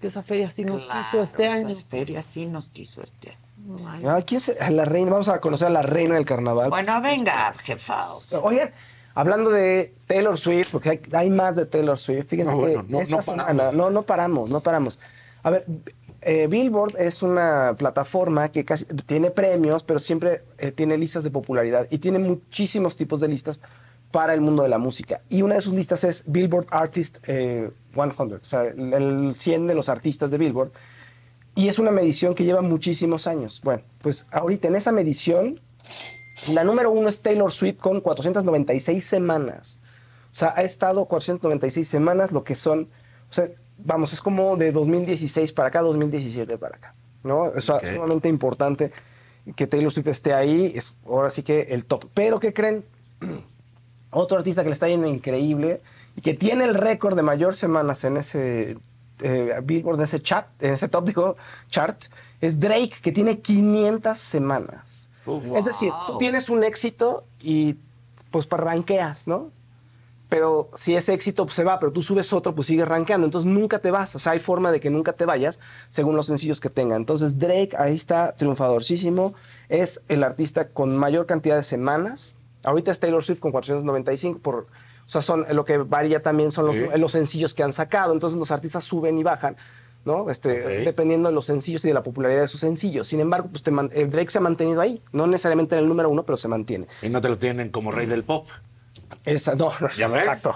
Que esa feria sí nos Claro, quiso este año. Esas ferias sí nos quiso este año. Ay, Ah, ¿quién es la reina? Vamos a conocer a la reina del carnaval. Bueno, venga, jefa. Oigan, hablando de Taylor Swift, porque hay, hay más de Taylor Swift, fíjense No, que bueno, no- esta no semana, paramos. no, no paramos, no paramos. A ver, eh, Billboard es una plataforma que casi tiene premios, pero siempre eh, tiene listas de popularidad y tiene muchísimos tipos de listas para el mundo de la música. Y una de sus listas es Billboard Artist eh, 100, o sea, el el 100 de los artistas de Billboard. Y es una medición que lleva muchísimos años. Bueno, pues ahorita en esa medición, la número uno es Taylor Swift con 496 semanas. O sea, ha estado 496 semanas, lo que son, o sea, vamos, es como de 2016 para acá, 2017 para acá. ¿No? O sea, Ok. sumamente importante que Taylor Swift esté ahí, es ahora sí que el top. Pero, ¿qué creen? Otro artista que le está yendo increíble y que tiene el récord de mayor semanas en ese eh, Billboard, en ese chat, en ese top, digo, chart, es Drake, que tiene 500 semanas. Es decir, tú tienes un éxito y pues ranqueas, ¿no? Pero si ese éxito pues, se va, pero tú subes otro, pues sigues rankeando. Entonces nunca te vas. O sea, hay forma de que nunca te vayas según los sencillos que tenga. Entonces Drake ahí está triunfadorcísimo. Es el artista con mayor cantidad de semanas. Ahorita es Taylor Swift con 495 por... O sea, son, lo que varía también son los, sencillos que han sacado. Entonces los artistas suben y bajan. ¿No? Este. Dependiendo de los sencillos y de la popularidad de sus sencillos. Sin embargo, pues te man- el Drake se ha mantenido ahí. No necesariamente en el número uno, pero se mantiene. Y no te lo tienen como rey del pop. Esa, no, no, ¿Ya ves? exacto.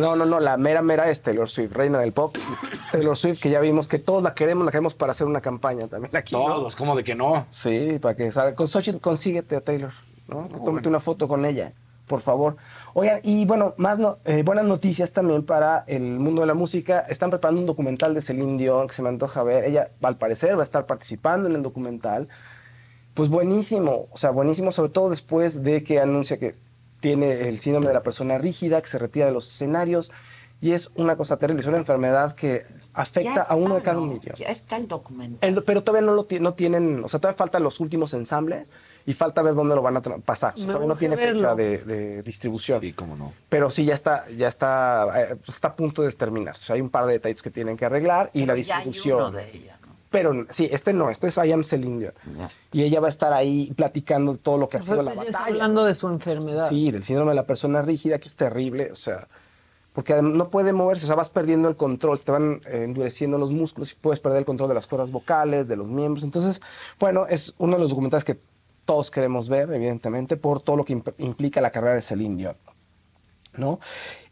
No, no, no, la mera mera es Taylor Swift, reina del pop. Taylor Swift, que ya vimos que todos la queremos, la queremos para hacer una campaña también aquí. ¿no? Todos, ¿cómo de que no? Sí, para que salga. Con Xochitl, consíguete a Taylor, ¿no? Que tómate una foto con ella, por favor. Oigan, y bueno, más no- eh, buenas noticias también para el mundo de la música. Están preparando un documental de Celine Dion que se me antoja ver. Ella, al parecer, va a estar participando en el documental. Pues buenísimo, o sea, buenísimo, sobre todo después de que anuncia que tiene el síndrome de la persona rígida, que se retira de los escenarios. Y es una cosa terrible, es una enfermedad que afecta Ya a uno de está, cada un millón. Ya está el documento. El- pero todavía no lo no tienen, o sea, todavía faltan los últimos ensambles y falta ver dónde lo van a pasar. O sea, todavía no tiene fecha de, de distribución. Sí, cómo no. Pero sí, ya está, ya está, eh, está a punto de terminarse. O sea, hay un par de detalles que tienen que arreglar y la Pero ya hay distribución. uno de ella, ¿no? Pero sí, este no, este es I Am Celine Dion. Y ella va a estar ahí platicando todo lo que ha sido Pues la ella está batalla. hablando de su enfermedad. Sí, del síndrome de la persona rígida, que es terrible, o sea, porque no puede moverse, o sea, vas perdiendo el control, se te van eh, endureciendo los músculos y puedes perder el control de las cuerdas vocales, de los miembros. Entonces, bueno, es uno de los documentales que todos queremos ver, evidentemente, por todo lo que imp- implica la carrera de Celine Dion. ¿no?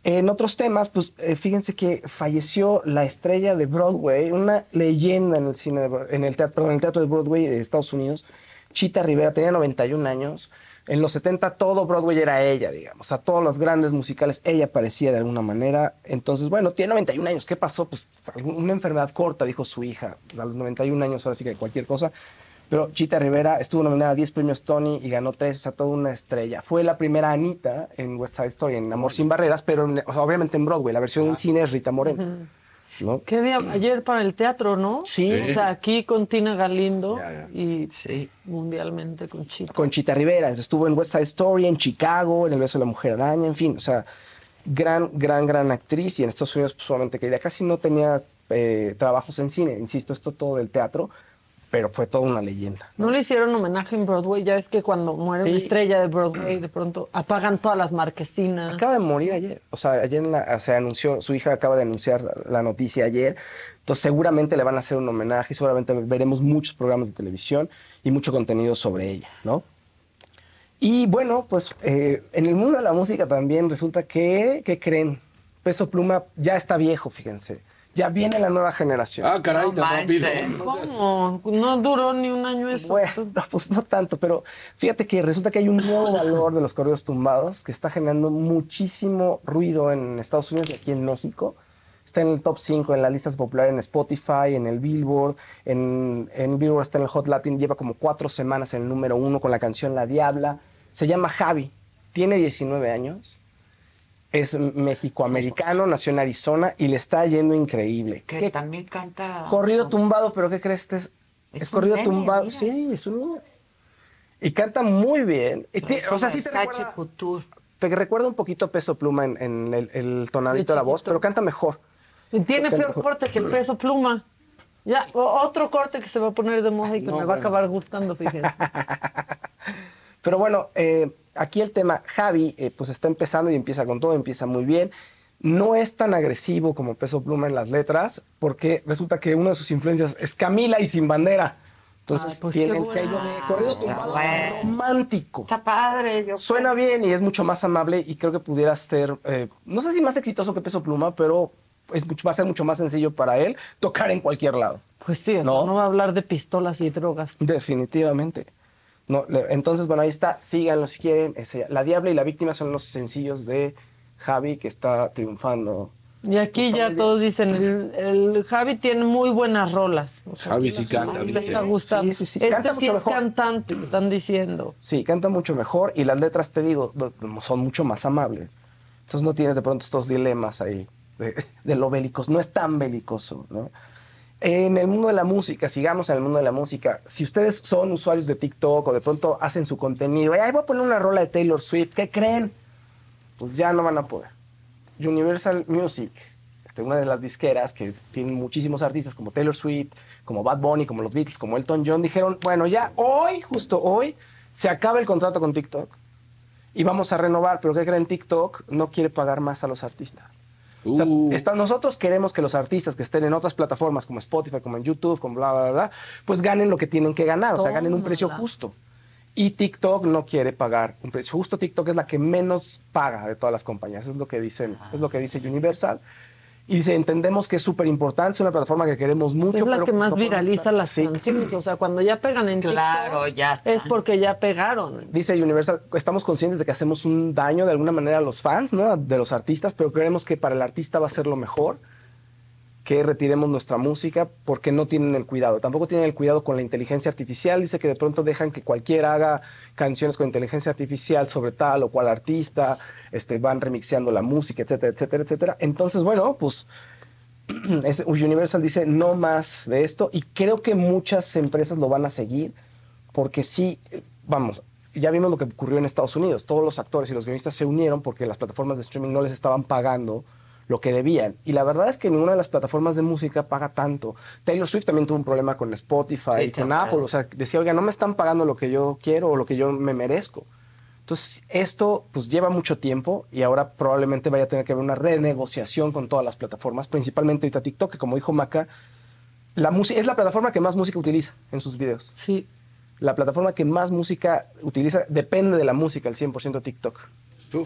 En otros temas, pues eh, fíjense que falleció la estrella de Broadway, una leyenda en el cine, de en teatro, en el teatro de Broadway de Estados Unidos, Chita Rivera, tenía 91 años. En los 70 todo Broadway era ella, digamos, a todos los grandes musicales ella aparecía de alguna manera. Entonces, bueno, tiene 91 años, ¿qué pasó? Pues una enfermedad corta, dijo su hija. A los 91 años ahora sí que cualquier cosa. Pero Chita Rivera estuvo nominada a 10 premios Tony y ganó 3, o sea, toda una estrella. Fue la primera Anita en West Side Story, en Amor sin Barreras, pero en- o sea, obviamente en Broadway. La versión en cine es Rita Moreno. ¿no? ¿Qué día? Ayer para el teatro, ¿no? Sí. O sea, aquí con Tina Galindo y mundialmente con Chita. Con Chita Rivera. Estuvo en West Side Story, en Chicago, en El beso de la mujer araña, en fin, o sea, gran, gran, gran actriz y en Estados Unidos pues, solamente quería, casi no tenía eh, trabajos en cine, insisto, esto todo del teatro, pero fue toda una leyenda. ¿No le hicieron homenaje en Broadway? Ya ves que cuando muere Sí. una estrella de Broadway, de pronto apagan todas las marquesinas. Acaba de morir ayer. O sea, ayer la- se anunció, su hija acaba de anunciar la noticia ayer. Entonces, seguramente le van a hacer un homenaje, seguramente veremos muchos programas de televisión y mucho contenido sobre ella, ¿no? Y bueno, pues eh, en el mundo de la música también resulta que, ¿qué creen? Peso Pluma ya está viejo, fíjense. Ya viene la nueva generación. Ah, caray, tan rápido. ¿Cómo? No duró ni un año eso. Bueno, no, pues no tanto, pero fíjate que resulta que hay un nuevo valor de los correos tumbados que está generando muchísimo ruido en Estados Unidos y aquí en México. Está en el top 5 en las listas populares en Spotify, en el Billboard. En, en Billboard está en el Hot Latin, lleva como cuatro semanas en el número uno con la canción La Diabla. Se llama Javi, tiene 19 años. Es mexicoamericano, nació en Arizona y le está yendo increíble. Que también canta. Corrido tumbado, pero ¿qué crees? Este es, Es corrido nene, tumbado. mira. Sí, es un niño. Y canta muy bien. Y Es o sea, un sí te recuerda, te un poquito a Peso Pluma en, en el, el tonadito de la voz, pero canta mejor. Y tiene Canta peor mejor. corte que peso pluma. Ya, o- otro corte que se va a poner de moda y que No, me va a acabar gustando, fíjense. Pero bueno, eh, aquí el tema, Javi, eh, pues está empezando y empieza con todo, empieza muy bien. No es tan agresivo como Peso Pluma en las letras, porque resulta que una de sus influencias es Camila y Sin Bandera. Entonces Ay, pues tiene el sello de corridos tumbados bueno. romántico. Está padre. Yo Suena bien y es mucho más amable y creo que pudiera ser, eh, no sé si más exitoso que Peso Pluma, pero es mucho, va a ser mucho más sencillo para él tocar en cualquier lado. Pues sí, o sea, ¿No? no va a hablar de pistolas y drogas. Definitivamente. No, le- entonces, bueno, ahí está, síganlo si quieren. Ese- la Diabla y la Víctima son los sencillos de Javi que está triunfando. Y aquí ya todos dicen, el, el Javi tiene muy buenas rolas. O sea, Javi sí canta, dice. está gustando. Sí, sí, sí. Este Canta sí mucho es mejor. cantante, están diciendo. Sí, canta mucho mejor y las letras, te digo, son mucho más amables. Entonces no tienes de pronto estos dilemas ahí. de, de lo bélicos, no es tan belicoso, ¿no? En el mundo de la música, sigamos en el mundo de la música. Si ustedes son usuarios de TikTok o de pronto hacen su contenido, voy a poner una rola de Taylor Swift, ¿qué creen? Pues ya no van a poder. Universal Music, este, una de las disqueras que tienen muchísimos artistas como Taylor Swift, como Bad Bunny, como los Beatles, como Elton John, dijeron, bueno, ya hoy, justo hoy, se acaba el contrato con TikTok y vamos a renovar, pero ¿qué creen? TikTok no quiere pagar más a los artistas. O sea, Uh. está- nosotros queremos que los artistas que estén en otras plataformas como Spotify, como en YouTube, como bla, bla, bla, pues ganen lo que tienen que ganar, o sea, ganen un precio justo. Y TikTok no quiere pagar un precio justo. TikTok es la que menos paga de todas las compañías, es lo que dicen, es lo que dice Universal. Y dice, entendemos que es súper importante, es una plataforma que queremos mucho. es la pero que más no podemos viraliza estar- las Sí. canciones. O sea, cuando ya pegan en Claro, TikTok, ya es porque ya pegaron. Dice Universal, estamos conscientes de que hacemos un daño de alguna manera a los fans, ¿no? De los artistas, pero creemos que para el artista va a ser lo mejor que retiremos nuestra música porque no tienen el cuidado. Tampoco tienen el cuidado con la inteligencia artificial. Dice que de pronto dejan que cualquiera haga canciones con inteligencia artificial sobre tal o cual artista, este, van remixeando la música, etcétera, etcétera, etcétera. Entonces, bueno, pues es- Universal dice no más de esto y creo que muchas empresas lo van a seguir porque sí, eh, vamos, ya vimos lo que ocurrió en Estados Unidos. Todos los actores y los guionistas se unieron porque las plataformas de streaming no les estaban pagando lo que debían. Y la verdad es que ninguna de las plataformas de música paga tanto. Taylor Swift también tuvo un problema con Spotify, Sí, y con. Apple. O sea, decía, oiga, no me están pagando lo que yo quiero o lo que yo me merezco. Entonces, esto pues lleva mucho tiempo y ahora probablemente vaya a tener que haber una renegociación con todas las plataformas, principalmente ahorita TikTok, que como dijo Maca, la es la plataforma que más música utiliza en sus videos. Sí. La plataforma que más música utiliza depende de la música, el 100% TikTok.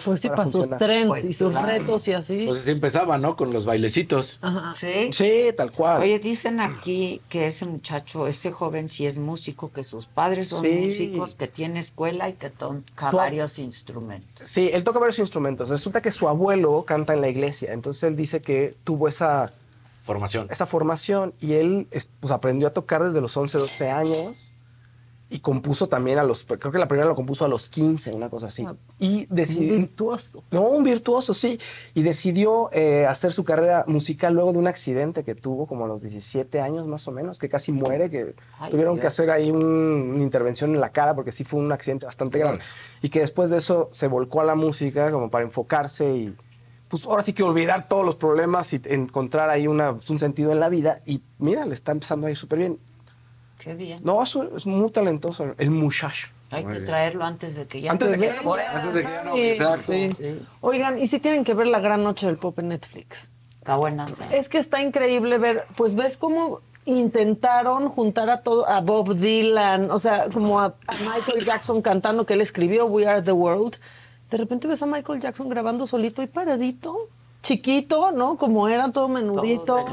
Pues sí, para sus trends Pues y sus claro. retos y así. Pues así empezaba, ¿no? Con los bailecitos. Ajá. Sí. Sí, tal cual. Oye, dicen aquí que ese muchacho, ese joven sí es músico, que sus padres son Sí. músicos, que tiene escuela y que toca Su- varios instrumentos. Sí, él toca varios instrumentos. Resulta que su abuelo canta en la iglesia, entonces él dice que tuvo esa formación, esa formación y él es- pues, aprendió a tocar desde los 11, 12 años y compuso también a los, creo que la primera lo compuso a los 15, una cosa así. Y decidió... Un virtuoso. No, un virtuoso, sí. Y decidió eh, hacer su carrera musical luego de un accidente que tuvo como a los 17 años más o menos, que casi muere, que Ay, tuvieron que hacer ahí un- una intervención en la cara porque sí fue un accidente bastante grave. Y que después de eso se volcó a la música como para enfocarse y pues ahora sí que olvidar todos los problemas y encontrar ahí una, un sentido en la vida. Y mira, le está empezando a ir súper bien. Qué bien. No, es, es muy talentoso el muchacho. Hay Muy que bien. traerlo antes de que ya Antes de que- antes de que ya no- Sí, exacto. sí. Oigan, y si tienen que ver la gran noche del pop en Netflix. Está buena. Es que está increíble ver, pues ves cómo intentaron juntar a todo, a Bob Dylan, o sea, como a, a Michael Jackson cantando que él escribió We Are the World. De repente ves a Michael Jackson grabando solito y paradito, chiquito, ¿no? Como era todo menudito.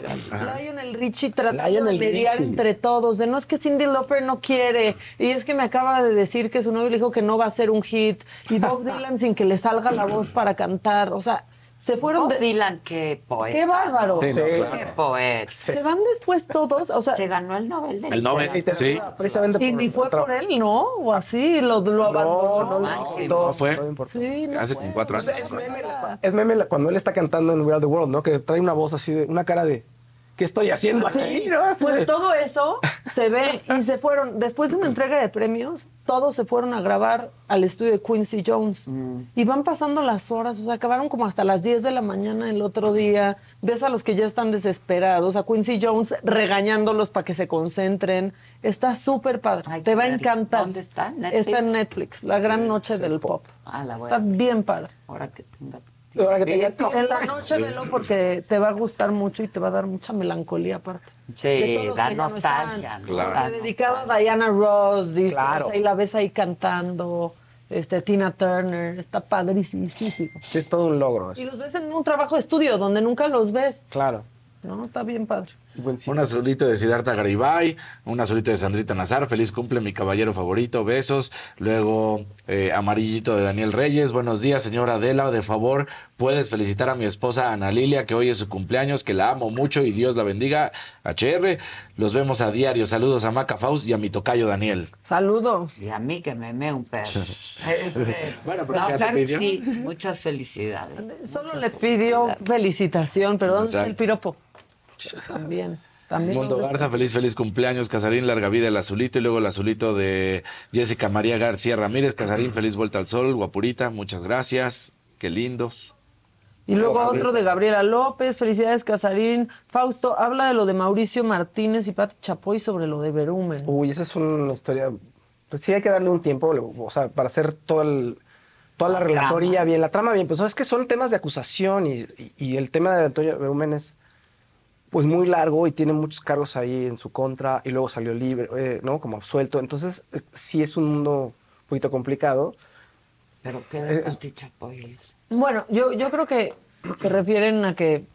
Lionel Richie tratando Lionel de mediar Richie. entre todos, de no es que Cindy Lauper no quiere, y es que me acaba de decir que su novio le dijo que no va a ser un hit, y Bob Dylan sin que le salga la voz para cantar, o sea, se fueron Bob de... Dylan, qué poeta. ¡Qué bárbaro! Sí, no, claro. Qué poeta. Se van después todos, o sea... Se ganó el Nobel de El Nobel, Literatura. sí. Precisamente Y por- ni fue por él, ¿no? O así, lo, lo abandonó. no, todo- No fue. Sí, no Hace fue. como cuatro años. es meme, es meme la- cuando él está cantando en We Are the World, ¿no? Que trae una voz así de una cara de ¿qué estoy haciendo Sí, aquí? ¿no? Pues de- todo eso se ve y se fueron, después de una entrega de premios, todos se fueron a grabar al estudio de Quincy Jones. Y van pasando las horas, o sea, acabaron como hasta las 10 de la mañana el otro día. Ves a los que ya están desesperados, a Quincy Jones regañándolos para que se concentren. Está súper padre, te va a encantar. ¿Dónde está? ¿Netflix? Está en Netflix, La Gran Noche del Pop. Ah, la voy Está bien padre. Ahora que tenga Ahora que tenga tiempo. En la noche velo porque te va a gustar mucho y te va a dar mucha melancolía aparte. Sí, De todos los da que ya no nostalgia. ¿no? Claro. Da dedicado a Diana Ross, dice, Claro. o sea, y la ves ahí cantando, este, Tina Turner, está padrísimo. Sí, es todo un logro Y los ves en un trabajo de estudio donde nunca los ves. Claro. No, está bien padre. Un azulito de Siddhartha Garibay, un azulito de Sandrita Nazar, feliz cumple mi caballero favorito, besos. Luego eh, amarillito de Daniel Reyes, buenos días señora Adela, de favor puedes felicitar a mi esposa Ana Lilia que hoy es su cumpleaños, que la amo mucho y Dios la bendiga. HR, los vemos a diario, saludos a Maca Faust y a mi tocayo Daniel. Saludos. Y a mí que me me un perro. Este, Bueno, pero no, te pidió. sí, muchas felicidades. Solo le pidió felicitación, pero ¿dónde está el piropo? También. También. Mundo. Garza, feliz, feliz cumpleaños. Casarín, larga vida el azulito. Y luego el azulito de Jessica María García Ramírez. Casarín, feliz vuelta al sol. Guapurita, muchas gracias. Qué lindos. Y luego otro de Gabriela López, felicidades Casarín. Fausto, habla de lo de Mauricio Martínez y Pati Chapoy sobre lo de Berumen. Uy, esa es una historia. Pues sí, hay que darle un tiempo, o sea, para hacer todo el, toda la, La relatoría trama. bien, la trama bien. Pues es que son temas de acusación y, y- y el tema de Antonio Berumen es pues muy largo y tiene muchos cargos ahí en su contra y luego salió libre, eh, ¿no? Como absuelto. Entonces, eh, sí es un mundo un poquito complicado. Pero qué de Pati Chapoy es. Bueno, yo, yo creo que se refieren a que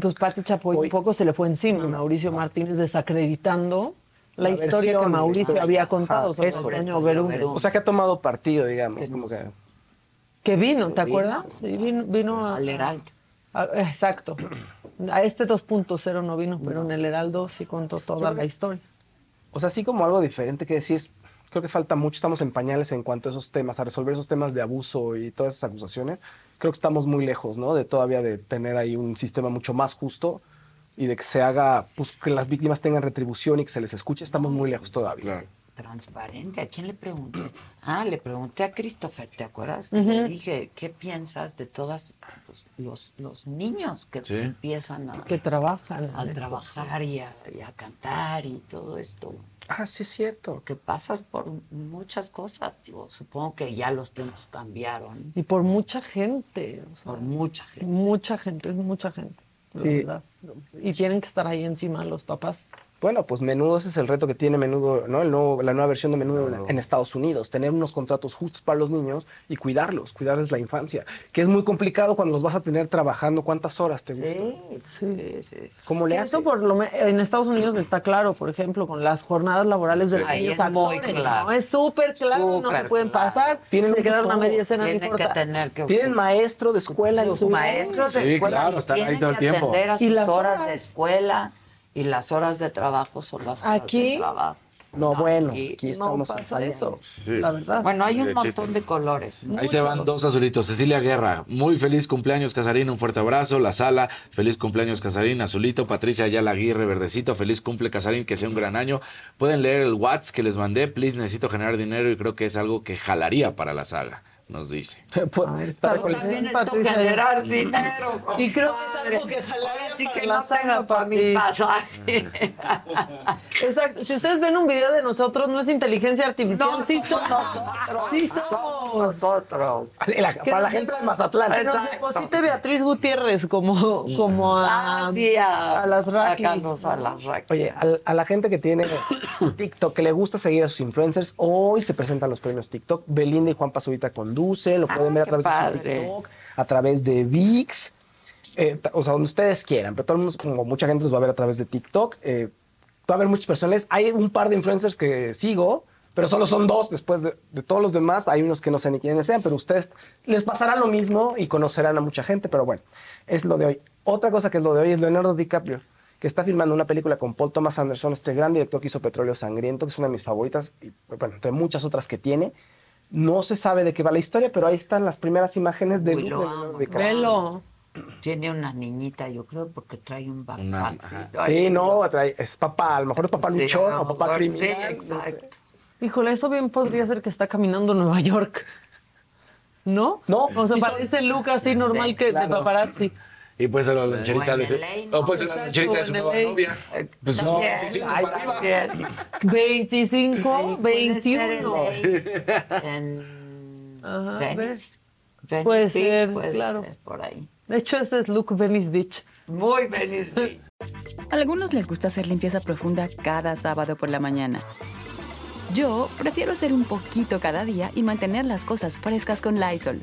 pues Pati Chapoy un poco se le fue encima a Mauricio Martínez desacreditando la, La historia que Mauricio había Ajá, contado sobre eso. Antonio Berumen. O sea, que ha tomado partido, digamos. Como que, Que vino, ¿te acuerdas? Sí, vino, vino a- Al Heraldo. a- exacto. A este 2.0 no vino, pero en el Heraldo sí contó toda la historia. O sea, así como algo diferente que decir, es- creo que falta mucho, estamos en pañales en cuanto a esos temas, a resolver esos temas de abuso y todas esas acusaciones. Creo que estamos muy lejos, ¿no? De todavía de tener ahí un sistema mucho más justo y de que se haga, pues que las víctimas tengan retribución y que se les escuche. Estamos muy lejos todavía. Transparente. ¿A quién le pregunté? Ah, le pregunté a Christopher, ¿te acuerdas? Que Le dije, ¿qué piensas de todos los, los niños que Sí. empiezan a, Que trabajan. a trabajar y a, y a cantar y todo esto? Ah, sí es cierto. Porque pasas por muchas cosas. Digo, supongo que ya los tiempos cambiaron. Y por mucha gente. o sea, Por mucha gente. Mucha gente, es mucha gente. Sí. Y tienen que estar ahí encima los papás. Bueno, pues Menudo ese es el reto que tiene Menudo, ¿no? El nuevo- la nueva versión de Menudo en- en Estados Unidos, tener unos contratos justos para los niños y cuidarlos, cuidarles la infancia, que es muy complicado cuando los vas a tener trabajando. ¿Cuántas horas te gusta? Sí, sí, sí. ¿Cómo le Que haces? Eso por lo me- en Estados Unidos está claro, por ejemplo, con las jornadas laborales de Sí. los Ahí niños es muy actores, claro. ¿no? Es súper claro, no se pueden claro. pasar. Tienen se un quedaron a tutor, media escena, no Tienen que tener que Tienen maestro de escuela en sus su maestros de Sí, escuela claro, y están ahí tienen todo el que tiempo. Y las horas horas. de escuela y las horas de trabajo son las horas Aquí, de trabajo. No, bueno, aquí aquí No pasa eso, Sí. la verdad. Bueno, hay un montón de colores. Ahí se van dos azulitos. Cecilia Guerra, muy feliz cumpleaños, Casarín. Un fuerte abrazo. La sala, feliz cumpleaños, Casarín. Azulito, Patricia Ayala Aguirre, verdecito. Feliz cumple, Casarín. Que sea un gran año. Pueden leer el WhatsApp que les mandé. Please, necesito generar dinero y creo que es algo que jalaría para la saga, nos dice. Pues, está Pero con- también Patricia, generar dinero. Y creo que es algo que jalaría Ahora sí para que la tengo para mi pasaje. Exacto. Si ustedes ven un video de nosotros, no es inteligencia artificial. No sí somos somos. nosotros. Sí Somos somos. La- nosotros. Que para la gente de Mazatlán. Que nos deposite Beatriz Gutiérrez como, como a, Ah, sí, a, a las Raki. a Carlos Alasraqui. Oye, al- a, la gente que tiene TikTok, que le gusta seguir a sus influencers, hoy se presentan los premios TikTok. Belinda y Juan Pazurita conducen, lo pueden ver a través de padre. su TikTok, a través de VIX, eh, o sea, donde ustedes quieran, pero todo el mundo, como mucha gente los va a ver a través de TikTok. eh, va a haber muchas personas. Hay un par de influencers que sigo, pero solo son dos después de, de todos los demás. Hay unos que no sé ni quiénes sean, pero ustedes les pasará lo mismo y conocerán a mucha gente, pero bueno, es lo de hoy. Otra cosa que es lo de hoy es Leonardo DiCaprio, que está filmando una película con Paul Thomas Anderson, este gran director que hizo Petróleo Sangriento, que es una de mis favoritas, y bueno, entre muchas otras que tiene. No se sabe de qué va la historia, pero ahí están las primeras imágenes de Uy, lo amo. Velo. Tiene una niñita, yo creo, porque trae un backpack. Sí, no, trae- es papá, a lo mejor es papá Sí, luchón o papá criminal. Sí, no sé. exacto. Híjole, eso bien podría ser que está caminando en Nueva York. ¿No? No, O sea, sí son- parece el look así normal Sí, que de paparazzi. Y puede ser la loncherita de su, ¿no? o puede ser la loncherita de su nueva novia. Pues no, También, sí, ay, para arriba. también. 25, Puede ser en 21. LA, En Ajá, Venice. Puede Beach, ser, puede claro. ser por ahí. De hecho, ese es look Venice Beach. Muy Venice Beach. A algunos les gusta hacer limpieza profunda cada sábado por la mañana. Yo prefiero hacer un poquito cada día y mantener las cosas frescas con Lysol.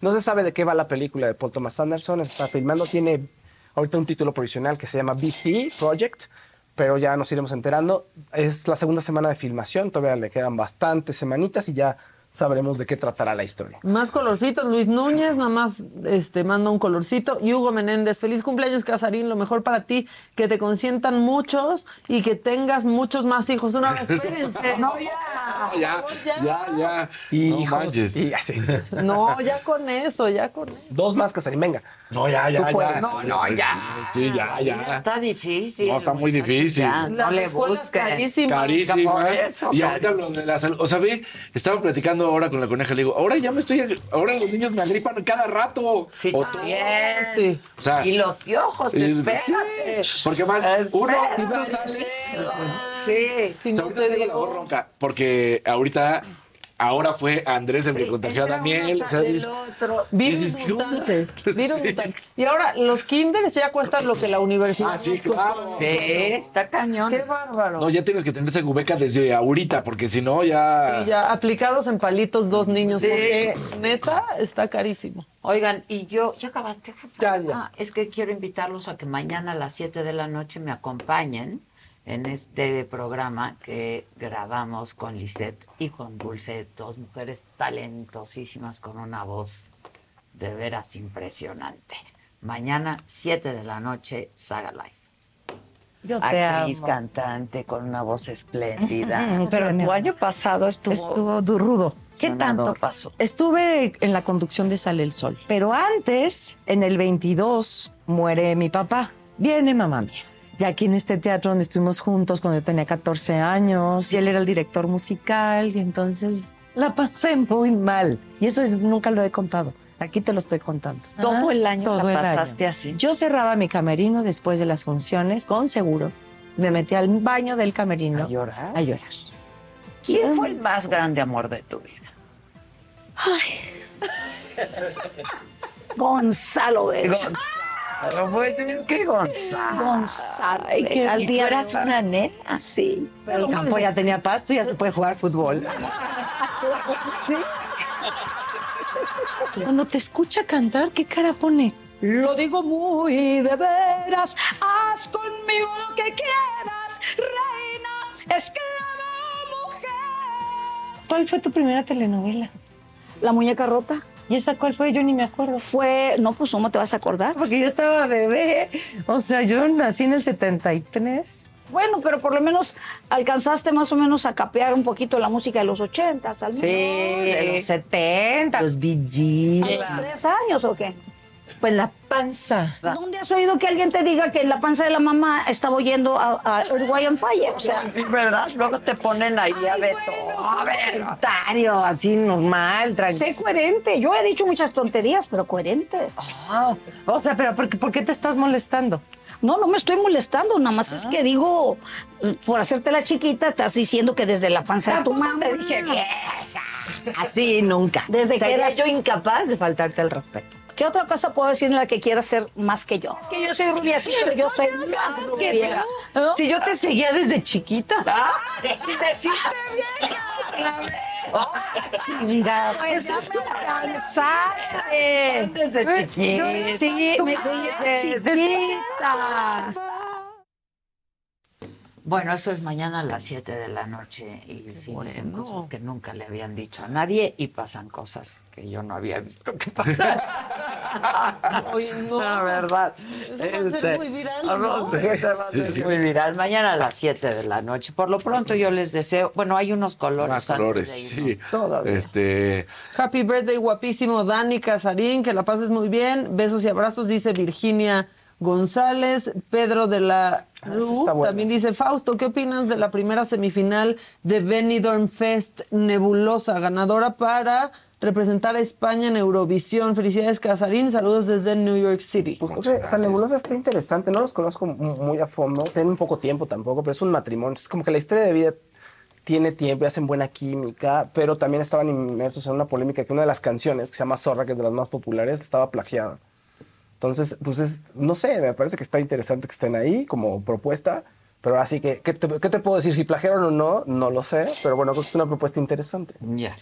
No se sabe de qué va la película de Paul Thomas Anderson. Está filmando, tiene ahorita un título provisional que se llama BC Project, pero ya nos iremos enterando. Es la segunda semana de filmación, todavía le quedan bastantes semanitas y ya sabremos de qué tratará la historia. Más colorcitos. Luis Núñez, nada más este, manda un colorcito. Y Hugo Menéndez, feliz cumpleaños, Casarín. Lo mejor para ti, que te consientan muchos y que tengas muchos más hijos. Una vez, espérense. No, ya. Ya, ya, ya. Y No hijos, manches. y así. No, ya con eso, ya con eso. Dos más, Casarín, venga. No, ya, ya, puedes. ya. No, no, ya. Sí, ya, ya. Está difícil. No, está muy difícil. Ya, no le escuelas busquen. carísimas. Eso, y ahorita lo de la salud. O sea, ve, estaba platicando ahora con la coneja. Le digo, ahora ya me estoy. Ahora los niños me agripan cada rato. Sí, O también. Sí. O sea, y los piojos, y- espérate. sí, Porque más, uno, uno sale. Sí. Si O sea, no te tengo la voz digo, ronca. Porque ahorita. Ahora fue Andrés el que contagió a Daniel. el otro. Virus mutantes. Virus Sí. mutantes. Y ahora, los kinders ya cuestan lo que la universidad. Ah, sí, claro. Sí, está cañón. Qué bárbaro. No, ya tienes que tener esa cubeca desde ahorita, porque si no, ya. Sí, ya aplicados en palitos dos niños, Sí. porque neta está carísimo. Oigan, y yo, ¿ya acabaste, jefa? Ya, ya. Ah, es que quiero invitarlos a que mañana a las 7 de la noche me acompañen en este programa que grabamos con Lisette y con Dulce, dos mujeres talentosísimas con una voz de veras impresionante. Mañana, 7 de la noche, Saga Live. Yo te Actriz, amo. cantante, con una voz espléndida. Pero tu año pasado estuvo, estuvo du- rudo. ¿Qué tanto pasó? Estuve en la conducción de Sale el Sol, pero antes, en el 22, muere mi papá. Viene mamá mía. Y aquí en este teatro donde estuvimos juntos cuando yo tenía 14 años, y él era el director musical, y entonces la pasé muy mal. Y eso es- nunca lo he contado. Aquí te lo estoy contando. Todo el año Todo la el año. pasaste así. Yo cerraba mi camerino después de las funciones con seguro. Me metí al baño del camerino ¿A llorar? a llorar. ¿Quién fue el más grande amor de tu vida? Gonzalo Vega. Pero pues es que Gonzalo. Gonzalo. Ay, que al día eras una nena. Sí, pero el campo ya tenía pasto y ya se puede jugar fútbol. Sí. Cuando te escucha cantar, ¿qué cara pone? Lo digo muy de veras, haz conmigo lo que quieras, reina, esclava, mujer. ¿Cuál fue tu primera telenovela? La muñeca rota. ¿Y esa cuál fue? Yo ni me acuerdo. Fue, no, pues ¿cómo te vas a acordar? Porque yo estaba bebé. O sea, yo nací en el 73. Bueno, pero por lo menos alcanzaste más o menos a capear un poquito la música de los ochentas, al Sí, de los 70. Los Bee ¿A los tres años o qué? Pues la panza. ¿Dónde has oído que alguien te diga que en la panza de la mamá estaba oyendo a, a Uruguayan Fire? O sea, Sí, ¿verdad? Luego te ponen ahí a ver todo. A. Comentario así normal, tranquilo. sé coherente. Yo he dicho muchas tonterías, pero coherente. Ah, o sea, pero ¿por qué, por qué te estás molestando? No, no me estoy molestando, nada más es que digo, por hacerte la chiquita, estás diciendo que desde la panza de tu mamá. te dije vieja. Así nunca. Desde que eras- yo incapaz de faltarte al respeto. ¿Qué otra cosa puedo decir en la que quieras ser más que yo? Que yo soy rubia, sí, pero yo soy más rubia. ¿no? Si yo te seguía desde chiquita. Sin decirte Chinga, Pues pues es que cansaste. Desde chiquita. Sí, Tú me desde- seguía chiquita. Bueno, eso es mañana a las 7 de la noche y sí dicen cosas que nunca le habían dicho a nadie y pasan cosas que yo no había visto que pasaran. La verdad. Eso va a ser Este, muy viral, no ¿no? sé, va a ser Sí. muy viral. Mañana a las 7 de la noche. Por lo pronto yo les deseo, bueno, hay unos colores. Más antes colores, sí. Este, Happy birthday, guapísimo Dani Casarín, que la pases muy bien. Besos y abrazos, dice Virginia González. Pedro de la Ru está bueno. también dice, Fausto, ¿qué opinas de la primera semifinal de Benidorm Fest Nebulosa, ganadora para representar a España en Eurovisión? Felicidades, Casarín. Saludos desde New York City. Pues, o sea, Nebulosa está interesante, no los conozco mu- muy a fondo, tienen poco tiempo tampoco, pero es un matrimonio, es como que la historia de vida tiene tiempo y hacen buena química, pero también estaban inmersos en una polémica que una de las canciones, que se llama Zorra, que es de las más populares, estaba plagiada. Entonces, pues es, no sé, me parece que está interesante que estén ahí como propuesta, pero así que, ¿qué te, puedo decir? Si plagiaron o no, no lo sé, pero bueno, es una propuesta interesante. Ya.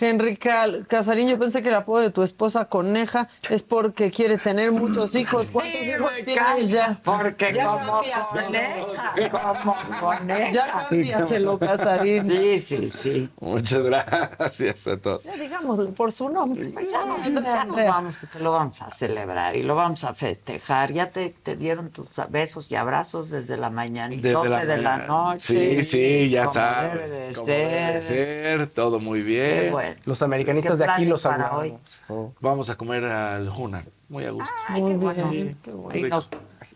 Henry Cal- Casarín, yo pensé que el apodo de tu esposa Coneja es porque quiere tener muchos hijos. ¿Cuántos hijos tienes ya? Porque Ya como coneja, como coneja. Ya cámbiaselo, Casarín. Sí, sí, sí. muchas gracias a todos. Ya digámosle por su nombre. Pues ya nos, ya nos vamos, porque lo vamos a celebrar y lo vamos a festejar. Ya te, te dieron tus besos y abrazos desde la mañana, Desde 12 de la noche. Sí, sí, ya como sabes. debe de ser. debe ser, todo muy bien. Qué bueno. Los americanistas ¿Qué de aquí los para saludamos. Vamos a comer al Hunan, muy a gusto. Ay, qué bueno. Sí, Ahí nos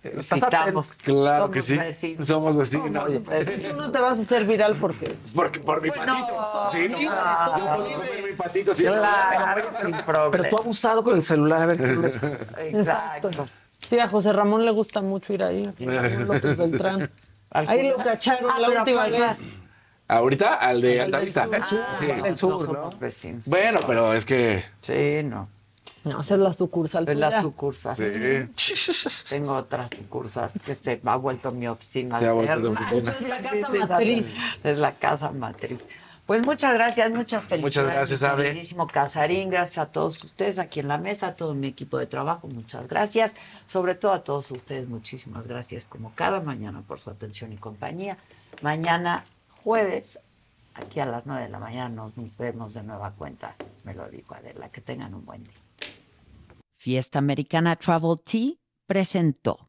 visitamos. Claro Somos que sí. vecinos. Somos vecinos. Somos vecinos. Tú no te vas a hacer viral porque... Porque por mi patito. Sí, no. Yo comer mi patito sin Claro, sin problema. Pero tú abusado con el celular, a ver qué me- Exacto. Sí, a José Ramón le gusta mucho ir ahí. López Beltrán. Ahí lo cacharon Ah, la última ¿cuál vez. Ahorita al de Al del Altavista. sur. Sí. Ah, del sur, no ¿no? somos vecinos. Bueno, pero es que. Sí, no. No, esa es la sucursal. Es la sucursal. Sí. Tengo otra sucursal que se ha vuelto mi oficina. Se ha vuelto alterna. oficina. Es la casa Sí, matriz. Es la casa matriz. Pues muchas gracias, muchas felicidades. Muchas gracias, mi Abe. queridísimo Casarín, gracias a todos ustedes aquí en la mesa, a todo mi equipo de trabajo, muchas gracias. Sobre todo a todos ustedes, muchísimas gracias como cada mañana por su atención y compañía. Mañana jueves, aquí a las 9 de la mañana nos vemos de nueva cuenta. Me lo digo Adela, que tengan un buen día. Fiesta Americana Travel Tea presentó.